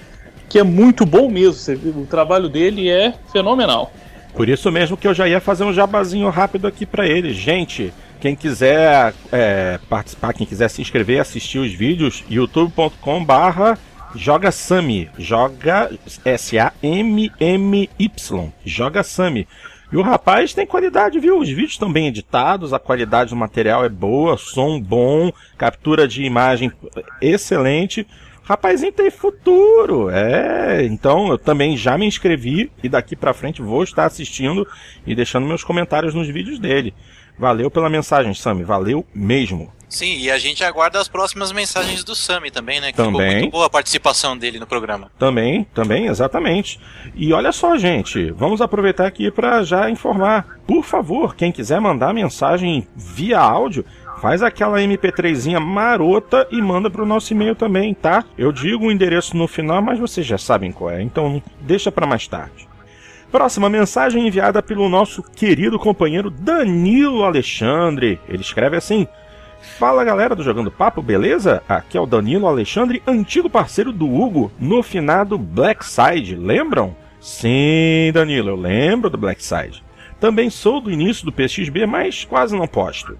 que é muito bom mesmo. O trabalho dele é fenomenal. Por isso mesmo que eu já ia fazer um jabazinho rápido aqui para ele. Gente, quem quiser é, participar, quem quiser se inscrever, assistir os vídeos, youtube.com barra Joga Sami. Joga S-A-M-M-Y. Joga Sami. E o rapaz tem qualidade, viu? Os vídeos estão bem editados, a qualidade do material é boa, som bom, captura de imagem excelente. Rapazinho tem futuro, é. Então eu também já me inscrevi e daqui para frente vou estar assistindo e deixando meus comentários nos vídeos dele. Valeu pela mensagem, Sami, valeu mesmo. Sim, e a gente aguarda as próximas mensagens do Sami também, né? Que também. ficou muito boa a participação dele no programa. Também, também, exatamente. E olha só, gente, vamos aproveitar aqui para já informar. Por favor, quem quiser mandar mensagem via áudio, faz aquela MP3zinha marota e manda pro nosso e-mail também, tá? Eu digo o endereço no final, mas vocês já sabem qual é, então deixa para mais tarde. Próxima mensagem enviada pelo nosso querido companheiro Danilo Alexandre. Ele escreve assim: Fala galera do Jogando Papo, beleza? Aqui é o Danilo Alexandre, antigo parceiro do Hugo no finado Black Side, lembram? Sim, Danilo, eu lembro do Black Side. Também sou do início do PXB, mas quase não posto.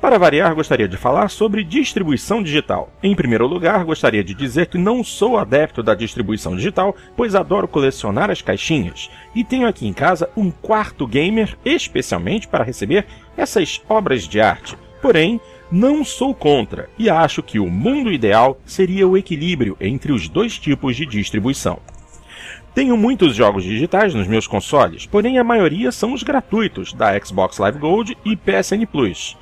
Para variar, gostaria de falar sobre distribuição digital. Em primeiro lugar, gostaria de dizer que não sou adepto da distribuição digital, pois adoro colecionar as caixinhas e tenho aqui em casa um quarto gamer especialmente para receber essas obras de arte. Porém, não sou contra e acho que o mundo ideal seria o equilíbrio entre os dois tipos de distribuição. Tenho muitos jogos digitais nos meus consoles, porém a maioria são os gratuitos da Xbox Live Gold e PSN Plus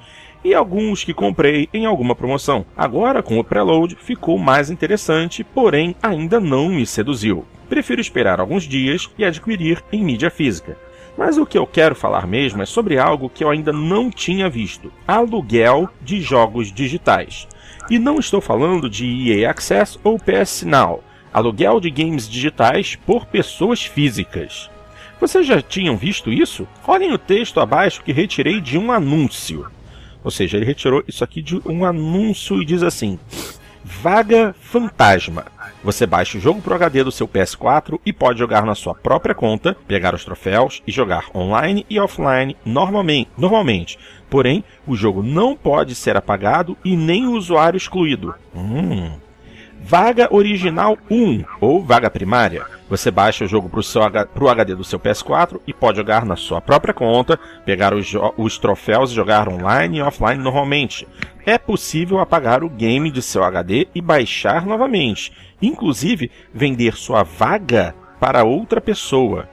e alguns que comprei em alguma promoção. Agora, com o preload, ficou mais interessante, porém ainda não me seduziu. Prefiro esperar alguns dias e adquirir em mídia física. Mas o que eu quero falar mesmo é sobre algo que eu ainda não tinha visto: aluguel de jogos digitais. E não estou falando de EA Access ou PS Now, aluguel de games digitais por pessoas físicas. Vocês já tinham visto isso? Olhem o texto abaixo que retirei de um anúncio. Ou seja, ele retirou isso aqui de um anúncio e diz assim: Vaga Fantasma. Você baixa o jogo pro HD do seu PS4 e pode jogar na sua própria conta, pegar os troféus e jogar online e offline normalmente. normalmente. Porém, o jogo não pode ser apagado e nem o usuário excluído. Hum. Vaga Original 1 ou Vaga Primária. Você baixa o jogo para o HD do seu PS4 e pode jogar na sua própria conta, pegar os, os troféus e jogar online e offline normalmente. É possível apagar o game de seu HD e baixar novamente, inclusive vender sua vaga para outra pessoa.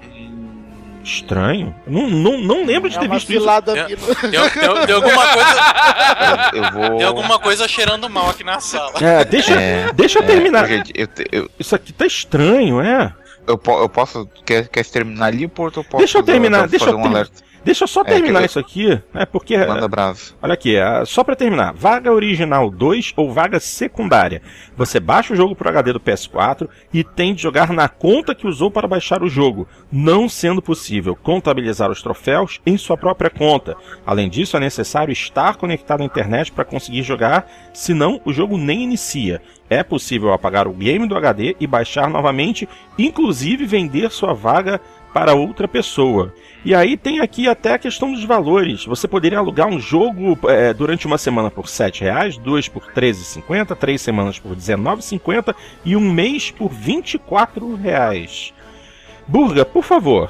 Estranho. Não, não, não lembro de é ter visto isso. Tem, tem, tem, alguma coisa. Eu, eu vou... Tem alguma coisa cheirando mal aqui na sala. É, deixa, é, deixa eu é, terminar. Gente, eu, eu... Isso aqui tá estranho, é? Eu, eu posso. Quer, quer terminar ali, Porto? Eu posso deixa eu terminar, deixa eu um alerta. Deixa eu só é, terminar é, isso aqui, é porque. Manda bravo. Olha aqui, é, só para terminar. Vaga original 2 ou vaga secundária. Você baixa o jogo pro HD do PS4 e tem de jogar na conta que usou para baixar o jogo, não sendo possível contabilizar os troféus em sua própria conta. Além disso, é necessário estar conectado à internet para conseguir jogar, senão o jogo nem inicia. É possível apagar o game do HD e baixar novamente, inclusive vender sua vaga para outra pessoa. E aí tem aqui até a questão dos valores. Você poderia alugar um jogo é, durante uma semana por R$ reais, duas por R$ 13,50, três semanas por R$ 19,50 e um mês por 24,00 reais. Burga, por favor.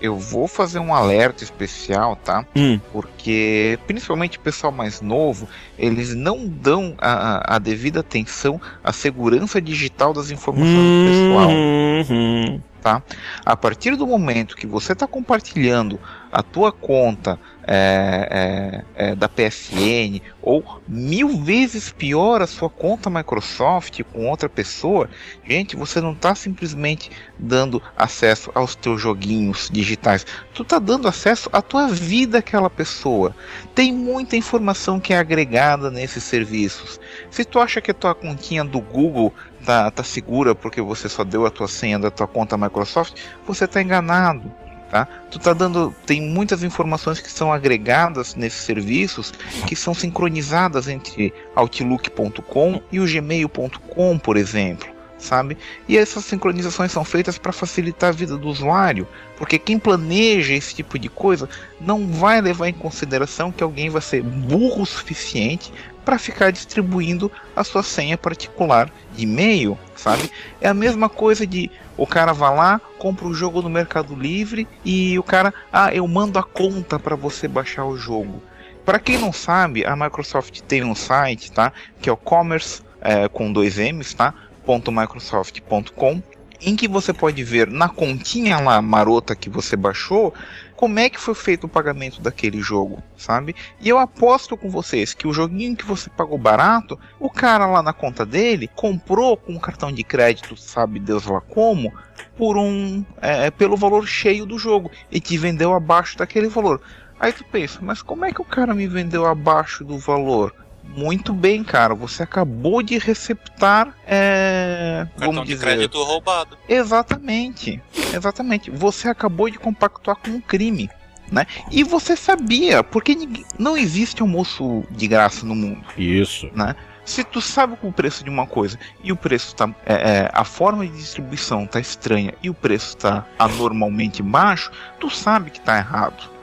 Eu vou fazer um alerta especial, tá? Hum. Porque, principalmente o pessoal mais novo, eles não dão a, a devida atenção à segurança digital das informações hum, do pessoal. Hum tá? A partir do momento que você está compartilhando a tua conta é, é, é, da PSN ou mil vezes pior a sua conta Microsoft com outra pessoa, gente, você não está simplesmente dando acesso aos teus joguinhos digitais, tu está dando acesso à tua vida àquela pessoa. Tem muita informação que é agregada nesses serviços. Se tu acha que a tua continha do Google tá, tá segura porque você só deu a tua senha da tua conta Microsoft, você está enganado. Tá? Tu tá dando, tem muitas informações que são agregadas nesses serviços que são sincronizadas entre Outlook.com e o Gmail.com, por exemplo, sabe? E essas sincronizações são feitas para facilitar a vida do usuário, porque quem planeja esse tipo de coisa não vai levar em consideração que alguém vai ser burro o suficiente para ficar distribuindo a sua senha particular de e-mail, sabe? É a mesma coisa de o cara vai lá, compra o jogo no Mercado Livre e o cara, ah, eu mando a conta para você baixar o jogo. Para quem não sabe, a Microsoft tem um site, tá? Que é o commerce é, com dois M's, tá? .microsoft.com em que você pode ver na continha lá marota que você baixou como é que foi feito o pagamento daquele jogo, sabe? E eu aposto com vocês que o joguinho que você pagou barato, o cara lá na conta dele comprou com um cartão de crédito, sabe Deus lá como, por um é, pelo valor cheio do jogo e te vendeu abaixo daquele valor. Aí tu pensa, mas como é que o cara me vendeu abaixo do valor? Muito bem, cara. Você acabou de receptar. É, Cartão vamos de dizer, crédito roubado. Exatamente. Exatamente. Você acabou de compactuar com um crime. Né? E você sabia, porque não existe almoço de graça no mundo. Isso. Né? Se tu sabe o preço de uma coisa e o preço tá. É, é, a forma de distribuição tá estranha e o preço tá anormalmente baixo, tu sabe que tá errado.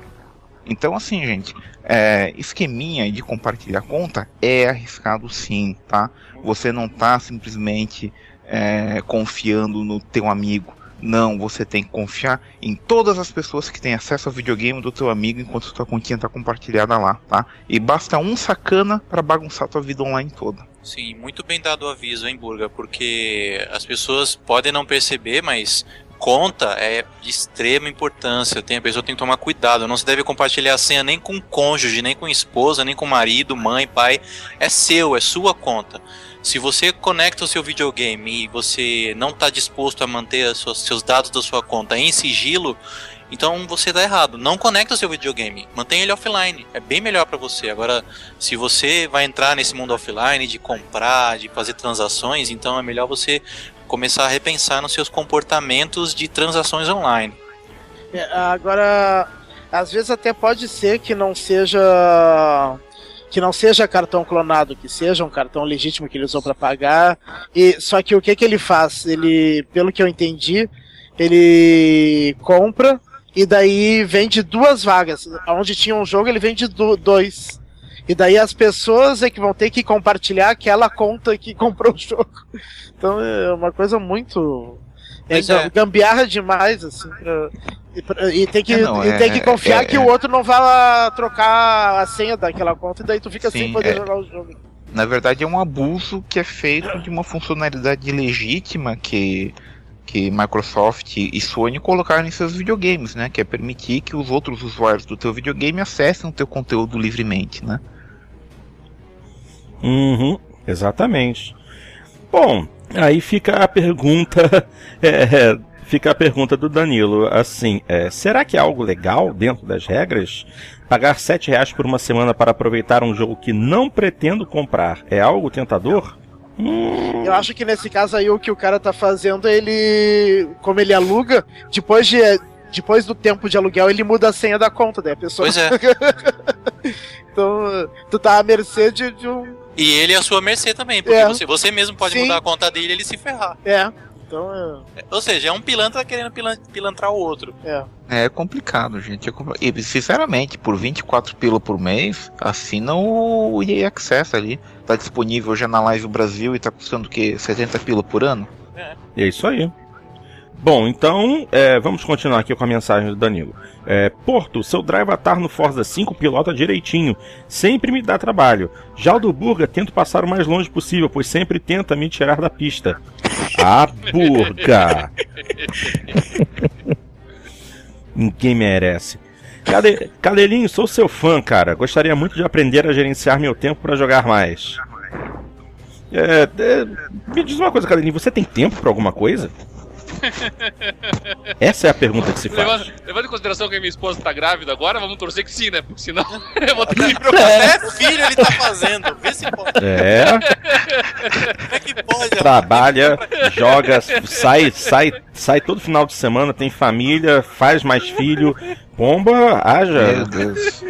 Então, assim, gente, é, esqueminha de compartilhar conta é arriscado sim, tá? Você não tá simplesmente é, confiando no teu amigo. Não, você tem que confiar em todas as pessoas que têm acesso ao videogame do teu amigo enquanto sua continha está compartilhada lá, tá? E basta um sacana para bagunçar tua vida online toda. Sim, muito bem dado o aviso, hein, Burga? Porque as pessoas podem não perceber, mas conta é de extrema importância. Tem, a pessoa tem que tomar cuidado. Não se deve compartilhar a senha nem com cônjuge, nem com esposa, nem com marido, mãe, pai. É seu, é sua conta. Se você conecta o seu videogame e você não está disposto a manter os seus dados da sua conta em sigilo, então você está errado. Não conecta o seu videogame, mantenha ele offline. É bem melhor para você. Agora, se você vai entrar nesse mundo offline de comprar, de fazer transações, então é melhor você começar a repensar nos seus comportamentos de transações online. É, agora, às vezes até pode ser que não seja que não seja cartão clonado, que seja um cartão legítimo que ele usou para pagar. E só que o que que ele faz? Ele, pelo que eu entendi, ele compra e daí vende duas vagas. Onde tinha um jogo, ele vende do, dois. E daí as pessoas é que vão ter que compartilhar aquela conta que comprou o jogo. Então é uma coisa muito. É, é. gambiarra demais, assim. Pra, e, pra, e, tem que, é, não, e tem que é, confiar é, que o outro não vá trocar a senha daquela conta e daí tu fica Sim, sem poder jogar o jogo. Na verdade é um abuso que é feito de uma funcionalidade legítima que que Microsoft e Sony colocaram em seus videogames, né? Que é permitir que os outros usuários do teu videogame acessem o teu conteúdo livremente, né? Uhum, exatamente. Bom, aí fica a pergunta, é, fica a pergunta do Danilo, assim, é, será que é algo legal dentro das regras? Pagar sete reais por uma semana para aproveitar um jogo que não pretendo comprar é algo tentador? Hum. Eu acho que nesse caso aí o que o cara tá fazendo, ele. Como ele aluga, depois de. Depois do tempo de aluguel, ele muda a senha da conta, né? A pessoa. Pois é. então, tu tá à mercê de, de, um. E ele é a sua mercê também, porque é. você, você mesmo pode Sim. mudar a conta dele e ele se ferrar. É. Então é... Ou seja, é um pilantra querendo pilantrar o outro. É. É complicado, gente. É compl... E, sinceramente, por 24 pila por mês, assina o EA Access ali. Tá disponível já na Live Brasil e tá custando o quê? 70 pila por ano? É. é isso aí. Bom, então é, vamos continuar aqui com a mensagem do Danilo. É, Porto, seu Drivatar no Forza 5 pilota direitinho, sempre me dá trabalho. Já o do Burga tento passar o mais longe possível, pois sempre tenta me tirar da pista. A Burga! Ninguém merece. Cade... Cadelinho, sou seu fã, cara. Gostaria muito de aprender a gerenciar meu tempo para jogar mais. É, é, me diz uma coisa, Cadelinho, você tem tempo para alguma coisa? Essa é a pergunta que se faz. Levando, levando, em consideração que a minha esposa tá grávida agora, vamos torcer que sim, né? Porque senão eu vou ter que me preocupar. É. Até filho ele tá fazendo. Vê se pode. É. Como é que pode? Trabalha, joga, sai, sai, sai todo final de semana, tem família, faz mais filho. Pomba, haja. Meu Deus.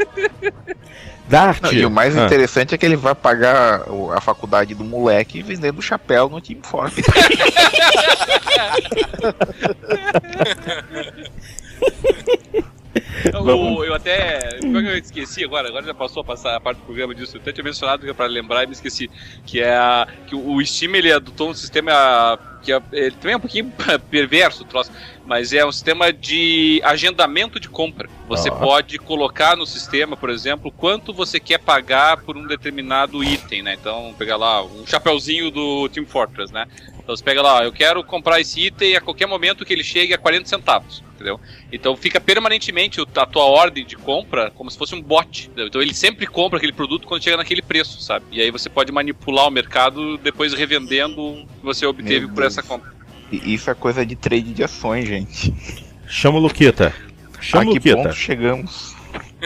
Dart. Não, e o mais ah. interessante é que ele vai pagar a faculdade do moleque vendendo chapéu no time forte. Eu, eu até. Eu esqueci agora, agora já passou a passar a parte do programa disso. Eu até tinha mencionado que é pra lembrar e me esqueci. Que é a, que o Steam ele adotou um sistema que é, ele também é um pouquinho perverso, troço, mas é um sistema de agendamento de compra. Você ah. pode colocar no sistema, por exemplo, quanto você quer pagar por um determinado item, né? Então, pegar lá um chapeuzinho do Team Fortress, né? Então você pega lá, eu quero comprar esse item a qualquer momento que ele chegue a 40 centavos, entendeu? Então fica permanentemente a tua ordem de compra como se fosse um bot. Entendeu? Então ele sempre compra aquele produto quando chega naquele preço, sabe? E aí você pode manipular o mercado depois revendendo o que você obteve por essa compra. Isso é coisa de trade de ações, gente. Chama o Luquita. Chama o Luquita. ponto chegamos?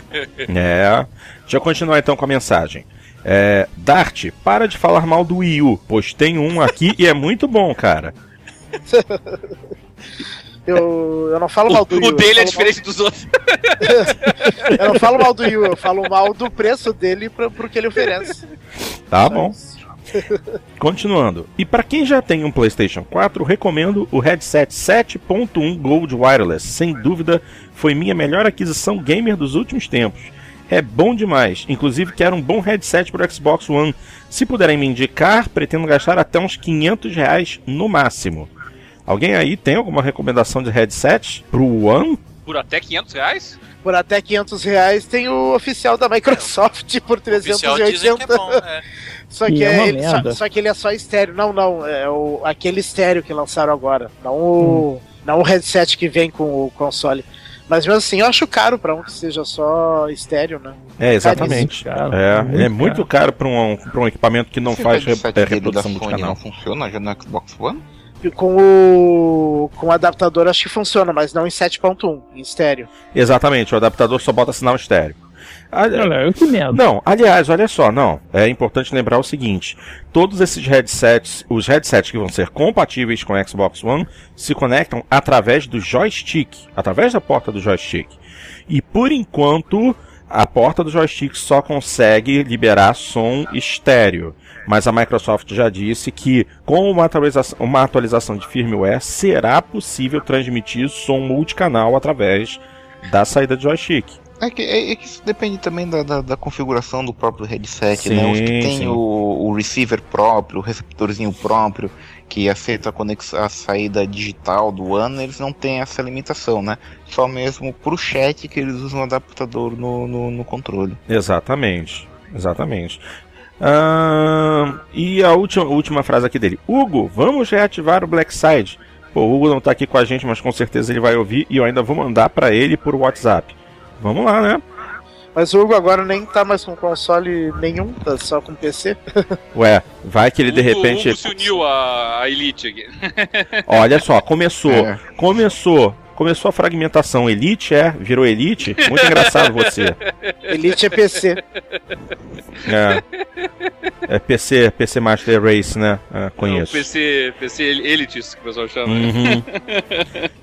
é. Deixa eu continuar então com a mensagem. É, Dart, para de falar mal do Wii U, pois tem um aqui e é muito bom, cara. Eu, eu não falo mal do Wii U. O dele é diferente mal... dos outros. eu não falo mal do Wii U, eu falo mal do preço dele pro, pro que ele oferece. Tá bom. Continuando. E para quem já tem um PlayStation 4, recomendo o headset 7.1 Gold Wireless. Sem dúvida, foi minha melhor aquisição gamer dos últimos tempos. É bom demais. Inclusive, quero um bom headset para o Xbox One. Se puderem me indicar, pretendo gastar até uns 500 reais no máximo. Alguém aí tem alguma recomendação de headset pro One? Por até 500 reais? Por até 500 reais tem o oficial da Microsoft por 380. É bom, é. Só que, é ele, só, só, que ele é só estéreo. Não, não. É o, aquele estéreo que lançaram agora. Não o, hum. não o headset que vem com o console. Mas mesmo assim, eu acho caro para um que seja só estéreo, né? É, exatamente. Caro, é, muito é muito caro para um, pra um equipamento que não Esse faz re, é, reprodução do canal. não funciona já no Xbox One? com o com o adaptador acho que funciona, mas não em 7.1, em estéreo. Exatamente, o adaptador só bota sinal estéreo. Ali... Olha, que merda. Não, aliás, olha só, não. É importante lembrar o seguinte: todos esses headsets, os headsets que vão ser compatíveis com o Xbox One, se conectam através do joystick, através da porta do joystick. E por enquanto, a porta do joystick só consegue liberar som estéreo. Mas a Microsoft já disse que, com uma atualização, uma atualização de firmware, será possível transmitir som multicanal através da saída de joystick. É que, é, é que isso depende também da, da, da, configuração do próprio headset, sim, né? Os que tem o, o, receiver próprio, o receptorzinho próprio, que aceita a, conexão, a saída digital do ano, eles não têm essa limitação, né? Só mesmo pro chat que eles usam o adaptador no, no, no controle. Exatamente, exatamente. Uh, e a última, última frase aqui dele. Hugo, vamos reativar o Black Side. Pô, o Hugo não tá aqui com a gente, mas com certeza ele vai ouvir e eu ainda vou mandar para ele por WhatsApp. Vamos lá, né? Mas o Hugo agora nem tá mais com console nenhum, tá só com PC. Ué, vai que ele de repente. O Hugo se uniu à Elite aqui. Olha só, começou. É. Começou começou a fragmentação. Elite é, virou Elite. Muito engraçado você. Elite é PC. É. É PC, PC Master Race, né? É, conheço. É PC, PC Elites, que o pessoal chama. Uhum.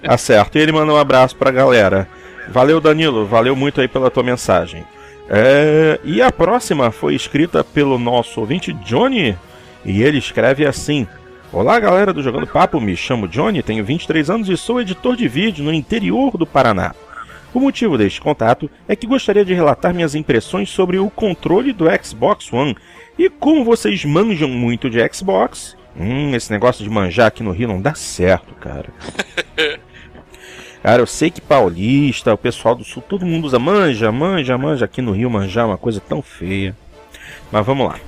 tá certo. E ele manda um abraço pra galera. Valeu, Danilo. Valeu muito aí pela tua mensagem. É... E a próxima foi escrita pelo nosso ouvinte Johnny. E ele escreve assim: Olá, galera do Jogando Papo, me chamo Johnny, tenho 23 anos e sou editor de vídeo no interior do Paraná. O motivo deste contato é que gostaria de relatar minhas impressões sobre o controle do Xbox One. E como vocês manjam muito de Xbox, hum, esse negócio de manjar aqui no Rio não dá certo, cara. Cara, eu sei que paulista, o pessoal do sul, todo mundo usa manja, manja, manja. Aqui no Rio manjar é uma coisa tão feia. Mas vamos lá.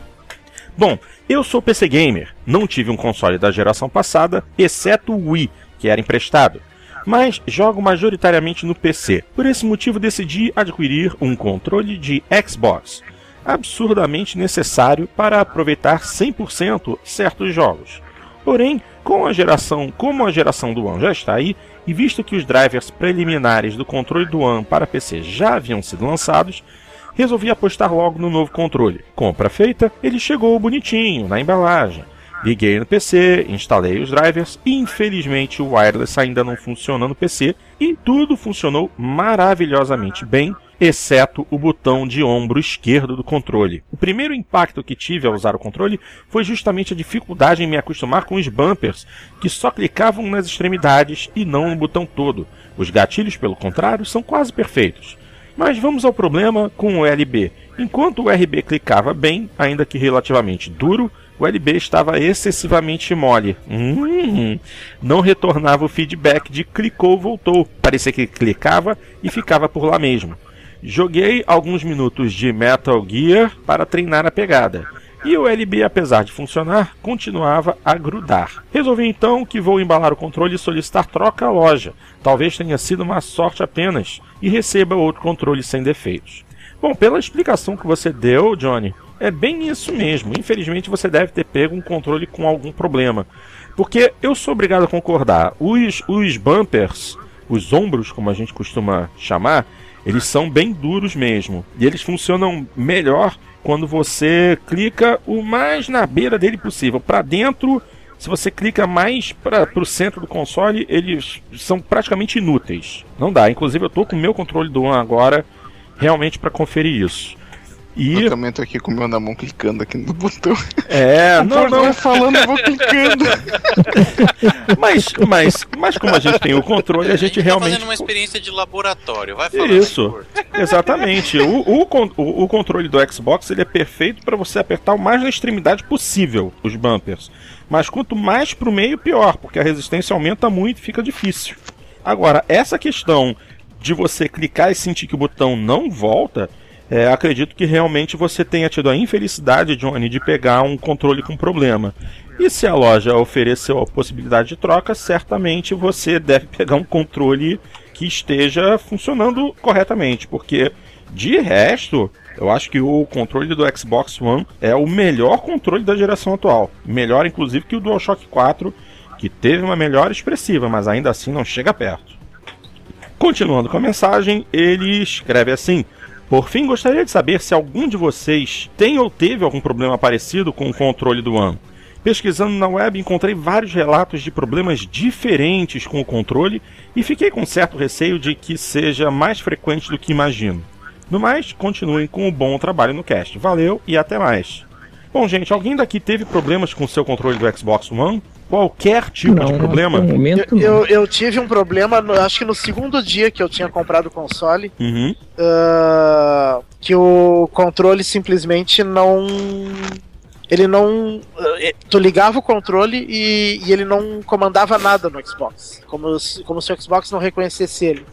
Bom, eu sou PC Gamer, não tive um console da geração passada, exceto o Wii, que era emprestado. Mas jogo majoritariamente no PC. Por esse motivo decidi adquirir um controle de Xbox, absurdamente necessário para aproveitar 100% certos jogos. Porém, com a geração, como a geração do One já está aí, e visto que os drivers preliminares do controle do One para PC já haviam sido lançados, resolvi apostar logo no novo controle. Compra feita, ele chegou bonitinho, na embalagem. Liguei no PC, instalei os drivers e infelizmente o wireless ainda não funciona no PC e tudo funcionou maravilhosamente bem, exceto o botão de ombro esquerdo do controle. O primeiro impacto que tive ao usar o controle foi justamente a dificuldade em me acostumar com os bumpers, que só clicavam nas extremidades e não no botão todo. Os gatilhos, pelo contrário, são quase perfeitos. Mas vamos ao problema com o LB. Enquanto o RB clicava bem, ainda que relativamente duro, o LB estava excessivamente mole. Hum, não retornava o feedback de clicou, voltou. Parecia que clicava e ficava por lá mesmo. Joguei alguns minutos de Metal Gear para treinar a pegada. E o LB, apesar de funcionar, continuava a grudar. Resolvi então que vou embalar o controle e solicitar troca à loja. Talvez tenha sido uma sorte apenas e receba outro controle sem defeitos. Bom, pela explicação que você deu, Johnny, é bem isso mesmo. Infelizmente você deve ter pego um controle com algum problema. Porque eu sou obrigado a concordar. Os, os bumpers, os ombros, como a gente costuma chamar, Eles são bem duros mesmo. E eles funcionam melhor quando você clica o mais na beira dele possível. Para dentro, se você clica mais para o centro do console, eles são praticamente inúteis. Não dá. Inclusive, eu tô com o meu controle do One agora realmente para conferir isso. E... Eu também tô aqui com o meu na mão clicando aqui no botão. É, não, não. falando, eu vou clicando. mas, mas, mas como a gente tem o controle, a gente, a gente tá realmente. Tá fazendo uma experiência de laboratório, vai falando. Isso, exatamente. O, o, o, o, controle do Xbox ele é perfeito para você apertar o mais na extremidade possível os bumpers. Mas quanto mais pro meio, pior, porque a resistência aumenta muito e fica difícil. Agora, essa questão de você clicar e sentir que o botão não volta é, acredito que realmente você tenha tido a infelicidade, Johnny, de pegar um controle com problema. E se a loja ofereceu a possibilidade de troca, certamente você deve pegar um controle que esteja funcionando corretamente, porque de resto, eu acho que o controle do Xbox One é o melhor controle da geração atual. Melhor, inclusive, que o DualShock 4, que teve uma melhor expressiva, mas ainda assim não chega perto. Continuando com a mensagem, ele escreve assim: por fim, gostaria de saber se algum de vocês tem ou teve algum problema parecido com o controle do One. Pesquisando na web, encontrei vários relatos de problemas diferentes com o controle e fiquei com certo receio de que seja mais frequente do que imagino. No mais, continuem com o bom trabalho no cast. Valeu e até mais. Bom, gente, alguém daqui teve problemas com o seu controle do Xbox One? Qualquer tipo não, de problema? Momento, eu, eu, eu, tive um problema, no, acho que no segundo dia que eu tinha comprado o console, uhum. uh, que o controle simplesmente não. Ele não. Eh, tu ligava o controle e, e ele não comandava nada no Xbox. Como, como se o Xbox não reconhecesse ele.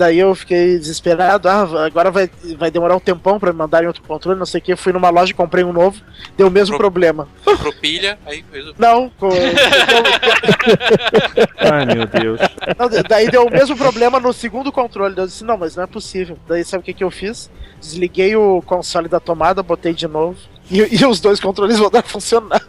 Daí eu fiquei desesperado. Ah, agora vai, vai demorar um tempão para me mandarem outro controle, não sei o que. Fui numa loja e comprei um novo. Deu o mesmo Pro, problema. Pro pilha, aí fez o... Não, com... Ai meu Deus. Não, daí deu o mesmo problema no segundo controle. Eu disse, não, mas não é possível. Daí sabe o que, que eu fiz? Desliguei o console da tomada, botei de novo. E, e, os dois controles voltaram a funcionar.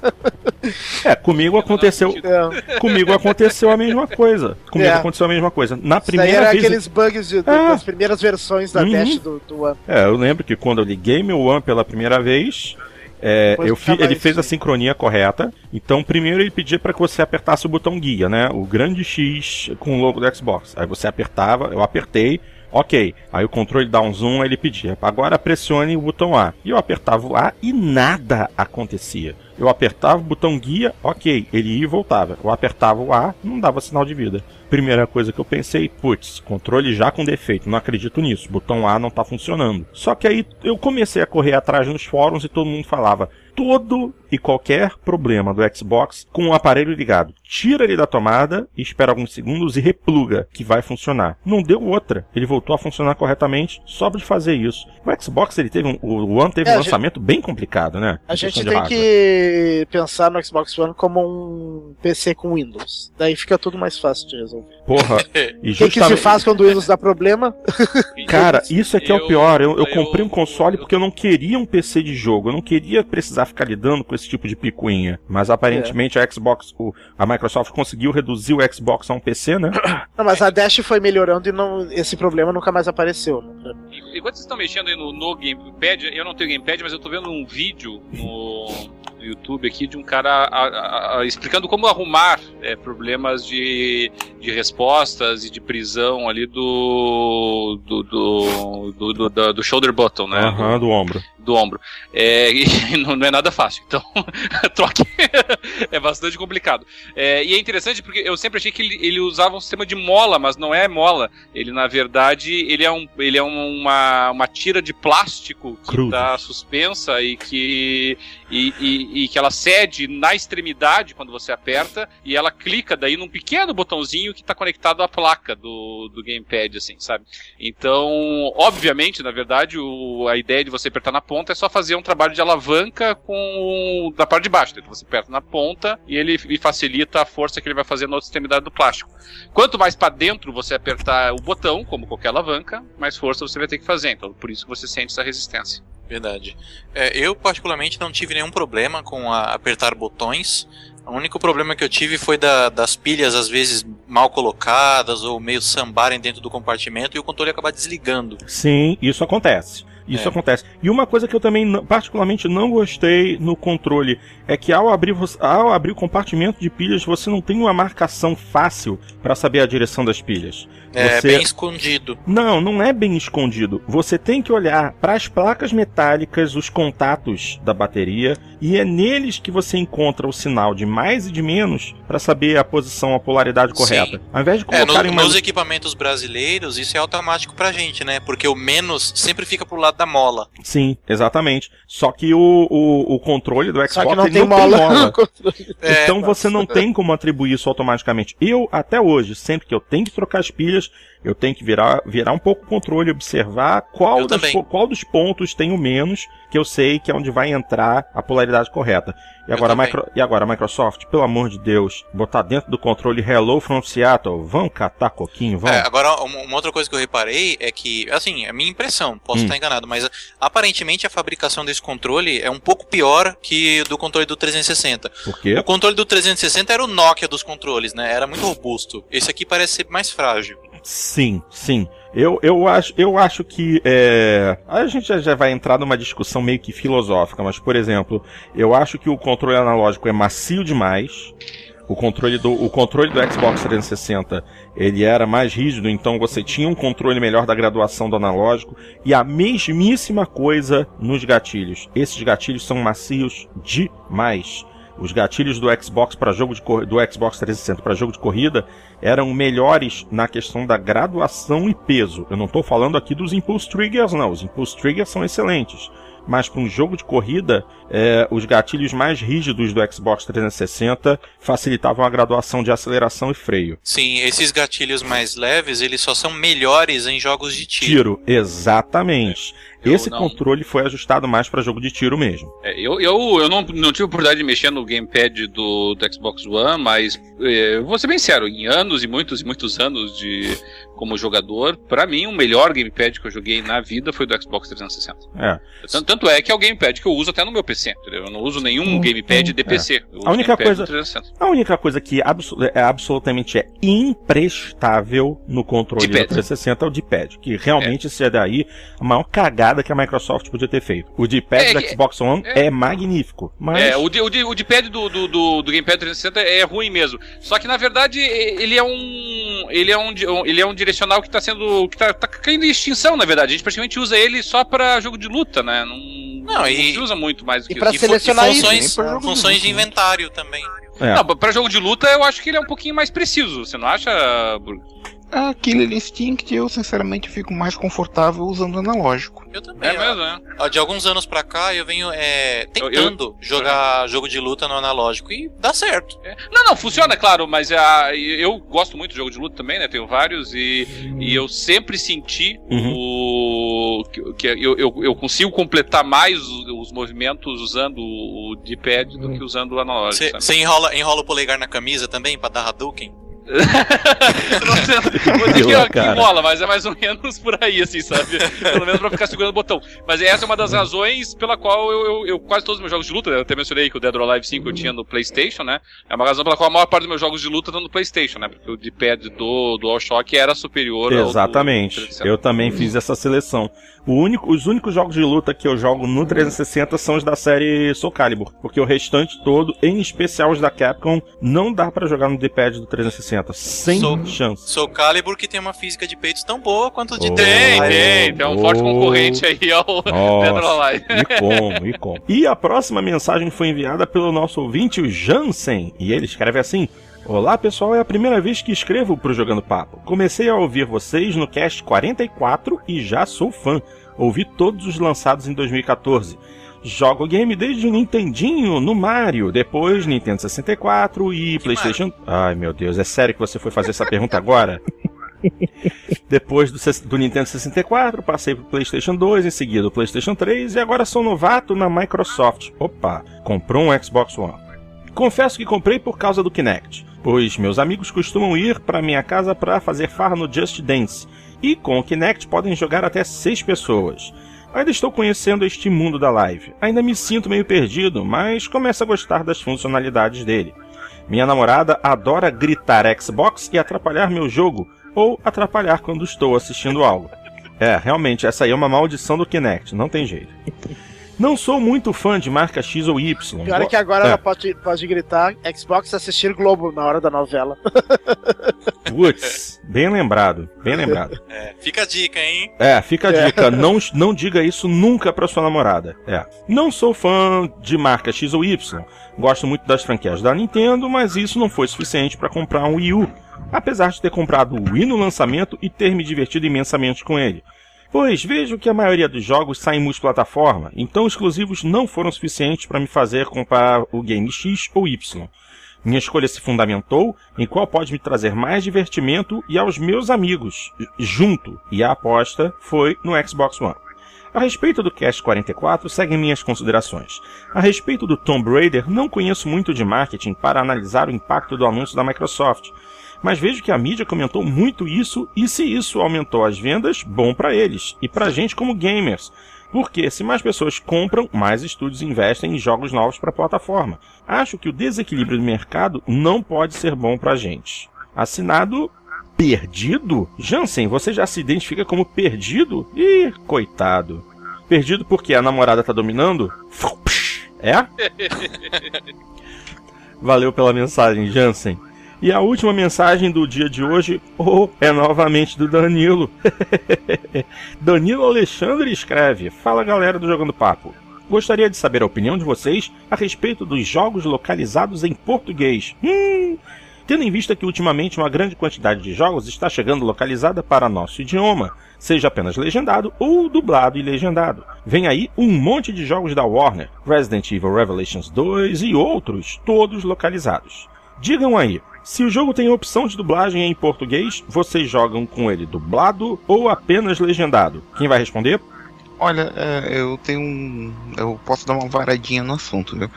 É, comigo aconteceu. É. Comigo aconteceu a mesma coisa. Comigo é. aconteceu a mesma coisa. Na primeira Isso era vez. aqueles bugs de, é. das primeiras versões da uhum. Dash do, do One. É, eu lembro que quando eu liguei meu One pela primeira vez. É, eu fi, ele fez a sincronia correta. Então, primeiro ele pedia para que você apertasse o botão guia, né? O grande X com o logo do Xbox. Aí você apertava, eu apertei, Ok. Aí o controle dá um zoom, ele pedia. Agora pressione o botão A. E eu apertava o A e nada acontecia. Eu apertava o botão guia, ok, ele ia e voltava. Eu apertava o A, não dava sinal de vida. Primeira coisa que eu pensei, putz, controle já com defeito, não acredito nisso, botão A não tá funcionando. Só que aí eu comecei a correr atrás nos fóruns e todo mundo falava, todo e qualquer problema do Xbox com o aparelho ligado. Tira ele da tomada espera alguns segundos e repluga, que vai funcionar. Não deu outra. Ele voltou a funcionar corretamente só de fazer isso. O Xbox ele teve um, o One teve é, um lançamento gente, bem complicado, né? A gente tem que pensar no Xbox One como um PC com Windows. Daí fica tudo mais fácil de resolver. Porra. E justamente... O que, se faz quando o Windows dá problema? Cara, isso é que é o pior. Eu, eu comprei um console porque eu não queria um PC de jogo. Eu não queria precisar ficar lidando com esse tipo de picuinha. Mas aparentemente é. a Xbox, o, a Microsoft conseguiu reduzir o Xbox a um PC, né? Não, mas a Dash foi melhorando e não, esse problema nunca mais apareceu. Né? Enquanto vocês estão mexendo aí no, no Gamepad, eu não tenho Gamepad, mas eu tô vendo um vídeo no, no YouTube aqui de um cara a, a, a, explicando como arrumar é, problemas de, de respostas e de prisão ali do do, do, do, do, do shoulder button, né? Aham, uhum, do ombro do ombro. É, e não, é nada fácil. Então, troque. é bastante complicado. É, e é interessante porque eu sempre achei que ele, ele, usava um sistema de mola, mas não é mola. Ele, na verdade, ele é, um, ele é uma, uma tira de plástico que está suspensa e que, e, e, e, que ela cede na extremidade quando você aperta e ela clica daí num pequeno botãozinho que está conectado à placa do, do gamepad, assim, sabe? Então, obviamente, na verdade, o, a ideia de você apertar na ponta é só fazer um trabalho de alavanca com da parte de baixo. Então você aperta na ponta e ele e facilita a força que ele vai fazer na outra extremidade do plástico. Quanto mais para dentro você apertar o botão, como qualquer alavanca, mais força você vai ter que fazer. Então por isso que você sente essa resistência. Verdade. É, eu particularmente não tive nenhum problema com apertar botões. O único problema que eu tive foi da, das pilhas às vezes mal colocadas ou meio sambarem dentro do compartimento e o controle acabar desligando. Sim, isso acontece. Isso é. acontece. E uma coisa que eu também particularmente não gostei no controle é que ao abrir, ao abrir o compartimento de pilhas você não tem uma marcação fácil para saber a direção das pilhas. É você... bem escondido. Não, não é bem escondido. Você tem que olhar para as placas metálicas, os contatos da bateria, e é neles que você encontra o sinal de mais e de menos para saber a posição, a polaridade correta. Sim. Ao invés de colocar é, no, uma... Nos equipamentos brasileiros, isso é automático pra gente, né? Porque o menos sempre fica pro lado da mola. Sim, exatamente. Só que o, o, o controle do Xbox Só que não, tem, não mola. tem mola. é, então você não tem como atribuir isso automaticamente. Eu, até hoje, sempre que eu tenho que trocar as pilhas, eu tenho que virar, virar um pouco o controle, observar qual, das, qual dos pontos tem o menos, que eu sei que é onde vai entrar a polaridade correta. E agora, micro, e agora, Microsoft, pelo amor de Deus, botar dentro do controle Hello from Seattle, vão catar coquinho, vão. É, agora, uma outra coisa que eu reparei é que, assim, é minha impressão, posso hum. estar enganado, mas aparentemente a fabricação desse controle é um pouco pior que do controle do 360. Por quê? O controle do 360 era o Nokia dos controles, né? Era muito robusto. Esse aqui parece ser mais frágil. Sim, sim. Eu, eu, acho, eu acho que. É... A gente já, já vai entrar numa discussão meio que filosófica, mas, por exemplo, eu acho que o controle analógico é macio demais. O controle do, o controle do Xbox 360 ele era mais rígido, então você tinha um controle melhor da graduação do analógico. E a mesmíssima coisa nos gatilhos. Esses gatilhos são macios demais. Os gatilhos do Xbox para jogo de do Xbox 360 para jogo de corrida eram melhores na questão da graduação e peso. Eu não estou falando aqui dos Impulse Triggers, não. Os Impulse Triggers são excelentes mas para um jogo de corrida, é, os gatilhos mais rígidos do Xbox 360 facilitavam a graduação de aceleração e freio. Sim, esses gatilhos mais leves, eles só são melhores em jogos de tiro. Tiro, exatamente. Eu Esse não... controle foi ajustado mais para jogo de tiro mesmo. É, eu eu, eu não, não tive oportunidade de mexer no gamepad do, do Xbox One, mas é, vou ser bem sério, em anos e muitos e muitos anos de como jogador, para mim o melhor gamepad que eu joguei na vida foi do Xbox 360. É. Tanto, tanto, é que é o gamepad que eu uso até no meu PC, entendeu? Eu não uso nenhum gamepad de PC. É. A única coisa, a única coisa que abso é absolutamente é imprestável no controle do 360 é o D-pad, que realmente é. se é daí a maior cagada que a Microsoft podia ter feito. O D-pad é, do Xbox One é, é magnífico, mas É, o D-pad do, do, do, do gamepad 360 é ruim mesmo. Só que na verdade ele é um ele é um ele é um direcional que tá sendo. que tá, tá caindo em extinção, na verdade. A gente praticamente usa ele só pra jogo de luta, né? Não, não, e, não se usa muito mais do que e pra isso. selecionar e funções, isso, funções de, de inventário também. É. Não, pra jogo de luta eu acho que ele é um pouquinho mais preciso, você não acha, Burgo? A Killer Instinct eu sinceramente fico mais confortável usando analógico. Eu também. É mesmo, é. De alguns anos pra cá eu venho é, tentando eu, eu... jogar jogo de luta no analógico e dá certo. É. Não, não, funciona, claro, mas a, ah, eu gosto muito de jogo de luta também, né? Tenho vários e, e eu sempre senti uhum. o que, que eu, eu, eu, consigo completar mais os, os movimentos usando o D-pad do que usando o analógico. Você enrola, enrola o polegar na camisa também pra dar Hadouken? Vou dizer que, que mola, mas é mais ou menos por aí, assim, sabe? Pelo menos pra ficar segurando o botão. Mas essa é uma das razões pela qual eu, eu, eu quase todos os meus jogos de luta, eu até mencionei que o Dead or Alive 5 eu tinha no PlayStation, né? É uma razão pela qual a maior parte dos meus jogos de luta estão no PlayStation, né? Porque o D-pad do DualShock era superior Exatamente. ao Exatamente. Eu também fiz essa seleção. Único, os únicos jogos de luta que eu jogo no 360 são os da série Soul Calibur, porque o restante todo, em especial os da Capcom, não dá para jogar no D-pad do 360, sem Soul, chance. Soul Calibur que tem uma física de peitos tão boa quanto de oh, Tem, tem, tem um oh, forte concorrente aí ao Alive. E como, e como. E a próxima mensagem foi enviada pelo nosso ouvinte, o Jansen, e ele escreve assim: Olá pessoal, é a primeira vez que escrevo pro Jogando Papo. Comecei a ouvir vocês no cast 44 e já sou fã. Ouvi todos os lançados em 2014. Jogo game desde o Nintendinho no Mario, depois Nintendo 64 e que PlayStation. Mario? Ai meu Deus, é sério que você foi fazer essa pergunta agora? Depois do, do, Nintendo 64, passei pro PlayStation 2, em seguida o PlayStation 3 e agora sou novato na Microsoft. Opa, comprou um Xbox One. Confesso que comprei por causa do Kinect pois meus amigos costumam ir para minha casa para fazer farra no Just Dance, e com o Kinect podem jogar até 6 pessoas. Ainda estou conhecendo este mundo da live. Ainda me sinto meio perdido, mas começo a gostar das funcionalidades dele. Minha namorada adora gritar Xbox e atrapalhar meu jogo, ou atrapalhar quando estou assistindo algo. É, realmente, essa aí é uma maldição do Kinect, não tem jeito. Não sou muito fã de marca X ou Y. Pior é que agora é. ela pode, pode gritar Xbox assistir Globo na hora da novela. Putz, bem lembrado, bem lembrado. É, fica a dica, hein? É, fica a é. dica. É. Não, não diga isso nunca pra sua namorada. É. Não sou fã de marca X ou Y. Gosto muito das franquias da Nintendo, mas isso não foi suficiente para comprar um Wii U. Apesar de ter comprado o Wii no lançamento e ter me divertido imensamente com ele. Pois vejo que a maioria dos jogos saem multiplataforma, então exclusivos não foram suficientes para me fazer comprar o game X ou Y. Minha escolha se fundamentou em qual pode me trazer mais divertimento e aos meus amigos, junto, e a aposta foi no Xbox One. A respeito do Cast 44, seguem minhas considerações. A respeito do Tomb Raider, não conheço muito de marketing para analisar o impacto do anúncio da Microsoft, mas vejo que a mídia comentou muito isso e se isso aumentou as vendas, bom para eles e para gente como gamers. Porque se mais pessoas compram, mais estúdios investem em jogos novos para a plataforma. Acho que o desequilíbrio do mercado não pode ser bom para a gente. Assinado Perdido? Jansen, você já se identifica como perdido? Ih, coitado. Perdido porque a namorada tá dominando? É? Valeu pela mensagem, Jansen. E a última mensagem do dia de hoje oh, é novamente do Danilo. Danilo Alexandre escreve: Fala galera do Jogando Papo. Gostaria de saber a opinião de vocês a respeito dos jogos localizados em português. Hum, tendo em vista que ultimamente uma grande quantidade de jogos está chegando localizada para nosso idioma, seja apenas legendado ou dublado e legendado. Vem aí um monte de jogos da Warner, Resident Evil Revelations 2 e outros, todos localizados. Digam aí, se o jogo tem opção de dublagem em português, vocês jogam com ele dublado ou apenas legendado? Quem vai responder? Olha, é, eu tenho um. Eu posso dar uma varadinha no assunto, viu?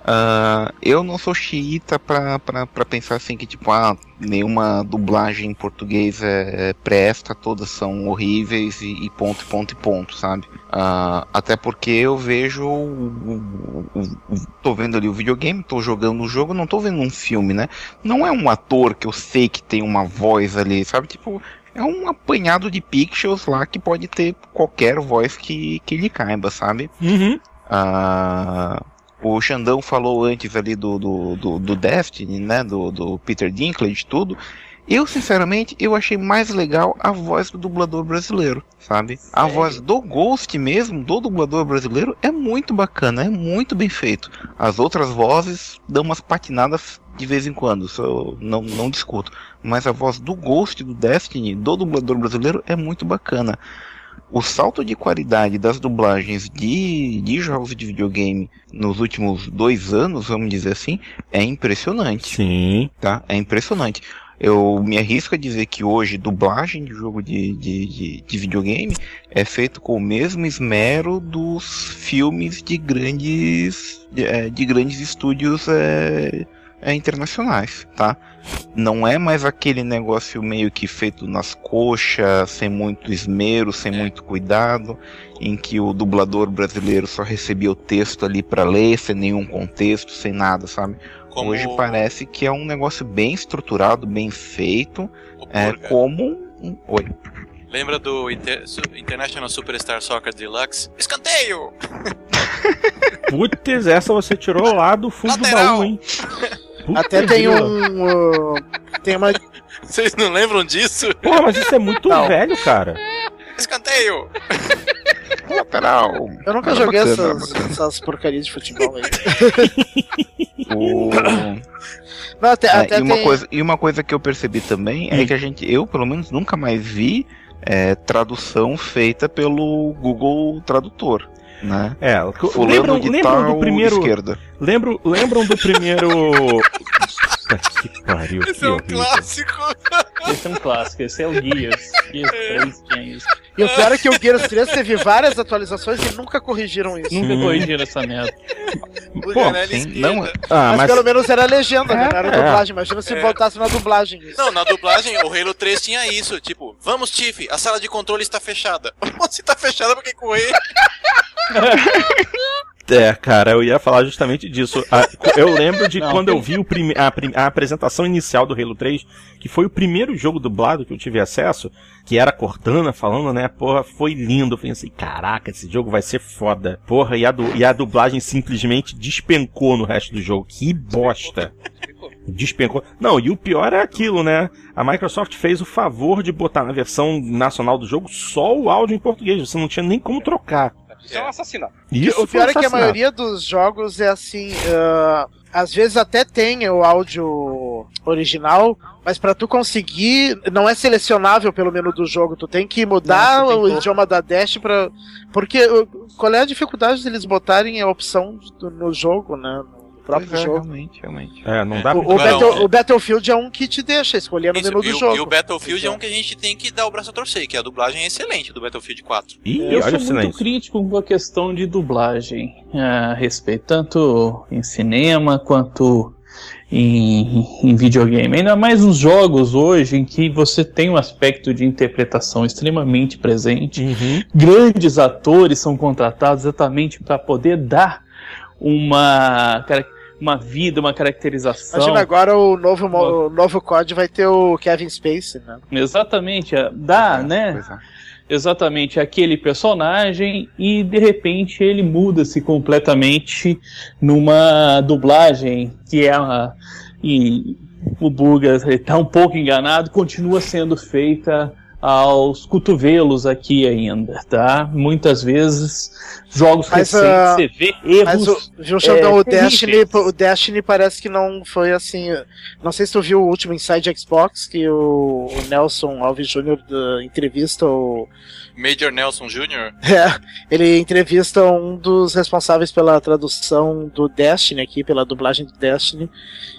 Uh, eu não sou xiita pra, pra, pra pensar assim que, tipo, ah, nenhuma dublagem em português é, é presta, todas são horríveis e, e ponto, ponto e ponto, sabe? Uh, até porque eu vejo. O, o, o, tô vendo ali o videogame, tô jogando o jogo, não tô vendo um filme, né? Não é um ator que eu sei que tem uma voz ali, sabe? Tipo, é um apanhado de pixels lá que pode ter qualquer voz que, que lhe caiba, sabe? Uhum. Uh, o Xandão falou antes ali do, do, do, do Destiny, né? Do, do Peter Dinklage tudo. Eu, sinceramente, eu achei mais legal a voz do dublador brasileiro, sabe? A voz do Ghost mesmo, do dublador brasileiro, é muito bacana, é muito bem feito. As outras vozes dão umas patinadas de vez em quando, isso eu não, não discuto. Mas a voz do Ghost, do Destiny, do dublador brasileiro é muito bacana o salto de qualidade das dublagens de, de jogos de videogame nos últimos dois anos, vamos dizer assim, é impressionante. Sim. Tá? É impressionante. Eu me arrisco a dizer que hoje dublagem de jogo de, de, de, de videogame é feito com o mesmo esmero dos filmes de grandes de, é, de grandes estúdios é, é, internacionais, tá? Não é mais aquele negócio meio que feito nas coxas, sem muito esmero, sem muito cuidado, em que o dublador brasileiro só recebia o texto ali para ler, sem nenhum contexto, sem nada, sabe? Como... Hoje parece que é um negócio bem estruturado, bem feito, é como um... Oi. Lembra do Inter International Superstar Soccer Deluxe? Escanteio! Putz, essa você tirou lá do fundo Lateral. do baú, hein? Puta Até tem um. Uh, tem uma. Vocês não lembram disso? Porra, mas isso é muito não. velho, cara. Escanteio! Lateral. Eu nunca joguei bacana, essas, bacana. essas porcarias de futebol aí. o... Não, até, é, até e, uma tem... coisa, e uma coisa que eu percebi também é hum. que a gente, eu pelo menos nunca mais vi é, tradução feita pelo Google Tradutor né? É, lembram, lembram do primeiro. Esquerda. Lembram, lembram do primeiro. Que pariu. Esse que é um horrível. clássico. Esse é um clássico, esse é o Gears. Gears 3 tinha isso. E o pior é que o Gears 3 teve várias atualizações e nunca corrigiram isso. Nunca corrigiram essa merda. Pô, sim, não... ah, mas, mas, pelo menos era legenda, né? Não era é, dublagem. Imagina se é. voltasse na dublagem. Isso. Não, na dublagem o Halo 3 tinha isso. Tipo, vamos, Tiff, a sala de controle está fechada. Se está fechada, por que correr? É, cara, eu ia falar justamente disso. Eu lembro de Não, quando eu vi prime a, a, apresentação inicial do Halo 3, que foi o primeiro jogo dublado que eu tive acesso, que era Cortana falando, né? Porra, foi lindo. Eu pensei, caraca, esse jogo vai ser foda. Porra, e a, e a dublagem simplesmente despencou no resto do jogo. Que bosta. Despencou. Não, e o pior é aquilo, né? A Microsoft fez o favor de botar na versão nacional do jogo só o áudio em português. Você não tinha nem como trocar. Isso é, um assassinato. Isso o pior um é que a maioria dos jogos é assim. Uh, às vezes até tem o áudio original, mas para tu conseguir, não é selecionável pelo menu do jogo. Tu tem que mudar não, o idioma da Dash para porque qual é a dificuldade deles botarem a opção do, no jogo, né? Próprio é, jogo. Realmente, realmente. É, não dá o, o, Battle, o, Battlefield é um que te deixa escolher no Isso, menu do e, jogo. E o Battlefield é um que a gente tem que dar o braço a torcer, que a dublagem é excelente do Battlefield 4. Ih, eu sou muito crítico com a questão de dublagem a respeito, tanto em cinema quanto em, em, videogame. Ainda mais nos jogos hoje em que você tem um aspecto de interpretação extremamente presente. Uhum. Grandes atores são contratados exatamente para poder dar uma uma vida, uma caracterização. Imagina agora o novo, o novo COD vai ter o Kevin Spacey, né? Exatamente, é, dá, é, né? É. Exatamente aquele personagem e de repente ele muda-se completamente numa dublagem que é uma, e o Burgas está um pouco enganado, continua sendo feita aos cotovelos aqui ainda, tá? Muitas vezes jogos mas, recentes uh, você vê erros. Mas o, é, o, Destiny, o Destiny parece que não foi assim. Não sei se tu viu o último Inside Xbox que o, o Nelson Alves Jr. entrevista o Major Nelson Jr. É, ele entrevista um dos responsáveis pela tradução do Destiny aqui, pela dublagem do Destiny,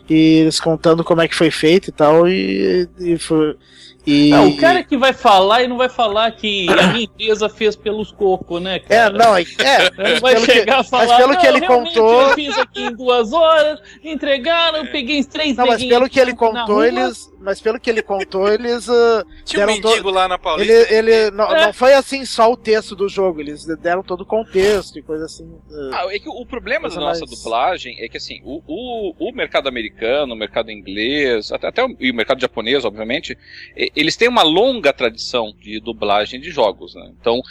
e eles contando como é que foi feito e tal, e, e foi e... Não, o cara que vai falar e não vai falar que a minha empresa fez pelos cocos, né, cara? É, não, é. Ele vai chegar que, a falar, mas pelo que ele contou. Eu fiz aqui em duas horas, entregaram, eu peguei três Não, mas pelo que ele contou, eles. Mas pelo que ele contou, eles. Uh, Tinha um mendigo lá na Paulista. Ele, ele não, é. não, foi assim só o texto do jogo, eles deram todo o contexto e coisa assim. Uh, ah, é que o problema da nossa mais... dublagem é que assim, o, o, o mercado americano, o mercado inglês, até, até o, e o mercado japonês, obviamente, eles têm uma longa tradição de dublagem de jogos. Né? Então,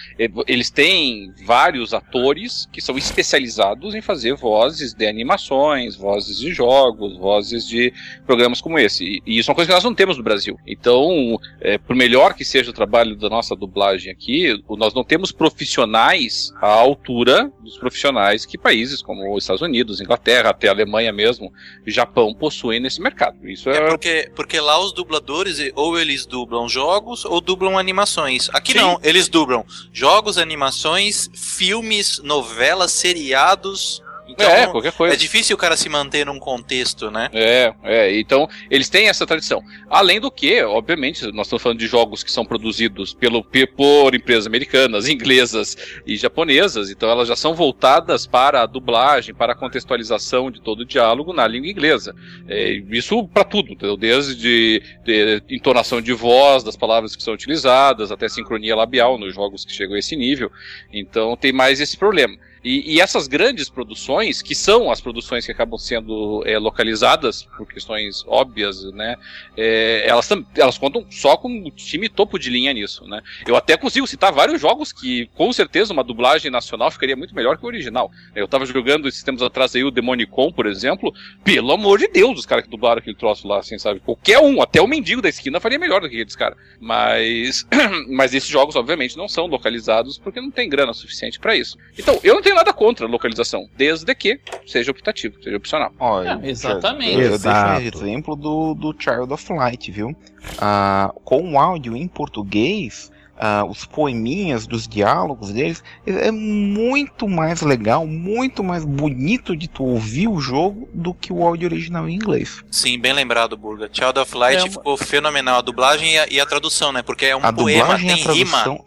eles têm vários atores que são especializados em fazer vozes de animações, vozes de jogos, vozes de programas como esse. E, e isso é uma coisa que nós não temos no Brasil. Então, é, por melhor que seja o trabalho da nossa dublagem aqui, nós não temos profissionais à altura dos profissionais que países como os Estados Unidos, Inglaterra, até a Alemanha mesmo, Japão possuem nesse mercado. Isso é, é porque, porque lá os dubladores, ou eles dublam dublam jogos ou dublam animações. Aqui Sim. não, eles dublam jogos, animações, filmes, novelas, seriados, então, é, qualquer coisa. É difícil o cara se manter num contexto, né? É, é. Então, eles têm essa tradição. Além do que, obviamente, nós estamos falando de jogos que são produzidos pelo, por empresas americanas, inglesas e japonesas, então elas já são voltadas para a dublagem, para a contextualização de todo o diálogo na língua inglesa. É, isso para tudo, desde de, de, entonação de voz das palavras que são utilizadas, até sincronia labial nos jogos que chegam a esse nível. Então, tem mais esse problema. E, e, essas grandes produções, que são as produções que acabam sendo é, localizadas por questões óbvias, né? É, elas, elas contam só com um time topo de linha nisso, né? Eu até consigo citar vários jogos que, com certeza, uma dublagem nacional ficaria muito melhor que o original. Eu estava jogando esses tempos atrás aí o Demonicon, por exemplo. Pelo amor de Deus, os caras que dublaram aquele troço lá, assim, sabe? Qualquer um, até o mendigo da esquina faria melhor do que aqueles caras. Mas, mas esses jogos, obviamente, não são localizados porque não tem grana suficiente para isso. Então, eu não tenho nada contra a localização, desde que seja optativo, seja opcional. Olha, é, exatamente. Eu, eu Exato. deixo um exemplo do, do Child of Light, viu? Ah, com o áudio em português, ah, os poeminhas dos diálogos deles, é muito mais legal, muito mais bonito de tu ouvir o jogo do que o áudio original em inglês. Sim, bem lembrado, Burga. Child of Light é ficou fenomenal. A dublagem e a, e a, tradução, né? Porque é um a poema, tem rima.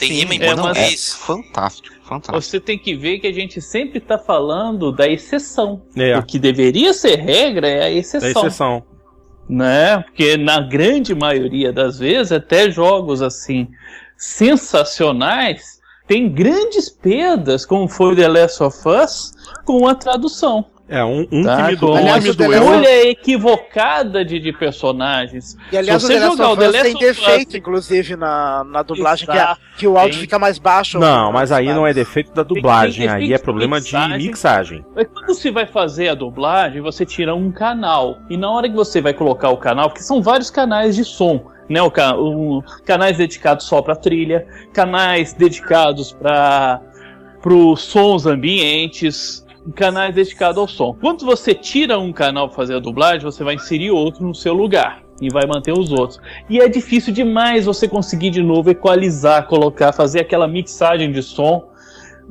Tem rima em é, português. É fantástico, fantástico. Você tem que ver que a gente sempre está falando da exceção. É. O que deveria ser regra é a exceção. É exceção. Né? Porque na grande maioria das vezes, até jogos assim sensacionais, tem grandes perdas, como foi The Last of Us, com a tradução. É, um, um tá, que me, do, aliás, me doeu. Escolha equivocada de, de personagens. E aliás, Se você o jogar o The Last tem defeito, inclusive, na, na dublagem, que, é, que, o áudio tem. fica mais baixo. Não, mas aí não é defeito da dublagem, tem, aí é problema de mixagem. de mixagem. Quando você vai fazer a dublagem, você tira um canal. E na hora que você vai colocar o canal, porque são vários canais de som, né? O, o canais dedicados só para trilha, canais dedicados para os sons ambientes, canais dedicados ao som. Quando você tira um canal para fazer a dublagem, você vai inserir outro no seu lugar e vai manter os outros. E é difícil demais você conseguir de novo equalizar, colocar, fazer aquela mixagem de som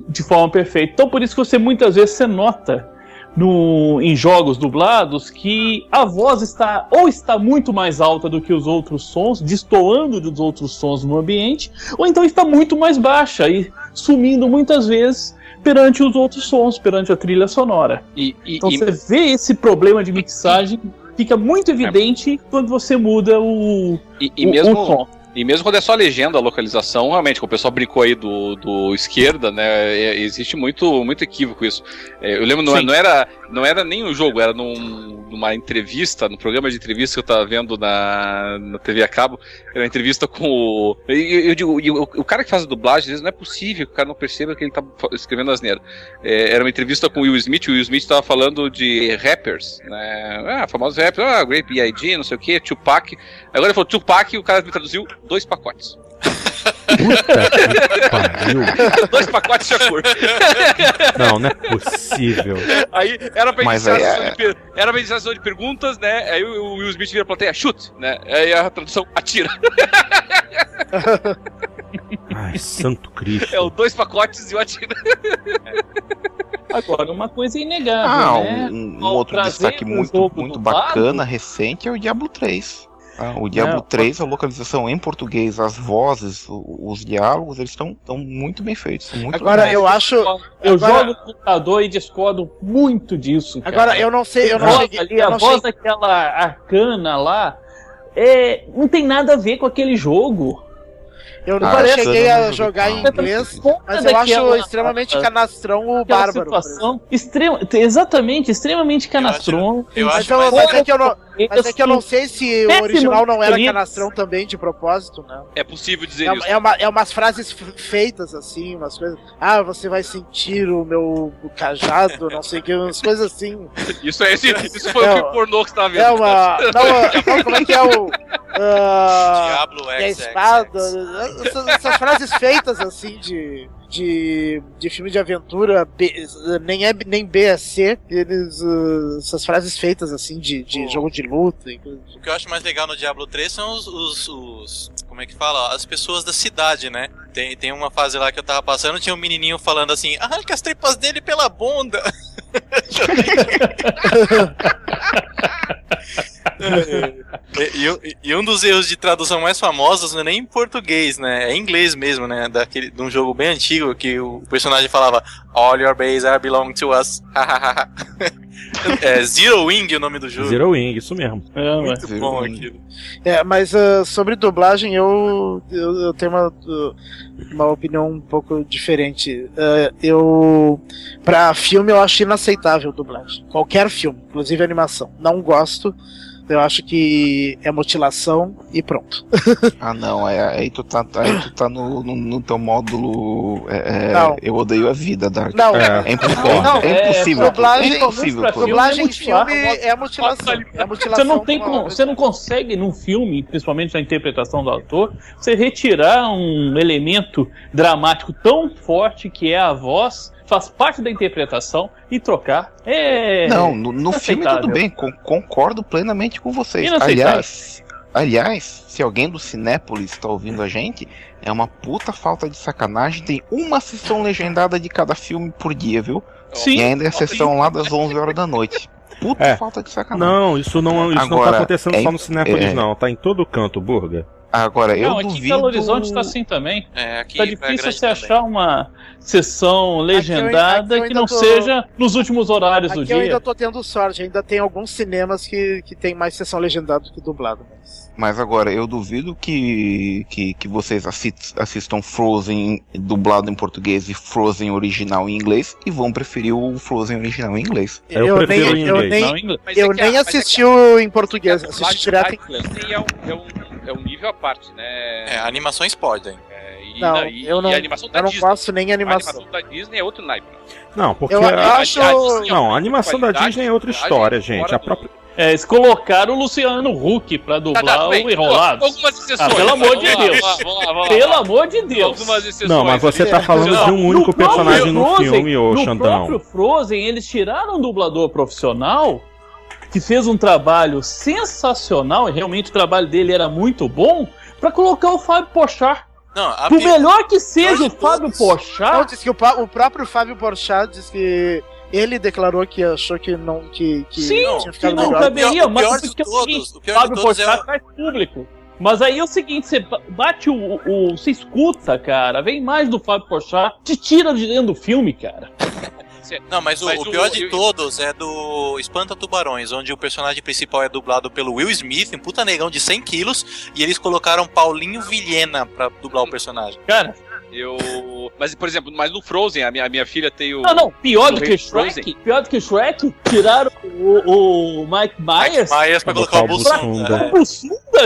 de forma perfeita. Então por isso que você muitas vezes você nota no, em jogos dublados que a voz está ou está muito mais alta do que os outros sons, destoando dos outros sons no ambiente, ou então está muito mais baixa e sumindo muitas vezes perante os outros sons, perante a trilha sonora. E, e, então e... você vê esse problema de mixagem fica muito evidente é. quando você muda o, e, e o, mesmo, o som. E mesmo quando é só legenda, a localização, realmente, como o pessoal brincou aí do, do esquerda, né? É, existe muito, muito equívoco isso. É, eu lembro, não, não, era, não era nem um jogo, era num, numa entrevista, no programa de entrevista que eu tava vendo na, na TV a cabo. Era uma entrevista com o. Eu, eu digo, o, o, cara que faz a dublagem, às vezes não é possível que o cara não perceba que ele tá escrevendo asneira. É, era uma entrevista com o Will Smith, o Will Smith tava falando de rappers, né? Ah, famosos rappers, ah, Grape B.I.G., não sei o que, Tupac. Agora ele falou Tupac e o cara me traduziu dois pacotes. Puta que pariu. Dois pacotes de Shakur. Não, não é possível. Aí era pra iniciar, é... de, era pra iniciar de perguntas, né? Aí o Will Smith vira a plateia, chute, né? Aí a tradução, atira. Ai, santo Cristo. É o dois pacotes e o atira. Agora, uma coisa inegável, ah, né? Um, um outro destaque muito, muito bacana, recente, é o Diablo 3. Ah, o Diablo é, 3, a localização em português, as vozes, os, diálogos, eles estão muito bem feitos. Muito agora, eu acho. Eu agora... jogo no computador e discordo muito disso. Cara. Agora, eu não sei. Eu não cheguei, ali, eu a voz daquela arcana lá. É, não tem nada a ver com aquele jogo. Eu nunca ah, cheguei a jogar em inglês, mas eu acho extremamente canastrão o Bárbaro. Situação extrema, exatamente, extremamente canastrão. Eu acho, eu acho mas, mas, é que eu não, mas é que eu não sei se o original não era canastrão também de propósito, né? É possível dizer é, isso. É, uma, é umas frases feitas assim, umas coisas. Ah, você vai sentir o meu cajado, não sei o que, umas coisas assim. Isso é esse, isso foi é, o que o pornô que você tava vendo. É uma. Não, não, como é que é o. Uh, Diablo X. É espada. Essas, essas frases feitas assim de de, de filme de aventura, B, nem é nem B é C, eles, uh, essas frases feitas assim de, de jogo de luta. O que eu acho mais legal no Diablo 3 são os, os, os, como é que fala? As pessoas da cidade, né? Tem, tem uma fase lá que eu tava passando, tinha um menininho falando assim, arranca as tripas dele pela bunda. e, e, e, um dos erros de tradução mais famosos não é nem em português, né? É em inglês mesmo, né? Daquele, de um jogo bem antigo que o personagem falava All your base are belong to us. é Zero Wing o nome do jogo. Zero Wing, isso mesmo. É, Muito bom aquilo. É, mas uh, sobre dublagem eu, eu, eu tenho uma, uma opinião um pouco diferente. Uh, eu. Pra filme eu acho inaceitável dublagem. Qualquer filme, inclusive animação. Não gosto. Eu acho que é mutilação e pronto. ah, não, é, aí tu tá, aí tu tá no, no, no teu módulo. É, é Eu odeio a vida, Dark. Não, é, é impossível. Não, é, impossível. É, dublagem, é impossível. Dublagem em filme é mutilação. É mutilação você não, tem como, você não consegue, num filme, principalmente na interpretação do autor, você retirar um elemento dramático tão forte que é a voz faz parte da interpretação e trocar é. Não, no, no filme tudo bem, com, concordo plenamente com vocês. Aliás, aliás, se alguém do Cinépolis está ouvindo a gente, é uma puta falta de sacanagem. Tem uma sessão legendada de cada filme por dia, viu? Sim. E ainda é a sessão lá das 11 horas da noite. Puta é. falta de sacanagem. Não, isso não, isso Agora, não tá acontecendo é, só no Cinépolis, é, não. Tá em todo canto, Burga. Agora, eu não, duvido... aqui em Belo Horizonte tá assim também. É, aqui tá difícil você também. achar uma sessão legendada aqui eu que não tô- seja nos últimos horários do Aqui eu dia. ainda tô tendo sorte, ainda tem alguns cinemas que, que tem mais sessão legendada do que dublado. Mas... Mas agora, eu duvido que, que, que vocês assi- assistam Frozen dublado em português e Frozen original em inglês e vão preferir o Frozen original em inglês. Eu prefiro nem, em eu inglês. nem, Não, em inglês. Eu é nem é assisti o em português, assisti direto em Disney é um, é, um, é um nível à parte, né? É, animações podem. É, e, Não, e- eu não- e a animação da Eu não Disney. gosto nem A animação. animação da Disney é outro naipe. Não, porque. Eu a- acho- A- a Disney, Não, a animação da Disney é outra história, gente. A do- própria. É, eles colocaram o Luciano Huck pra Tá, dublar tá, bem. o Enrolados. Algumas exceções. Ah, pelo amor de Deus. Vamos lá, vamos lá, vamos lá. Pelo amor de Deus. Algumas exceções. Não, mas você tá falando Não, de um único No personagem no Frozen- filme, ô no Xandão. próprio Frozen, eles tiraram um dublador profissional que fez um trabalho sensacional, e realmente o trabalho dele era muito bom, pra colocar o Fábio Pochar. Não, a Por pi- melhor que seja o de Fábio. Não, diz que o, o próprio Fábio Porchat disse que ele declarou que achou que não que, que sim, tinha que ficado não melhor. caberia, O mas pior o de que é o todos, o pior de Fábio todos é faz público. Mas aí é o seguinte, você ba- bate o, o. Você escuta, cara, vem mais do Fábio Pochar, te tira de dentro do filme, cara. Não, mas o, Mas o o- pior de eu- todos é do Espanta Tubarões, onde o personagem principal é dublado pelo Will Smith, um puta negão de 100 quilos, e eles colocaram Paulinho Vilhena pra dublar o personagem. Cara, Eu. Mas, por exemplo, mas no Frozen, a minha, a minha filha tem o. não, não, pior do que Shrek, Frozen. pior do que Shrek, tiraram o, o Mike Myers. Mike Myers pra colocar o botar o Bussunda.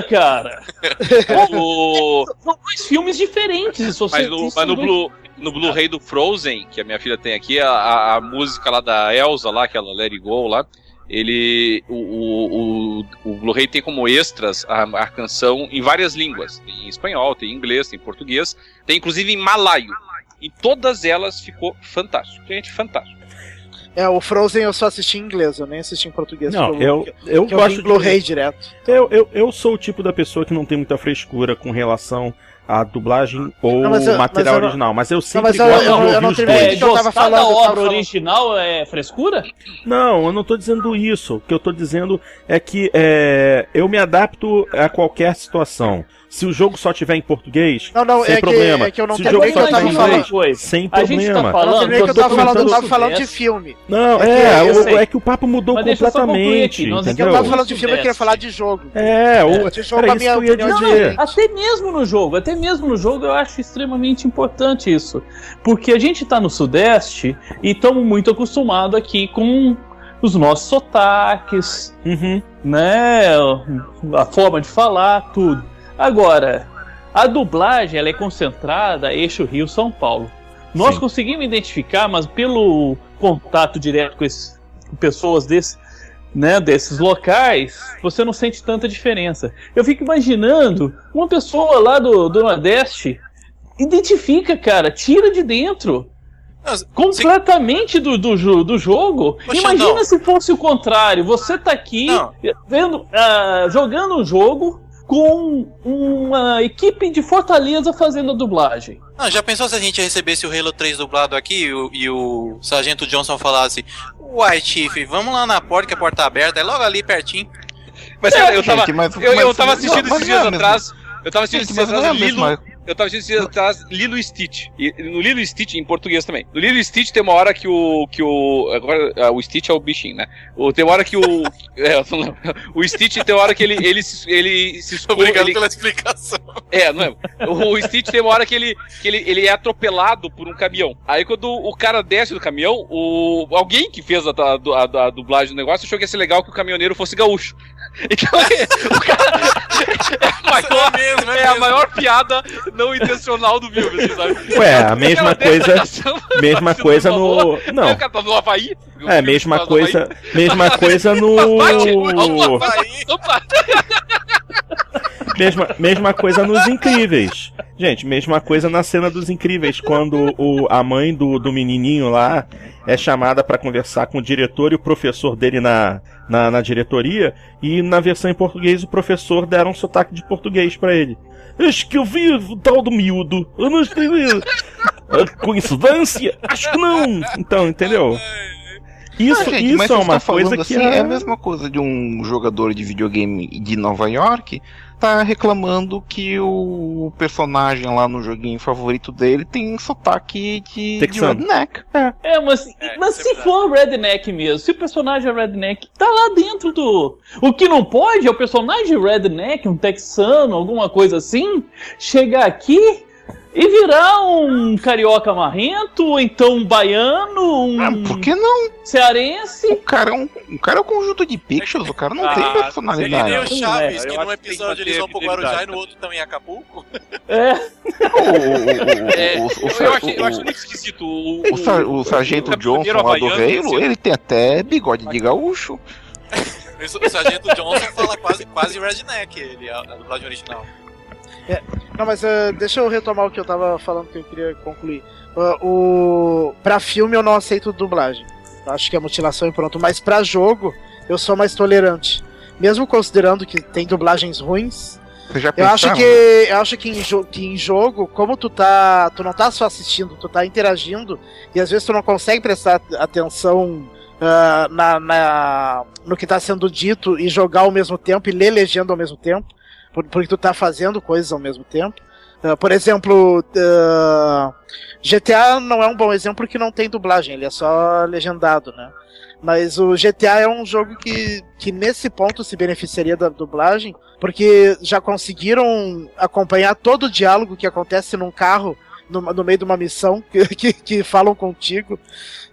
Cara. o... São dois filmes diferentes. Mas, no, mas no, Blu, no Blu-ray do Frozen, que a minha filha tem aqui, a, a, música lá da Elsa, lá, aquela Let It Go lá, ele. O, o, o, o Blu-ray tem como extras a, a canção em várias línguas. Tem em espanhol, tem em inglês, tem em português, tem inclusive em malaio. Em todas elas ficou fantástico. Gente, fantástico. É, o Frozen eu só assisti em inglês, eu nem assisti em português. Não, eu, eu que eu vi gosto Blu-ray direto. Eu, eu, eu sou o tipo da pessoa que não tem muita frescura com relação à dublagem ou Não, eu- material mas eu original, mas eu sempre mas eu- gosto eu- de eu ouvir não os É, dois. eu gostar falando, da eu tava obra falando. original é frescura? Não, eu não tô dizendo isso. O que eu tô dizendo é que é, eu me adapto a qualquer situação. Se o jogo só tiver em português, Não, não, sem é que- problema. é que eu não Se o jogo que eu só tava tiver em falando. inglês, coisa. sem A tá problema. Falando não que eu tava falando, eu comentando tava falando de filme. Não, É que é, eu o- é que o papo mudou Mas deixa eu só concluir completamente, aqui, nós É que eu entendeu? tava falando de filme, eu queria falar de jogo. É, o, De jogo, era minha que opinião é diferente. Até mesmo no jogo, até mesmo no jogo eu acho extremamente importante isso. Porque a gente tá no Sudeste e estamos muito acostumados aqui com os nossos sotaques, Uhum. né? A forma de falar, tudo. Agora, a dublagem ela é concentrada eixo Rio-São Paulo. Nós Sim. conseguimos identificar, mas pelo contato direto com, esse- com pessoas desse, né, desses locais, você não sente tanta diferença. Eu fico imaginando uma pessoa lá do, do Nordeste identifica, cara, tira de dentro Não, completamente do, do, do jogo. Ô, Imagina Xandão. se fosse o contrário. Você tá aqui Não. vendo, ah, jogando um jogo com uma equipe de Fortaleza fazendo a dublagem. Não, já pensou se a gente recebesse o Halo 3 dublado aqui e o, e o Sargento Johnson falasse Uai, Chief, vamos lá na porta que a porta tá aberta, é logo ali pertinho. Mas cara, eu tava, Gente, mas- eu, eu mas- tava assistindo mas esses é dias atrás. Eu tava assistindo Gente, esses dias é atrás Lilo. Eu tava dias atrás Lilo e Stitch. E no Lilo e Stitch, em português também. No Lilo e Stitch tem uma hora que o. que o. Agora, ah, o Stitch é o bichinho, né? O, tem uma hora que o. é, eu não lembro. o Stitch tem uma hora que ele, ele, se- ele se esconde. Obrigado ele- pela explicação. É, não é? O Stitch tem uma hora que ele, que ele, ele é atropelado por um caminhão. Aí quando o cara desce do caminhão, o, alguém que fez a, a, a- a dublagem do negócio achou que ia ser legal que o caminhoneiro fosse gaúcho. Então o cara. É a maior, mesmo, é é a maior piada não intencional do filme, sabe? Ué, a mesma coisa, mesma coisa no. Não, o cara tá no Havaí. é, mesma Tá no coisa, mesma coisa no. Mesma, mesma coisa nos Incríveis. Gente, mesma coisa na cena dos Incríveis, quando o, a mãe do, do menininho lá é chamada pra conversar com o diretor e o professor dele na, na, na diretoria, e na versão em português o professor deram um sotaque de português pra ele. Acho que eu vi o tal do miúdo. Eu não sei. Coincidência? Acho que não. Então, entendeu? Isso, Ah, gente, isso mas é uma tá falando coisa que assim, é... é a mesma coisa de um jogador de videogame de Nova York tá reclamando que o personagem lá no joguinho favorito dele tem sotaque de, de redneck. É, é mas, é, mas é se verdade. for redneck mesmo, se o personagem é redneck, tá lá dentro do. O que não pode é o personagem redneck, um texano, alguma coisa assim, chegar aqui e virar um carioca marrento, ou então um baiano, um. Ah, por que não? Cearense. O cara é um, o cara é um conjunto de pixels, o cara não ah, tem personalidade. Ele nem o Chaves, é, que num episódio eles vão pro Guarujá e no outro também em Acapulco. É. eu, acho, muito esquisito. O, o, o, sargento Johnson lá do Reino, ele tem até bigode de gaúcho. o sargento Johnson fala quase, quase redneck, ele, a, a dublagem original. É, não, mas uh, deixa eu retomar o que eu tava falando que eu queria concluir. Uh, o... Pra filme eu não aceito dublagem. Eu acho que é mutilação e pronto. Mas pra jogo eu sou mais tolerante. Mesmo considerando que tem dublagens ruins. eu acho que eu acho que em, que em jogo, como tu tá, tu não tá só assistindo, tu tá interagindo e às vezes tu não consegue prestar atenção uh, na, na, no que tá sendo dito e jogar ao mesmo tempo e ler legenda ao mesmo tempo porque tu tá fazendo coisas ao mesmo tempo. Uh, por exemplo, uh, ah, GTA não é um bom exemplo porque não tem dublagem, ele é só legendado, né? Mas o GTA é um jogo que, que nesse ponto se beneficiaria da dublagem, porque já conseguiram acompanhar todo o diálogo que acontece num carro no, no meio de uma missão que, que, que falam contigo.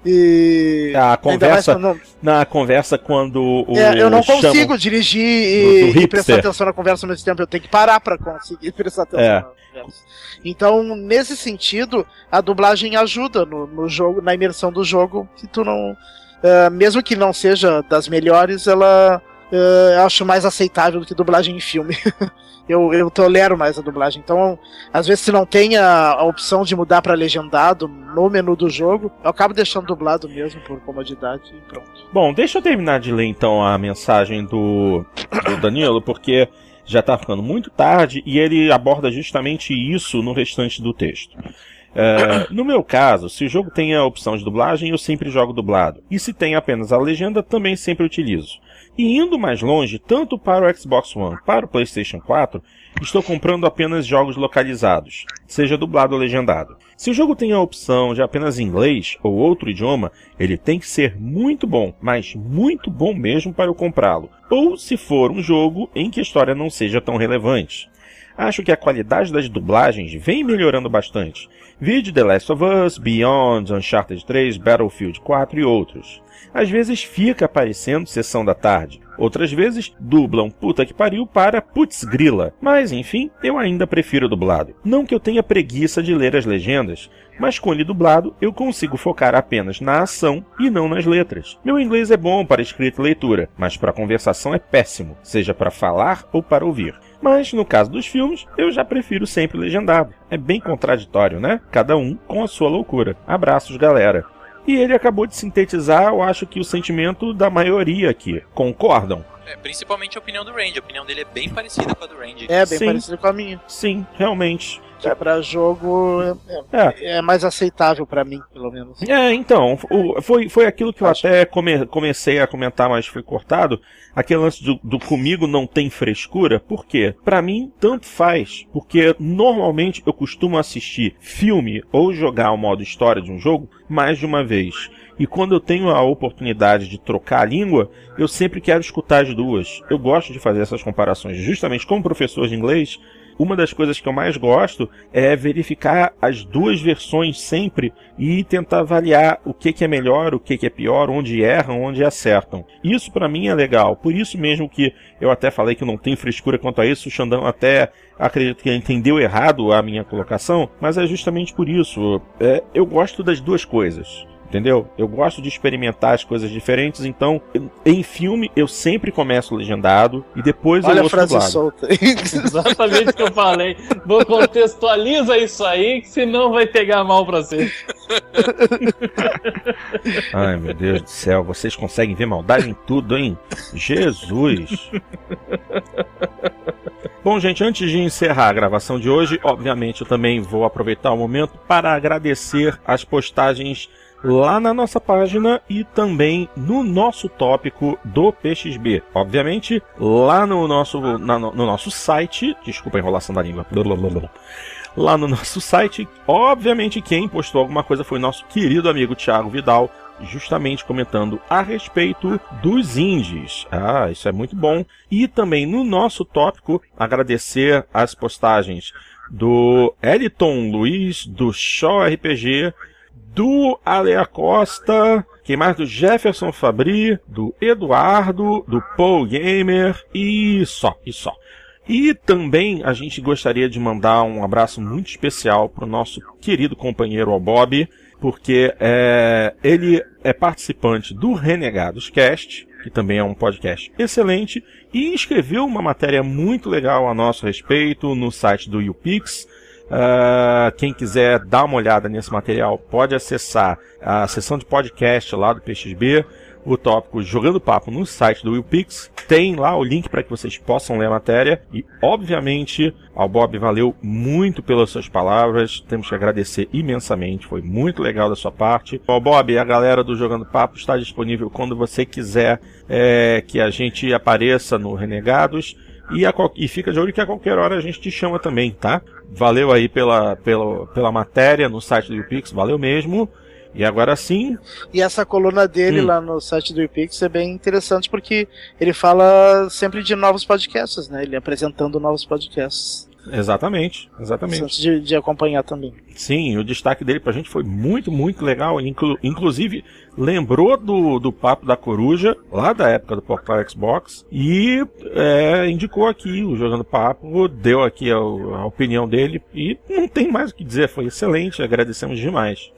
E a conversa quando... na conversa quando o é, eu não consigo dirigir e, do, do e, prestar atenção na conversa ao mesmo tempo, eu tenho que parar para conseguir prestar atenção é. na conversa. Então, nesse sentido, a dublagem ajuda no, no jogo, na imersão do jogo, que tu não uh, mesmo que não seja das melhores, ela eu acho mais aceitável do que dublagem em filme. eu, eu tolero mais a dublagem. Então, às vezes, se não tem a, a opção de mudar para legendado no menu do jogo, eu acabo deixando dublado mesmo por comodidade e pronto. Bom, deixa eu terminar de ler então a mensagem do, do Danilo, porque já tá ficando muito tarde e ele aborda justamente isso no restante do texto. É, no meu caso, se o jogo tem a opção de dublagem, eu sempre jogo dublado. E se tem apenas a legenda, também sempre utilizo. E indo mais longe, tanto para o Xbox One para o PlayStation 4, estou comprando apenas jogos localizados, seja dublado ou legendado. Se o jogo tem a opção de apenas inglês ou outro idioma, ele tem que ser muito bom, mas muito bom mesmo para eu comprá-lo. Ou se for um jogo em que a história não seja tão relevante. Acho que a qualidade das dublagens vem melhorando bastante. Vídeo The Last of Us, Beyond, Uncharted 3, Battlefield 4 e outros. Às vezes fica aparecendo sessão da tarde, outras vezes dublam puta que pariu para putz grila. Mas enfim, eu ainda prefiro dublado. Não que eu tenha preguiça de ler as legendas, mas com ele dublado eu consigo focar apenas na ação e não nas letras. Meu inglês é bom para escrita e leitura, mas para conversação é péssimo, seja para falar ou para ouvir. Mas no caso dos filmes, eu já prefiro sempre legendado. É bem contraditório, né? Cada um com a sua loucura. Abraços, galera. E ele acabou de sintetizar, eu acho que o sentimento da maioria aqui. Concordam? É, principalmente a opinião do Randy. A opinião dele é bem parecida com a do Randy. É, bem Sim. parecida com a minha. Sim, realmente. É, pra jogo é, é. é mais aceitável para mim, pelo menos. É, então, o, foi, foi aquilo que eu Acho. até come, comecei a comentar, mas foi cortado. Aquele lance do, do comigo não tem frescura. Por quê? Pra mim, tanto faz. Porque normalmente eu costumo assistir filme ou jogar o modo história de um jogo mais de uma vez. E quando eu tenho a oportunidade de trocar a língua, eu sempre quero escutar as duas. Eu gosto de fazer essas comparações. Justamente como professor de inglês, uma das coisas que eu mais gosto é verificar as duas versões sempre e tentar avaliar o que, é melhor, o que, que é pior, onde erram, onde acertam. Isso para mim é legal. Por isso mesmo que eu até falei que não tem frescura quanto a isso, o Xandão até acredito que entendeu errado a minha colocação, mas é justamente por isso. É, eu gosto das duas coisas. Entendeu? Eu gosto de experimentar as coisas diferentes, então em filme eu sempre começo legendado e depois Olha eu a frase dublado. solta. Exatamente o que eu falei. Vou contextualiza isso aí, que senão vai pegar mal pra você. Ai meu Deus do céu, vocês conseguem ver maldade em tudo, hein? Jesus! Bom, gente, antes de encerrar a gravação de hoje, obviamente eu também vou aproveitar o momento para agradecer as postagens lá na nossa página e também no nosso tópico do PXB. Obviamente, lá no nosso, na, no nosso site, desculpa a enrolação da língua, lá no nosso site, obviamente quem postou alguma coisa foi nosso querido amigo Thiago Vidal, justamente comentando a respeito dos indies. Ah, isso é muito bom. E também no nosso tópico, agradecer as postagens do Eliton Luiz, do Shaw RPG, do Alea Costa, quem mais? Do Jefferson Fabri, do Eduardo, do Paul Gamer e só, e só. E também a gente gostaria de mandar um abraço muito especial para o nosso querido companheiro o Bob, porque é, ele é participante do Renegados Cast, que também é um podcast excelente, e escreveu uma matéria muito legal a nosso respeito no site do YouPix. Uh, quem quiser dar uma olhada nesse material pode acessar a seção de podcast lá do PXB o tópico Jogando Papo no site do WillPix. Tem lá o link para que vocês possam ler a matéria. E, obviamente, ao Bob valeu muito pelas suas palavras. Temos que agradecer imensamente. Foi muito legal da sua parte. Ao Bob, a galera do Jogando Papo está disponível quando você quiser é, que a gente apareça no Renegados. E, a, e, fica de olho que a qualquer hora a gente te chama também, tá? Valeu aí pela, pela, pela matéria no site do UPix, valeu mesmo. E agora sim. E essa coluna dele hum. lá no site do IPix é bem interessante porque ele fala sempre de novos podcasts, né? Ele apresentando novos podcasts. Exatamente, exatamente. De, de acompanhar também. Sim, o destaque dele pra gente foi muito, muito legal. Inclu inclusive, lembrou do, do Papo da Coruja, lá da época do Popular Xbox, e é, indicou aqui o Jogando Papo, deu aqui a, a opinião dele, e não tem mais o que dizer, foi excelente, agradecemos demais.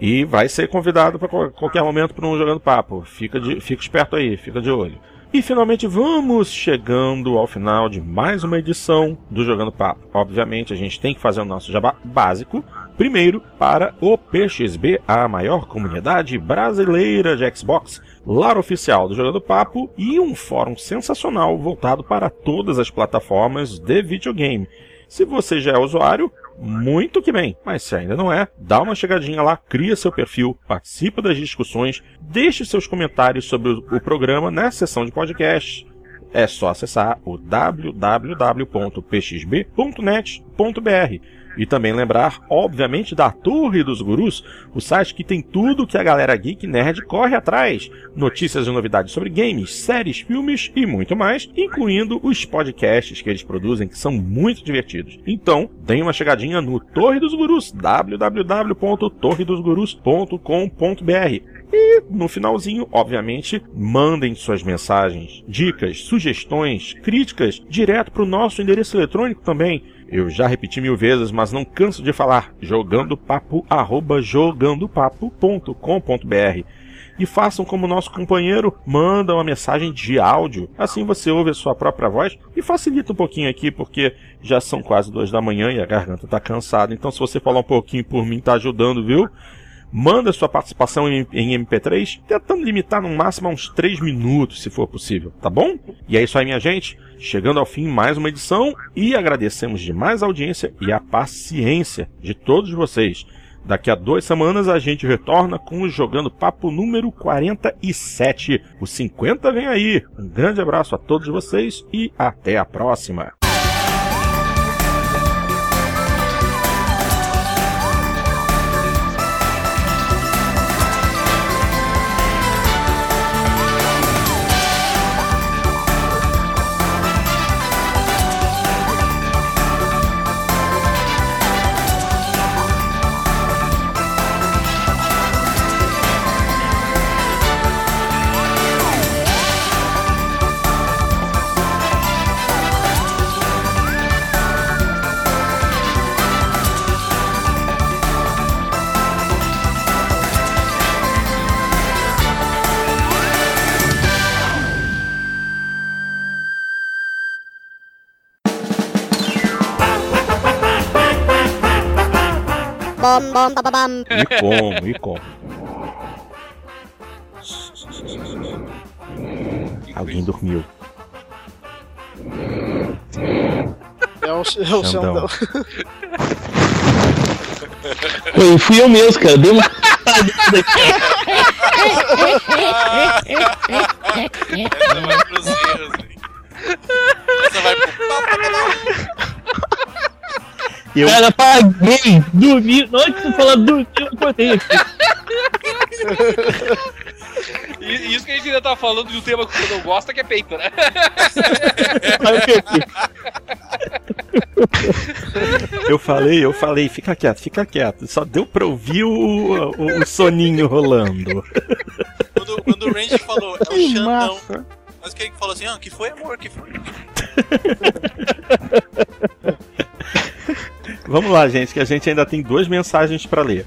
E vai ser convidado para qualquer momento para um Jogando Papo. Fica, de, fica esperto aí, fica de olho. E finalmente vamos chegando ao final de mais uma edição do Jogando Papo. Obviamente a gente tem que fazer o nosso jabá básico. Primeiro, para o PXB, a maior comunidade brasileira de Xbox, lar oficial do Jogando Papo e um fórum sensacional voltado para todas as plataformas de videogame. Se você já é usuário, muito que bem. Mas se ainda não é, dá uma chegadinha lá, cria seu perfil, participa das discussões, deixe seus comentários sobre o programa na seção de podcast. É só acessar o www.pxb.net.br e também lembrar, obviamente, da Torre dos Gurus, o site que tem tudo que a galera geek nerd corre atrás. Notícias e novidades sobre games, séries, filmes e muito mais, incluindo os podcasts que eles produzem, que são muito divertidos. Então, deem uma chegadinha no Torre dos Gurus, www.torredosgurus.com.br. E no finalzinho, obviamente, mandem suas mensagens, dicas, sugestões, críticas direto para o nosso endereço eletrônico também eu já repeti mil vezes, mas não canso de falar. Jogandopapo.com.br e façam como nosso companheiro, manda uma mensagem de áudio. Assim você ouve a sua própria voz e facilita um pouquinho aqui, porque já são quase duas da manhã e a garganta tá cansada. Então, se você falar um pouquinho por mim, tá ajudando, viu? Manda sua participação em, em, MP3, tentando limitar no máximo a uns 3 minutos, se for possível, tá bom? E é isso aí, minha gente. Chegando ao fim mais uma edição e agradecemos demais a audiência e a paciência de todos vocês. Daqui a duas semanas a gente retorna com o Jogando Papo número 47. O 50 vem aí. Um grande abraço a todos vocês e até a próxima. E como, e como. Alguém dormiu. É o, é o Xandão. Foi, fui eu mesmo, cara. Deu uma... Essa vai Essa vai pro eu... Cara, paguei, dormi. Na hora que você falar dormir, eu acordei aqui. E isso que a gente ainda tá falando de um tema que você não gosta, que é peito, né? Eu falei, eu falei, fica quieto, fica quieto. Só deu pra ouvir o, o, o soninho rolando. Quando, quando o Range falou, é o Xandão. Mas quem falou assim, ah, que foi amor, que foi? Vamos lá, gente, que a gente ainda tem duas mensagens para ler.